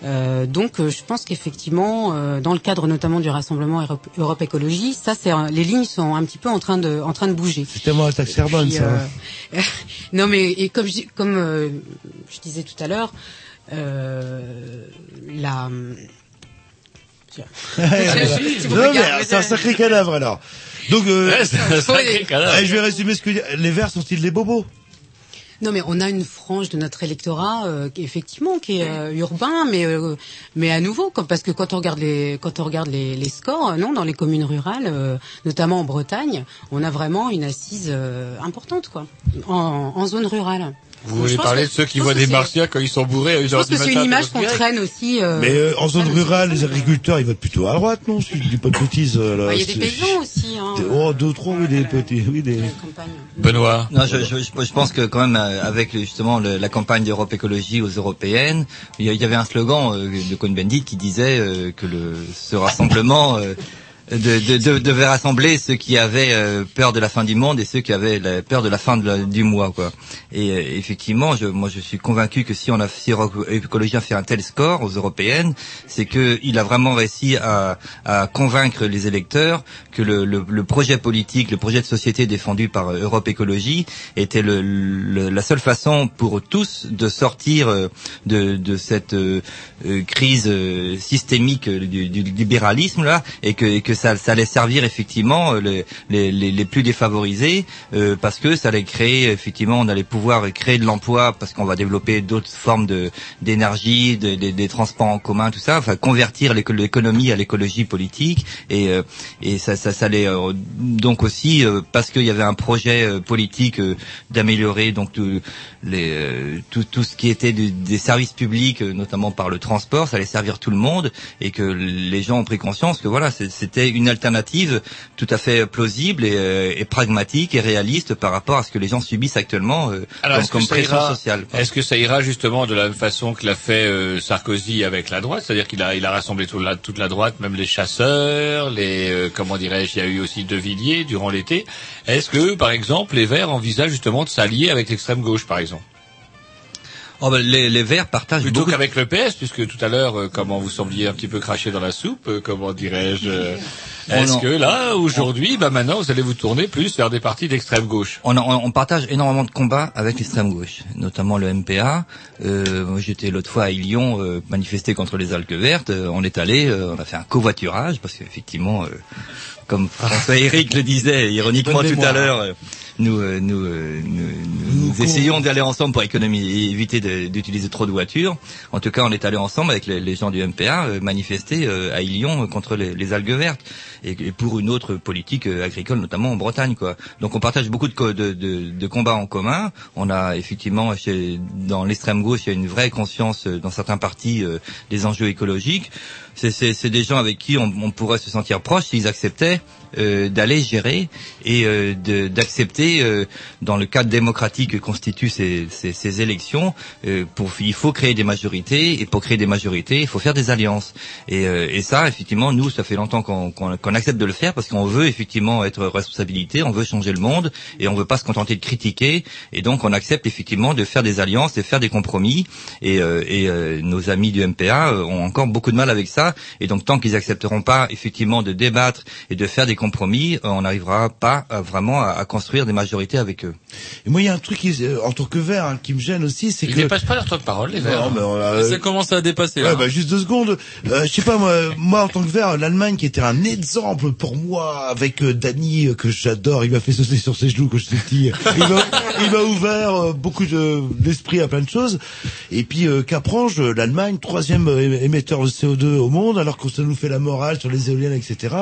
Euh, donc, euh, je pense qu'effectivement, euh, dans le cadre notamment du rassemblement Europe, Europe Écologie, ça, c'est les lignes sont un petit peu en train de, en train de bouger. C'est tellement un taxe carbone, ça. euh, [LAUGHS] non, mais et comme je, comme euh, je disais tout à l'heure, euh, la Non, mais [LAUGHS] c'est un sacré cadavre, alors. Donc, euh, Ouais, c'est un [LAUGHS] sacré Oui. cadavre. je vais résumer ce que les Verts sont-ils des bobos? Non, mais on a une frange de notre électorat euh, qui, effectivement qui est euh, urbain, mais euh, mais à nouveau, comme, parce que quand on regarde les quand on regarde les, les scores, euh, non, dans les communes rurales, euh, notamment en Bretagne, on a vraiment une assise euh, importante, quoi, en, en zone rurale. Vous voulez parler que- de ceux qui voient des martiens quand ils sont bourrés à 1h Je pense que c'est une image qu'on traîne aussi. euh, Mais euh, en zone rurale, les agriculteurs, ils votent plutôt à droite, non Si je dis pas de bêtises. euh, là, bah, Il y a des paysans aussi. Hein, Oh, deux, trois, oui, des petits, oui, des... Benoît. Non, je, je, je pense que quand même euh, avec justement le- la campagne d'Europe Écologie aux européennes, il y, a- il y avait un slogan euh, de Cohn-Bendit qui disait euh, que le, ce rassemblement euh, de, de- de- devait rassembler ceux qui avaient euh, peur de la fin du monde et ceux qui avaient peur de la fin du mois, quoi. Et euh, effectivement, je, moi, je suis convaincu que si on a si Écologie a fait un tel score aux européennes, c'est que il a vraiment réussi à, à convaincre les électeurs que le, le, projet politique, le projet de société défendu par Europe Écologie était le, la seule façon pour tous de sortir euh, de, de cette crise systémique du, libéralisme là, et que ça, ça allait servir effectivement euh, les, les, les, plus défavorisés euh, parce que ça allait créer effectivement on allait pouvoir créer de l'emploi parce qu'on va développer d'autres formes de d'énergie, de, de- des transports en commun, tout ça, enfin convertir l'éco- l'économie à l'écologie politique. Et euh, et ça ça, ça allait euh, donc aussi euh, parce qu'il y avait un projet euh, politique d'améliorer donc tout, les tout, tout ce qui était de- des services publics notamment par le transport, ça allait servir tout le monde et que les gens ont pris conscience que voilà c'est- une alternative tout à fait plausible et, euh, et pragmatique et réaliste par rapport à ce que les gens subissent actuellement euh, Alors, comme, pression ira- sociale. Est-ce que ça ira justement de la même façon que l'a fait euh, Sarkozy avec la droite, c'est-à-dire qu'il a, il a rassemblé toute la, toute la droite, même les chasseurs, les euh, comment dirais-je, il y a eu aussi De Villiers durant l'été. Est-ce que, par exemple, les Verts envisagent justement de s'allier avec l'extrême gauche, par exemple? Oh, ben, les, les Verts partagent Plutôt beaucoup. qu'avec le PS, puisque tout à l'heure, euh, comment vous sembliez un petit peu craché dans la soupe, euh, comment dirais-je euh, Oh Est-ce que là, aujourd'hui, bah maintenant, vous allez vous tourner plus vers des partis d'extrême gauche? On, on, on partage énormément de combats avec l'extrême gauche, notamment le MPA. Euh, moi, j'étais l'autre fois à Lyon euh, manifester contre les algues vertes. Euh, on est allé, euh, on a fait un covoiturage parce qu'effectivement, euh, comme François Eric le disait ironiquement tout à l'heure, euh, nous, euh, nous, euh, nous, nous essayons d'aller ensemble pour économiser, éviter d'utiliser trop de voitures. En tout cas, on est allé ensemble avec les, les gens du MPA euh, manifester euh, à Lyon euh, contre les, les algues vertes et, et pour une autre politique euh, agricole, notamment en Bretagne. Quoi. Donc on partage beaucoup de, de, de, de combats en commun. On a effectivement chez, dans l'extrême gauche, il y a une vraie conscience euh, dans certains partis euh, des enjeux écologiques. C'est- des gens avec qui on, on pourrait se sentir proche s'ils acceptaient euh, d'aller gérer et euh, d'accepter euh, dans le cadre démocratique que constituent ces, ces, ces élections. euh, pour, il faut créer des majorités et pour créer des majorités, il faut faire des alliances. Et, euh, et ça, effectivement, nous, ça fait longtemps qu'on qu'on- qu'on accepte de le faire parce qu'on veut effectivement être responsabilité, on veut changer le monde et on veut pas se contenter de critiquer. Et donc, on accepte effectivement de faire des alliances, de faire des compromis. Et, euh, et nos amis du MPA ont encore beaucoup de mal avec ça. Et donc, tant qu'ils accepteront pas effectivement de débattre et de faire des compromis, euh, on n'arrivera pas à, vraiment à, à construire des majorités avec eux. Et moi, il y a un truc qui, euh, en tant que vert hein, qui me gêne aussi, c'est Ils que dépassent pas leur temps de parole, les Verts. Non, mais on a- Ça commence à dépasser là. Ouais, bah, juste deux secondes. Euh, je sais pas moi, moi en tant que vert, l'Allemagne qui était un exemple pour moi avec euh, Dany euh, que j'adore, il m'a fait sauter sur ses genoux quand j'étais petit. Il m'a, il m'a ouvert euh, beaucoup de, d'esprit à plein de choses. Et puis euh, Caprange, euh, l'Allemagne troisième euh, émetteur de CO2 au monde, alors que ça nous fait la morale sur les éoliennes, etc.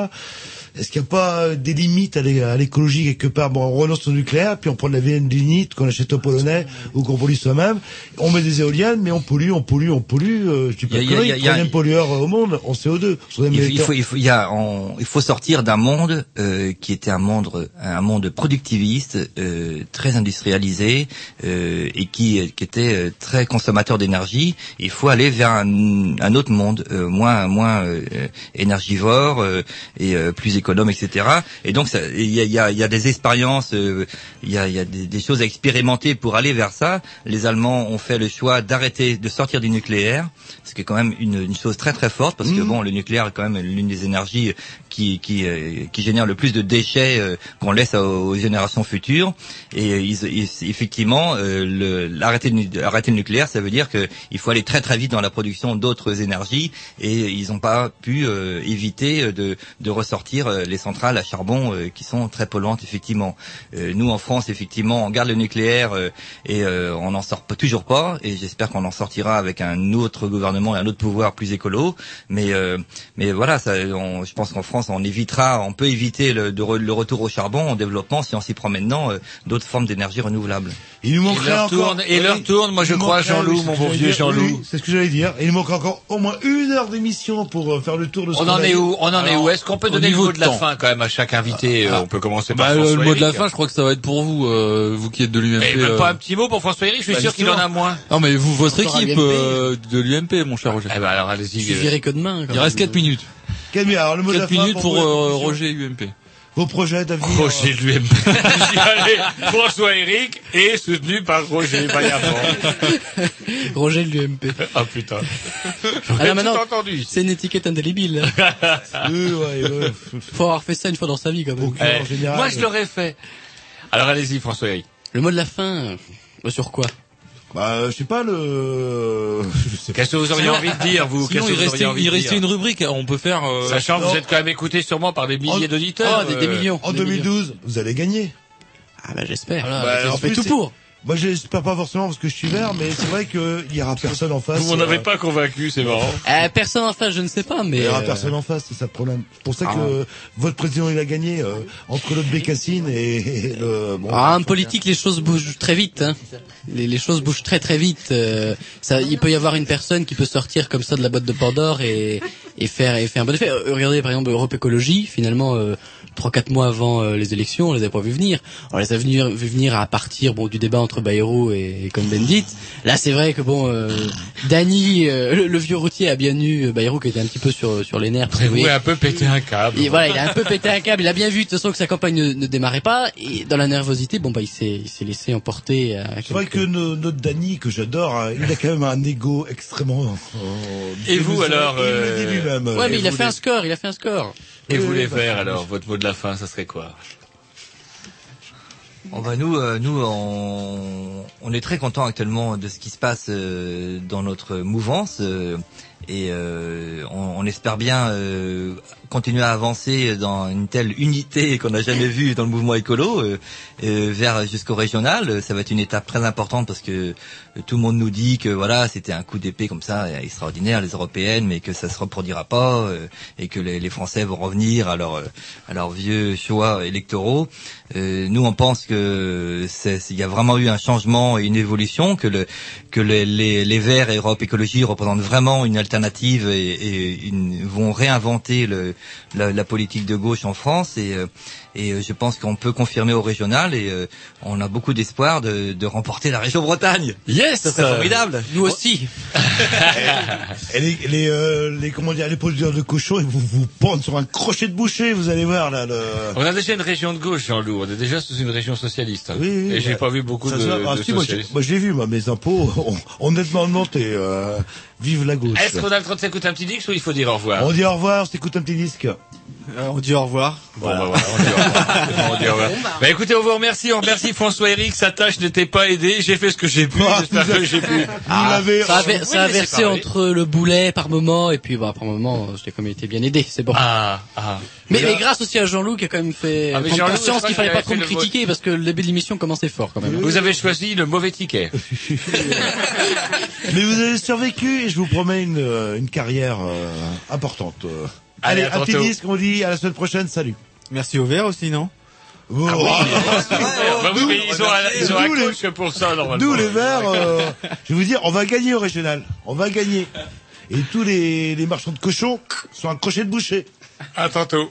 Est-ce qu'il n'y a pas euh, des limites à l'é- à l'écologie quelque part? Bon, on renonce au nucléaire, puis on prend de la lignite qu'on achète aux Polonais ou qu'on pollue soi-même. On met des éoliennes, mais on pollue, on pollue, on pollue. Euh, je dis pas Il y a- conneries, il y a- il y a- troisième pollueur au monde en CO2. troisième Il, faut, il faut, il y a, on- il faut sortir d'un monde euh, qui était un monde, un monde productiviste, euh, très industrialisé euh, et qui, qui était euh, très consommateur d'énergie. Il faut aller vers un, un autre monde, euh, moins, moins euh, énergivore euh, et euh, plus économe, etc. Et donc, il y a, y, a, y a des expériences, euh, il y a, y a des, des choses à expérimenter pour aller vers ça. Les Allemands ont fait le choix d'arrêter, de sortir du nucléaire, ce qui est quand même une, une chose très très forte parce que bon, le nucléaire est quand même l'une des énergies qui qui, euh, qui génère le plus de déchets euh, qu'on laisse aux, aux générations futures. Et ils, ils- effectivement, le, le, arrêter le nucléaire, ça veut dire que il faut aller très très vite dans la production d'autres énergies et ils n'ont pas pu éviter de, de ressortir les centrales à charbon euh, qui sont très polluantes effectivement. Euh, nous en France, effectivement, on garde le nucléaire euh, et euh, on n'en sort pas- toujours pas. Et j'espère qu'on en sortira avec un autre gouvernement et un autre pouvoir plus écolo. Mais euh, mais voilà, ça, on- je pense qu'en France, on évitera, on peut éviter le, de re- le retour au charbon en développement si on s'y prend maintenant euh, d'autres formes d'énergie renouvelable. Il nous manquerait encore. tourne, et leur Oui, tourne, moi je crois, Jean-Loup, mon bon vieux. Jean-Loup. Oui, c'est ce que j'allais dire. Et il manque encore au moins une heure d'émission pour euh, faire le tour de ce On en est où? On en est où? Est-ce qu'on peut donner le niveau mot de de la fin quand même à chaque invité Euh, On peut commencer par Bah, le, François le mot de la fin, je crois que ça va être pour vous, euh, vous qui êtes de l'UMP. Et même euh. pas un petit mot pour François Éric, je suis Bah, sûr qu'il en a moins. Non mais vous, votre équipe euh, de l'UMP, mon cher Roger. Eh ben alors allez-y. Je suis euh, que demain. Il reste 4 minutes. Quel mieux Alors le mot de la 4 fin minutes pour euh, Roger UMP. Vos projets d'avenir. Roger de l'UMP. J'y allais. François Éric est soutenu par Roger vaillamment. [LAUGHS] Roger de l'UMP. Ah putain. Ah, là, maintenant, tout entendu. c'est une étiquette indélébile. [LAUGHS] Oui, ouais, ouais. Faut avoir fait ça une fois dans sa vie, quand même. Eh, en général. moi je l'aurais fait. Alors allez-y François Éric. Le mot de la fin, euh, sur quoi? Bah, je sais pas le. [LAUGHS] je sais pas. Qu'est-ce que vous auriez envie de dire, vous? Sinon, Qu'est-ce il que vous restait, auriez envie il restait dire? une rubrique. On peut faire. euh, Sachant que vous êtes quand même écouté sûrement par des milliers d'auditeurs. Oh, des- des euh, millions. En Des millions. 2012, vous allez gagner. Ah bah j'espère. Bah, on en fait tout pour. Moi, j'espère pas forcément parce que je suis vert, mais c'est vrai qu'il y aura personne en face. Vous m'en avez euh, pas convaincu, c'est marrant. Euh, personne en face, je ne sais pas, mais. Il y aura euh, personne en face, c'est ça le problème. C'est pour ça Ah. que votre président il a gagné euh, entre l'autre Bécassine et, et le. Bon, Ah, en politique, les choses bougent très vite. Hein. Les, les choses bougent très très vite. Euh, ça, il peut y avoir une personne qui peut sortir comme ça de la boîte de Pandore et, et faire et faire un bon effet. Regardez par exemple Europe Écologie. Finalement, euh, trois quatre mois avant euh, les élections, on les a pas vu venir. On les a venir, vu venir à partir bon du débat entre Bayrou et, et Cohn-Bendit. Là, c'est vrai que bon, euh, Dany, euh, le, le vieux routier a bien eu euh, Bayrou qui était un petit peu sur sur les nerfs. parce voyez, un peu pété un câble. et voilà, il a un peu pété un câble. Il a bien vu de toute façon que sa campagne ne, ne démarrait pas. Et dans la nervosité, bon bah il s'est il s'est laissé emporter. À C'est vrai que no- notre Dany, que j'adore, hein, il a quand même un ego extrêmement. euh, Et vous, alors, Il le euh, dit lui-même. Ouais, mais il a fait les- un score. Il a fait un score. Et vous les bah, faire ça, alors Votre mot de la fin, ça serait quoi? Bon bah nous, euh, nous on, on est très contents actuellement de ce qui se passe euh, dans notre mouvance euh, et euh, on, on espère bien euh, continuer à avancer dans une telle unité qu'on n'a jamais vue dans le mouvement écolo euh, euh, vers jusqu'au régional. Ça va être une étape très importante parce que euh, tout le monde nous dit que voilà c'était un coup d'épée comme ça euh, extraordinaire les européennes, mais que ça se reproduira pas euh, et que les, Français vont revenir à leur à leurs vieux choix électoraux. Euh, nous, on pense que il y a vraiment eu un changement et une évolution, que le que les, les, les Verts et Europe Écologie représentent vraiment une alternative et, et une- vont réinventer le, la, politique de gauche en France. Et, euh, et euh, je pense qu'on peut confirmer au régional et euh, on a beaucoup d'espoir de, de remporter la région Bretagne. Yes Ça serait formidable. Nous aussi. [LAUGHS] Et les, les, euh, les, comment dire, les producteurs de cochons, ils vous, vous pendent sur un crochet de boucher, vous allez voir, là, le... On a déjà une région de gauche, Jean-Loup. On est déjà sous une région socialiste. hein. Oui, oui, Et j'ai ouais. pas vu beaucoup Ça de. Ah, de si, moi, j'ai- socialistes. moi, j'ai vu, moi, mes impôts ont honnêtement augmenté, euh, vive la gauche. Est-ce qu'on a le temps de s'écouter un petit disque ou il faut dire au revoir? On dit au revoir, on s'écoute un petit disque. Euh, on dit au revoir. Bon, bah, voilà, on dit au revoir. [LAUGHS] On dit au revoir. Bah, écoutez, on vous remercie. On remercie François Eric. Sa tâche n'était pas aidée. J'ai fait ce que j'ai pu. Ah, J'espère que j'ai pu. L'avez... Ça a, Oui, ça a versé entre le boulet par moment et puis bah par moment, je l'ai quand même été bien aidé. C'est bon. Ah, ah. mais, mais grâce aussi à Jean-Loup qui a quand même fait Ah, prendre conscience qu'il fallait pas trop me critiquer parce que le début de l'émission commençait fort quand même. Vous avez choisi le mauvais ticket. [LAUGHS] Mais vous avez survécu et je vous promets une, euh, une carrière euh, importante. Allez, Allez, à un petit disque, on dit à la semaine prochaine, salut. Merci au vert aussi, non Oh, Bah oui, mais ils ont un, ils ont un Nous, les- coach pour ça, normalement. Nous les Verts, euh, je vais vous dire, on va gagner au régional. On va gagner. Et tous les, les marchands de cochons sont un crochet de boucher. À tantôt.